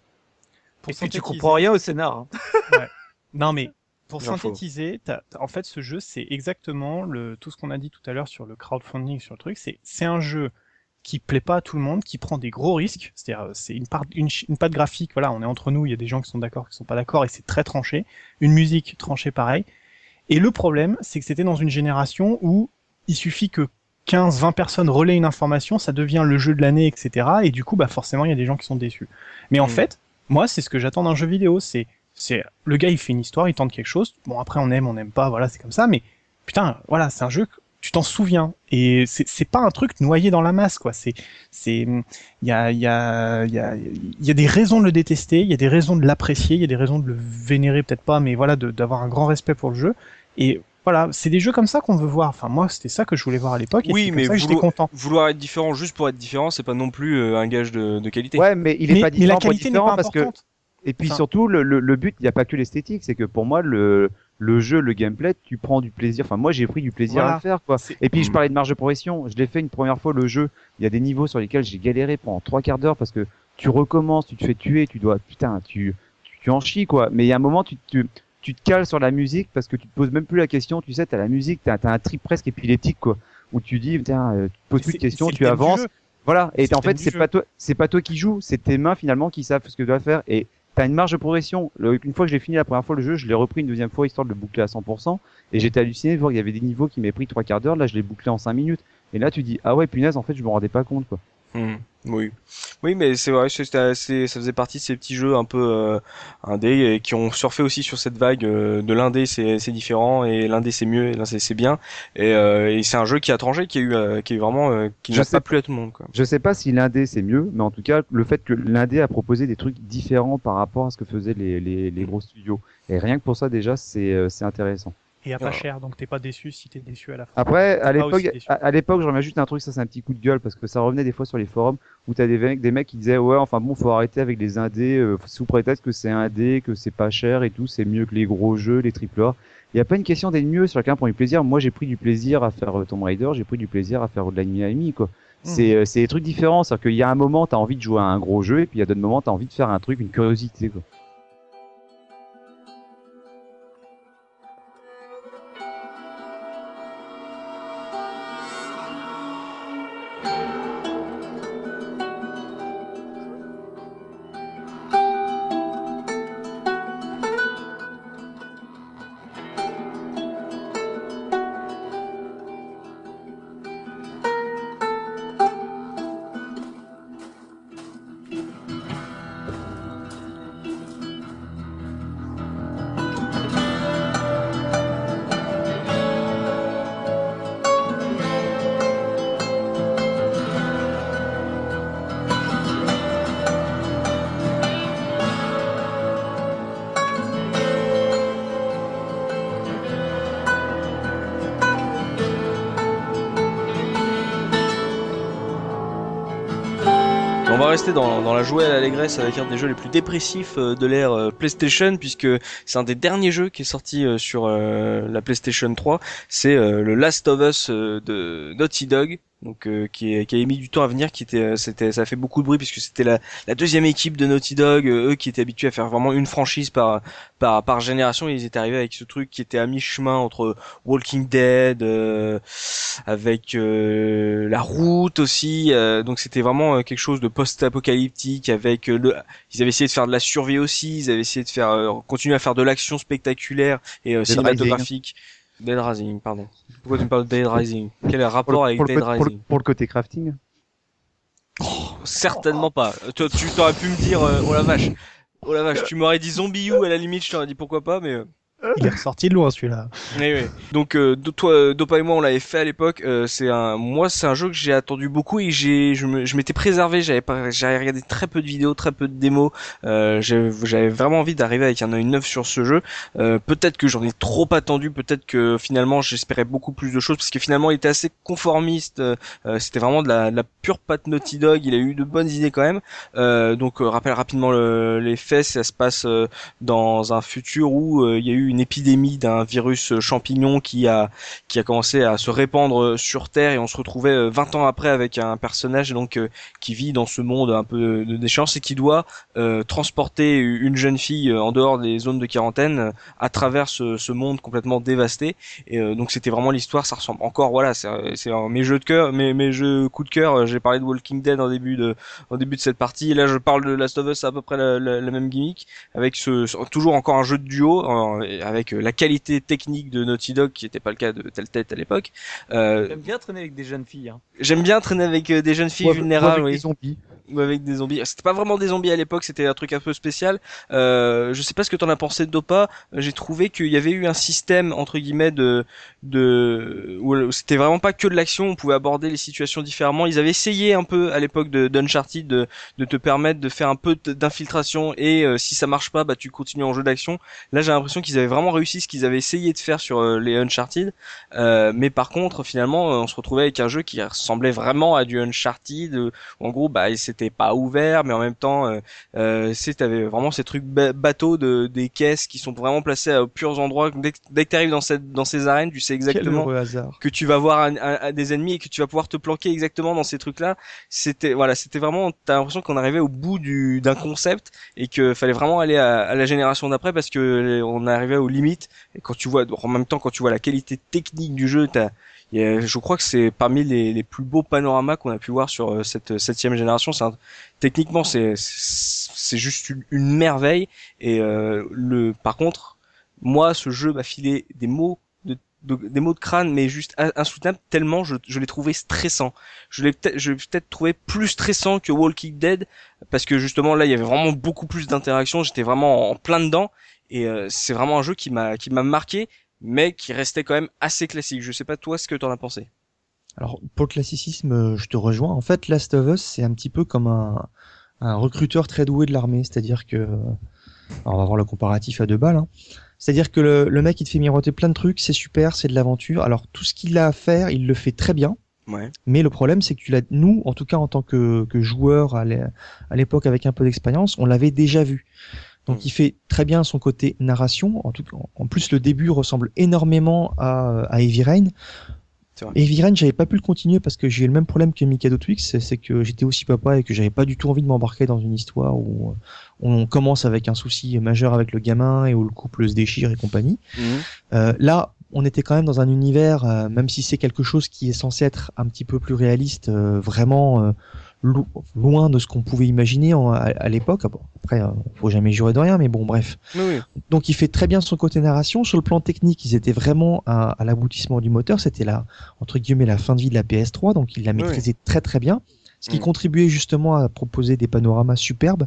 S4: Pour et tu comprends rien au scénar. Hein.
S7: ouais. Non mais pour synthétiser, en fait ce jeu c'est exactement le tout ce qu'on a dit tout à l'heure sur le crowdfunding sur le truc c'est c'est un jeu qui plaît pas à tout le monde, qui prend des gros risques. C'est-à-dire, euh, c'est une part, une, une patte graphique. Voilà, on est entre nous. Il y a des gens qui sont d'accord, qui sont pas d'accord, et c'est très tranché. Une musique tranchée, pareil. Et le problème, c'est que c'était dans une génération où il suffit que 15, 20 personnes relaient une information, ça devient le jeu de l'année, etc. Et du coup, bah forcément, il y a des gens qui sont déçus. Mais en mm. fait, moi, c'est ce que j'attends d'un jeu vidéo. C'est, c'est le gars, il fait une histoire, il tente quelque chose. Bon, après, on aime, on n'aime pas. Voilà, c'est comme ça. Mais putain, voilà, c'est un jeu tu t'en souviens et c'est pas un truc noyé dans la masse quoi c'est c'est il y a il y a il y a il y a des raisons de le détester il y a des raisons de l'apprécier il y a des raisons de le vénérer peut-être pas mais voilà d'avoir un grand respect pour le jeu et voilà, c'est des jeux comme ça qu'on veut voir. Enfin, moi, c'était ça que je voulais voir à l'époque.
S1: Oui, mais
S7: j'étais content.
S1: Vouloir être différent juste pour être différent, c'est pas non plus euh, un gage de, de, qualité.
S5: Ouais, mais il est pas différent la qualité pour parce que. Et puis surtout, le, le, le but, il n'y a pas que l'esthétique, c'est que pour moi, le, le jeu, le gameplay, tu prends du plaisir. Enfin, moi, j'ai pris du plaisir à le faire, quoi. Et puis, je parlais de marge de progression. Je l'ai fait une première fois, le jeu. Il y a des niveaux sur lesquels j'ai galéré pendant trois quarts d'heure parce que tu recommences, tu te fais tuer, tu dois, putain, tu, tu, en chies, quoi. Mais il y a un moment, tu, tu, tu te cales sur la musique parce que tu te poses même plus la question. Tu sais, t'as la musique, t'as, as un trip presque épileptique, quoi. Où tu dis, putain, euh, tu te poses plus de questions, tu avances. Voilà. Et en fait, c'est pas toi, c'est pas toi qui joues, c'est tes mains finalement qui savent ce que tu dois faire. Et t'as une marge de progression. une fois que j'ai fini la première fois le jeu, je l'ai repris une deuxième fois histoire de le boucler à 100%. Et j'étais halluciné de voir qu'il y avait des niveaux qui m'avaient pris trois quarts d'heure. Là, je l'ai bouclé en 5 minutes. Et là, tu dis, ah ouais, punaise, en fait, je me rendais pas compte, quoi.
S1: Hmm. Oui, oui, mais c'est vrai, c'est assez, ça faisait partie de ces petits jeux un peu euh, indé et qui ont surfé aussi sur cette vague euh, de l'indé, c'est c'est différent et l'indé c'est mieux et l'indé c'est bien et, euh, et c'est un jeu qui a tranché, qui a eu, euh, qui est vraiment, euh, qui n'a pas plu à tout le monde. Quoi.
S5: Je sais pas si l'indé c'est mieux, mais en tout cas le fait que l'indé a proposé des trucs différents par rapport à ce que faisaient les les, les gros studios et rien que pour ça déjà c'est c'est intéressant
S7: et à pas cher, donc t'es pas déçu si t'es déçu à la fin.
S5: Après, à l'époque, à, l'époque, j'en juste un truc, ça c'est un petit coup de gueule parce que ça revenait des fois sur les forums où t'as des mecs, des mecs qui disaient ouais, enfin bon, faut arrêter avec les indés euh, sous prétexte que c'est indé, que c'est pas cher et tout, c'est mieux que les gros jeux, les triple A. Il y a pas une question d'être mieux, chacun prend du plaisir. Moi, j'ai pris du plaisir à faire euh, Tomb Raider, j'ai pris du plaisir à faire de l'anime quoi. Mmh. C'est euh, c'est des trucs différents, c'est-à-dire qu'il y a un moment t'as envie de jouer à un gros jeu et puis il y a d'autres moments t'as envie de faire un truc, une curiosité quoi.
S1: Dans la joie et l'allégresse avec un des jeux les plus dépressifs euh, de l'ère euh, PlayStation puisque c'est un des derniers jeux qui est sorti euh, sur la PlayStation 3. C'est le Last of Us de Naughty Dog donc euh, qui, qui a mis du temps à venir, qui était, euh, c'était, ça a fait beaucoup de bruit puisque c'était la, la deuxième équipe de Naughty Dog, euh, eux qui étaient habitués à faire vraiment une franchise par par par génération, ils étaient arrivés avec ce truc qui était à mi-chemin entre Walking Dead, avec la route aussi, donc c'était vraiment quelque chose de post-apocalyptique avec le, ils avaient essayé de faire de la survie aussi, ils avaient essayé de faire continuer à faire de l'action spectaculaire et cinématographique. Dead Rising, pardon. Pourquoi tu me parles de Dead Rising? Quel est le rapport avec Dead Rising?
S5: pour, le côté crafting?
S1: Oh, Certainement pas. Tu, tu t'aurais pu me dire, euh, oh la vache, oh la vache, tu m'aurais dit Zombie U à la limite, je t'aurais dit pourquoi pas, mais. Euh,
S2: Il est ressorti de loin celui-là.
S1: Oui, oui. Donc euh, toi, Dopa et moi, on l'avait fait à l'époque. Euh, c'est un, moi, c'est un jeu que j'ai attendu beaucoup et j'ai, je m'étais préservé. J'avais pas, j'avais regardé très peu de vidéos, très peu de démos. Euh, j'avais vraiment envie d'arriver avec un œil neuf sur ce jeu. Euh, peut-être que j'en ai trop attendu. Peut-être que finalement, j'espérais beaucoup plus de choses parce que finalement, il était assez conformiste. Euh, c'était vraiment de la, de la, pure patte Naughty Dog. Il a eu de bonnes idées quand même. donc, rappelle rapidement le, les faits. Ça se passe dans un futur où il y a eu une épidémie d'un virus champignon qui a qui a commencé à se répandre sur Terre et on se retrouvait 20 euh, ans après avec un personnage donc euh, qui vit dans ce monde un peu de déchéance et qui doit euh, transporter une jeune fille en dehors des zones de quarantaine à travers ce, ce monde complètement dévasté. Et donc c'était vraiment l'histoire ça ressemble encore voilà c'est mes jeux de cœur mes mes jeux coup de cœur j'ai parlé de Walking Dead en début de en début de cette partie. Et là je parle de Last of Us à peu près la, la, même gimmick avec ce toujours encore un jeu de duo avec la qualité technique de Naughty Dog qui n'était pas le cas de Telltale à l'époque.
S4: Euh, J'aime bien traîner avec des jeunes filles. Hein.
S1: J'aime bien traîner avec euh, des jeunes filles vulnérables. Des zombies ou avec des zombies. C'était pas vraiment des zombies à l'époque, c'était un truc un peu spécial. Euh, je sais pas ce que t'en as pensé de Dopa. J'ai trouvé qu'il y avait eu un système entre guillemets de de où c'était vraiment pas que de l'action. On pouvait aborder les situations différemment. Ils avaient essayé un peu à l'époque de d'Uncharted de, de te permettre de faire un peu d'infiltration et euh, si ça marche pas, bah tu continues en jeu d'action. Là, j'ai l'impression qu'ils avaient vraiment réussi ce qu'ils avaient essayé de faire sur euh, les Uncharted. Euh, mais par contre, finalement, on se retrouvait avec un jeu qui ressemblait vraiment à du Uncharted. Où, en gros, bah c'était pas ouvert, mais en même temps, euh, euh, t'avais vraiment ces trucs bateaux de des caisses qui sont vraiment placées à purs endroits. Dès, dès que t'arrives dans cette dans ces arènes, tu sais exactement que tu vas voir un, des ennemis et que tu vas pouvoir te planquer exactement dans ces trucs-là. C'était voilà, c'était vraiment, t'as l'impression qu'on arrivait au bout du d'un concept et que fallait vraiment aller à, à la génération d'après parce que on arrivait aux limites. Et quand tu vois, en même temps, quand tu vois la qualité technique du jeu, t'as je crois que c'est parmi les, les, plus beaux panoramas qu'on a pu voir sur euh, cette septième génération. C'est techniquement, c'est juste une, merveille. Et euh, le, par contre, moi, ce jeu m'a filé des mots de, des mots de crâne, mais juste insoutenable tellement je, je l'ai trouvé stressant. Je l'ai peut-être, peut-être trouvé plus stressant que Walking Dead parce que justement là, il y avait vraiment beaucoup plus d'interactions. J'étais vraiment en plein dedans et euh, c'est vraiment un jeu qui m'a qui m'a marqué mais qui restait quand même assez classique. Je sais pas toi ce que t'en as pensé.
S2: Alors pour le classicisme, euh, je te rejoins. En fait, Last of Us, c'est un petit peu comme un, un recruteur très doué de l'armée, c'est-à-dire que, on va voir le comparatif à deux balles. Hein. C'est-à-dire que le, le, mec il te fait miroiter plein de trucs, c'est super, c'est de l'aventure. Alors tout ce qu'il a à faire, il le fait très bien.
S1: Ouais.
S2: Mais le problème, c'est que tu l'as, nous, en tout cas en tant que, que joueur à l'époque avec un peu d'expérience, on l'avait déjà vu. Donc mm. il fait très bien son côté narration. En, tout, en plus, le début ressemble énormément à, à Heavy Rain. Heavy Rain, j'avais pas pu le continuer parce que j'ai eu le même problème que Mikado Twix, c'est que j'étais aussi papa et que j'avais pas du tout envie de m'embarquer dans une histoire où on commence avec un souci majeur avec le gamin et où le couple se déchire et compagnie. Mm. Euh, là, on était quand même dans un univers, euh, même si c'est quelque chose qui est censé être un petit peu plus réaliste, euh, vraiment loin de ce qu'on pouvait imaginer à, l'époque. Après, euh, faut jamais jurer de rien, mais bon, bref. Donc, il fait très bien son côté narration. Sur le plan technique, ils étaient vraiment à, l'aboutissement du moteur. C'était la entre guillemets la fin de vie de la PS3, donc il l'a maîtrisé très très bien, ce qui mm. contribuait justement à proposer des panoramas superbes.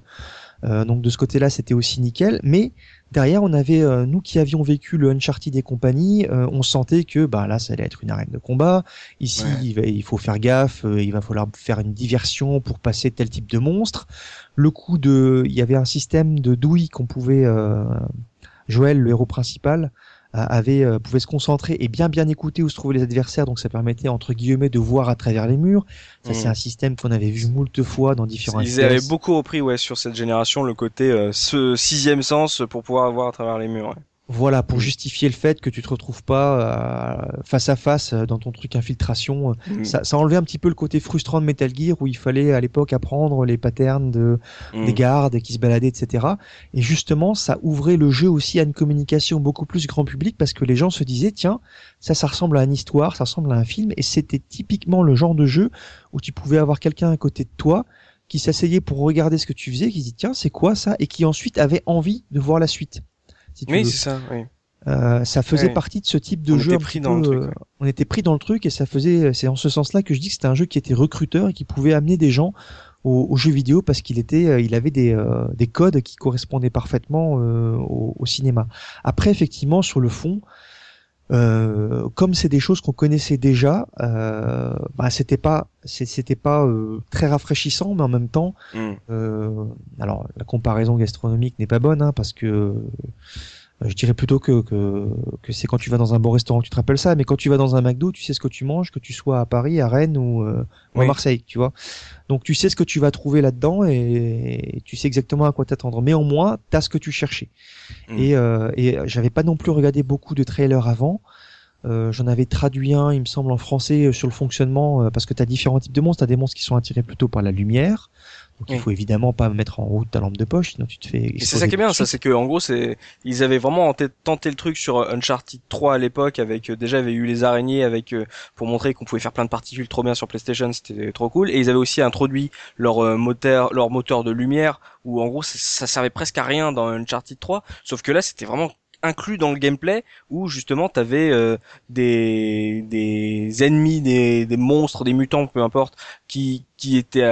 S2: Euh, donc de ce côté-là, c'était aussi nickel. Mais derrière, on avait euh, nous qui avions vécu le Uncharted et compagnie, euh, on sentait que bah là, ça allait être une arène de combat. Ici, il, faut faire gaffe, il va falloir faire une diversion pour passer tel type de monstre. Le coup de, il y avait un système de douille qu'on pouvait Joël, le héros principal, avait euh, pouvait se concentrer et bien bien écouter où se trouvaient les adversaires donc ça permettait entre guillemets de voir à travers les murs ça c'est mmh. un système qu'on avait vu moult fois dans différents
S1: ils avaient beaucoup repris ouais sur cette génération le côté euh, ce sixième sens pour pouvoir voir à travers les murs ouais.
S2: Voilà, pour mm. justifier le fait que tu te retrouves pas euh, face à face euh, dans ton truc infiltration. Mm. Ça, ça enlevait un petit peu le côté frustrant de Metal Gear où il fallait à l'époque apprendre les patterns de, mm. des gardes qui se baladaient, etc. Et justement, ça ouvrait le jeu aussi à une communication beaucoup plus grand public parce que les gens se disaient, tiens, ça, ça ressemble à une histoire, ça ressemble à un film. Et c'était typiquement le genre de jeu où tu pouvais avoir quelqu'un à côté de toi qui s'asseyait pour regarder ce que tu faisais, qui dit, tiens, c'est quoi ça? Et qui ensuite avait envie de voir la suite
S1: oui, c'est ça. Oui.
S2: Euh, ça faisait partie de ce type de
S1: on
S2: jeu.
S1: Était pris dans le truc,
S2: euh, On était pris dans le truc et ça faisait. C'est en ce sens-là que je dis que c'était un jeu qui était recruteur et qui pouvait amener des gens au, jeu vidéo parce qu'il était, il avait des, des codes qui correspondaient parfaitement au, au, cinéma. Après, effectivement, sur le fond, euh, comme c'est des choses qu'on connaissait déjà, euh, bah, c'était pas c'était pas euh, très rafraîchissant, mais en même temps, mm. euh, alors la comparaison gastronomique n'est pas bonne hein, parce que je dirais plutôt que, que, que c'est quand tu vas dans un bon restaurant que tu te rappelles ça, mais quand tu vas dans un McDo, tu sais ce que tu manges, que tu sois à Paris, à Rennes ou, euh, à Marseille, tu vois. Donc tu sais ce que tu vas trouver là-dedans et, tu sais exactement à quoi t'attendre. Mais au moins, t'as ce que tu cherchais. Mm. Et, euh, et j'avais pas non plus regardé beaucoup de trailers avant. Euh, J'en avais traduit un, il me semble, en français sur le fonctionnement, parce que tu as différents types de monstres. Tu as des monstres qui sont attirés plutôt par la lumière, donc il faut évidemment pas mettre en route ta lampe de poche, sinon tu te fais.
S1: C'est ça qui est bien, ça c'est que en gros c'est ils avaient vraiment tenté le truc sur Uncharted 3 à l'époque avec euh, déjà il y avait eu les araignées avec euh, pour montrer qu'on pouvait faire plein de particules trop bien sur PlayStation, c'était trop cool. Et ils avaient aussi introduit leur euh, moteur leur moteur de lumière où en gros ça, ça servait presque à rien dans Uncharted 3 sauf que là c'était vraiment inclus dans le gameplay où justement t'avais euh, des des ennemis, des, des monstres, des mutants, peu importe, qui qui étaient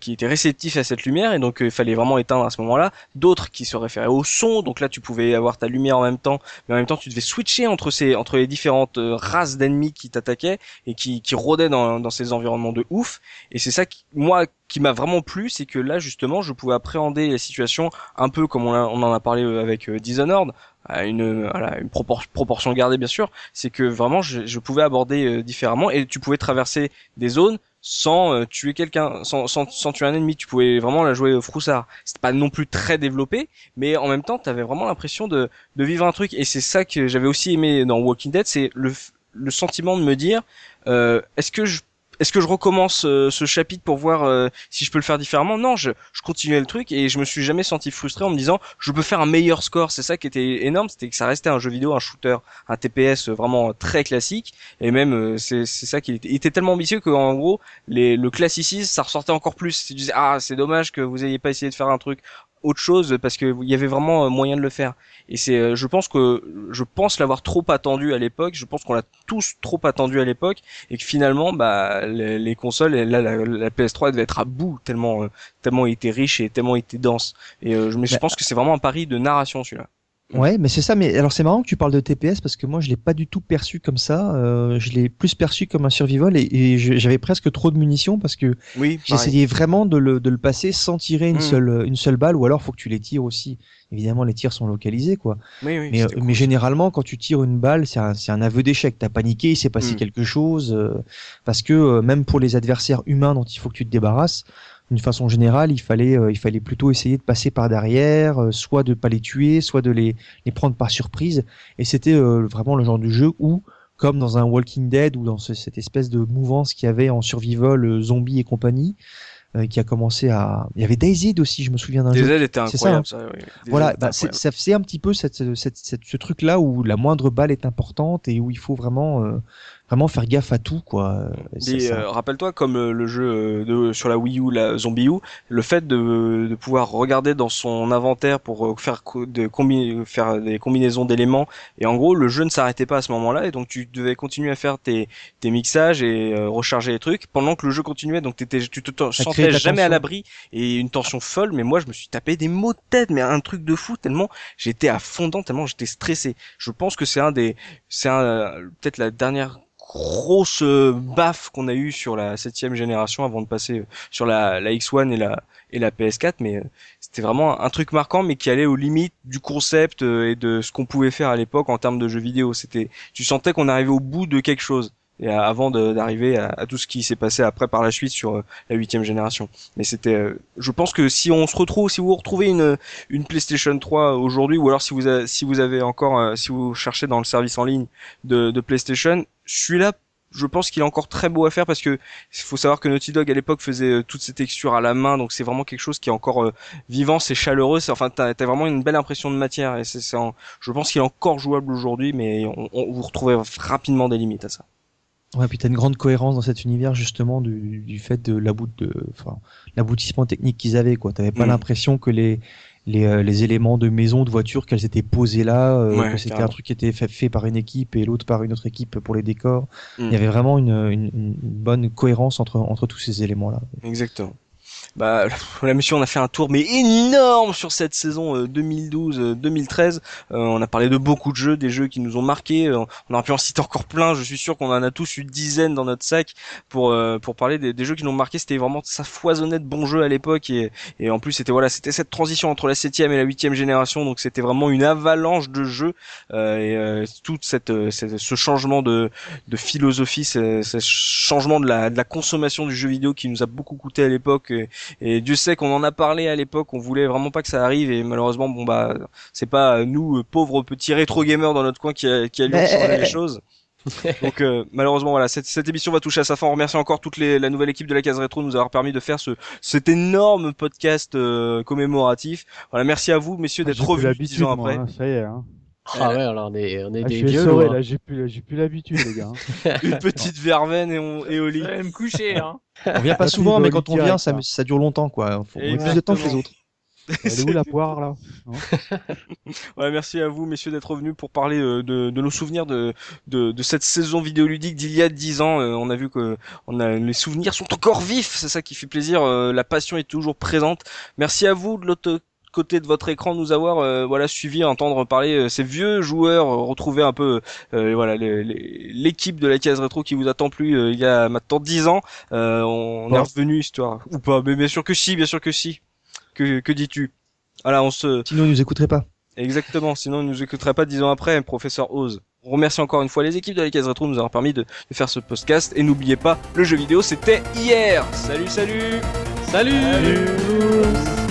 S1: qui étaient réceptifs à cette lumière et donc euh, il fallait vraiment éteindre à ce moment-là. D'autres qui se référaient au son, donc là tu pouvais avoir ta lumière en même temps, mais en même temps tu devais switcher entre ces entre les différentes euh, races d'ennemis qui t'attaquaient et qui qui rôdaient dans dans ces environnements de ouf. Et c'est ça qui moi qui m'a vraiment plu, c'est que là justement je pouvais appréhender la situation un peu comme on, on en a parlé avec Dishonored à une, voilà, une proportion gardée bien sûr, c'est que vraiment je, pouvais aborder euh, différemment et tu pouvais traverser des zones sans euh, tuer quelqu'un, sans, tuer un ennemi. Tu pouvais vraiment la jouer au froussard. C'était pas non plus très développé, mais en même temps, tu avais vraiment l'impression de, de vivre un truc. Et c'est ça que j'avais aussi aimé dans Walking Dead, c'est le, le sentiment de me dire, euh, est-ce que je est-ce que je recommence euh, ce chapitre pour voir euh, si je peux le faire différemment? Non, je, je continuais le truc et je me suis jamais senti frustré en me disant je peux faire un meilleur score. C'est ça qui était énorme, c'était que ça restait un jeu vidéo, un shooter, un TPS vraiment très classique et même euh, c'est ça qui était, il était tellement ambitieux qu'en gros les, le classicisme ça ressortait encore plus. Tu disais ah c'est dommage que vous ayez pas essayé de faire un truc autre chose parce que il y avait vraiment moyen de le faire. Et c'est, euh, je pense que, je pense l'avoir trop attendu à l'époque. Je pense qu'on l'a tous trop attendu à l'époque et que finalement, bah, les, consoles, là, la, PS3 devait être à bout tellement, euh, tellement il était riche et tellement il était dense. Et euh, je, me, je pense que c'est vraiment un pari de narration celui-là.
S2: Ouais, mais c'est ça. Mais alors c'est marrant que tu parles de TPS parce que moi je l'ai pas du tout perçu comme ça. Euh, je l'ai plus perçu comme un survival et, et j'avais presque trop de munitions parce que
S1: oui,
S2: j'essayais vraiment de le, de le passer sans tirer une mm. seule une seule balle ou alors faut que tu les tires aussi. Évidemment les tirs sont localisés quoi.
S1: Oui, oui,
S2: mais, euh, mais généralement quand tu tires une balle c'est un, c'est un aveu d'échec. T'as paniqué, il s'est passé mm. quelque chose euh, parce que euh, même pour les adversaires humains dont il faut que tu te débarrasses d'une façon générale, il fallait, euh, il fallait plutôt essayer de passer par derrière, euh, soit de pas les tuer, soit de les, les prendre par surprise. Et c'était euh, vraiment le genre de jeu où, comme dans un Walking Dead ou dans cette espèce de mouvance qu'il y avait en survival, zombie et compagnie, qui a commencé à. Il y avait Daisy aussi, je me souviens d'un jeu.
S1: était incroyable. Ça, hein. ça,
S2: oui. voilà, bah, ça faisait un petit peu cette, cette, cette, ce truc-là où la moindre balle est importante et où il faut vraiment vraiment faire gaffe à tout quoi.
S1: Euh, rappelle-toi comme euh, le jeu euh, de, sur la Wii U, la Zombie U, le fait de, de pouvoir regarder dans son inventaire pour faire de faire des combinaisons d'éléments et en gros le jeu ne s'arrêtait pas à ce moment-là et donc tu devais continuer à faire tes, tes mixages et recharger les trucs pendant que le jeu continuait donc t'étais tu te sentais jamais à l'abri et une tension folle mais moi je me suis tapé des mots de tête mais un truc de fou tellement j'étais à fondant tellement j'étais stressé. Je pense que c'est un des c'est peut-être la dernière grosse euh, baffe qu'on a eu sur la septième génération avant de passer euh, sur la, la X1 et la et la PS4 mais euh, c'était vraiment un truc marquant mais qui allait aux limites du concept et de ce qu'on pouvait faire à l'époque en termes de jeux vidéo. C'était tu sentais qu'on arrivait au bout de quelque chose et avant d'arriver à, tout ce qui s'est passé après par la suite sur la huitième génération. Mais c'était, je pense que si on se retrouve, si vous retrouvez une une PlayStation 3 aujourd'hui, ou alors si vous si vous avez encore, si vous cherchez dans le service en ligne de, de PlayStation, celui-là, je pense qu'il est encore très beau à faire parce que faut savoir que Naughty Dog à l'époque faisait euh, toutes ces textures à la main, donc c'est vraiment quelque chose qui est encore euh, vivant, c'est chaleureux, c'est enfin t'as as vraiment une belle impression de matière et c'est je pense qu'il est encore jouable aujourd'hui, mais on, vous retrouvez rapidement des limites à ça.
S2: Ouais, puis t'as une grande cohérence dans cet univers justement du, du fait de l'aboutissement technique qu'ils avaient quoi. T'avais pas mm. l'impression que les les, euh, les éléments de maison, de voiture, qu'elles étaient posées là, euh, que c'était un truc qui était fait, fait par une équipe et l'autre par une autre équipe pour les décors. Il y mm. avait vraiment une, une, une, bonne cohérence entre, entre tous ces éléments-là.
S1: Exactement. Bah la mission on a fait un tour mais énorme sur cette saison 2012-2013. on a parlé de beaucoup de jeux, des jeux qui nous ont marqué. on aurait pu en citer encore plein. Je suis sûr qu'on en a tous une dizaine dans notre sac pour pour parler des, des jeux qui nous ont marqué. C'était vraiment ça foisonnait de bons jeux à l'époque et, et en plus c'était voilà c'était cette transition entre la septième et la huitième génération donc c'était vraiment une avalanche de jeux euh, et euh, toute cette, euh, ce changement de, de philosophie ce, ce changement de la, de la consommation du jeu vidéo qui nous a beaucoup coûté à l'époque Dieu sait qu'on en a parlé à l'époque on voulait vraiment pas que ça arrive et malheureusement bon bah c'est pas nous pauvres petits rétro gamers dans notre coin qui a, qui a changer les choses Donc euh, malheureusement voilà cette, cette, émission va toucher à sa fin. On remercie encore toute les, la nouvelle équipe de la case rétro de nous avoir permis de faire ce cet énorme podcast euh, commémoratif. Voilà merci à vous messieurs d'être revenus dix ans après.
S6: Hein, ça y est. Hein.
S3: Ah ouais, alors on est, on est
S6: ah,
S3: des
S6: vieux.
S3: Hein.
S6: là, j'ai plus, j'ai plus l'habitude, les gars.
S1: Hein. Une petite verveine et, on, et au lit.
S4: me coucher, hein.
S2: On vient pas souvent, mais quand on vient, ça, ça dure longtemps, quoi. Faut plus de temps que les autres.
S6: Elle est où la poire là
S1: ouais, Merci à vous messieurs d'être revenus pour parler euh, de, de, nos souvenirs de, de, de, cette saison vidéoludique d'il y a dix ans. Euh, on a vu que on a, les souvenirs sont encore vifs, c'est ça qui fait plaisir. Euh, la passion est toujours présente. Merci à vous de l'autre côté de votre écran de nous avoir voilà suivi entendre parler ces vieux joueurs retrouver un peu voilà l'équipe de la case rétro qui vous a tant plu il y a maintenant dix ans on, est revenu histoire ou pas mais bien sûr que si bien sûr que si que, que dis-tu? Voilà, on se.
S2: Sinon, ils nous écouteraient pas.
S1: Exactement. Sinon, ils nous écouteraient pas dix ans après, professeur Oz. On remercie encore une fois les équipes de la Case Retro de nous avoir permis de, de faire ce podcast. Et n'oubliez pas, le jeu vidéo, c'était hier. Salut, salut
S3: Salut, salut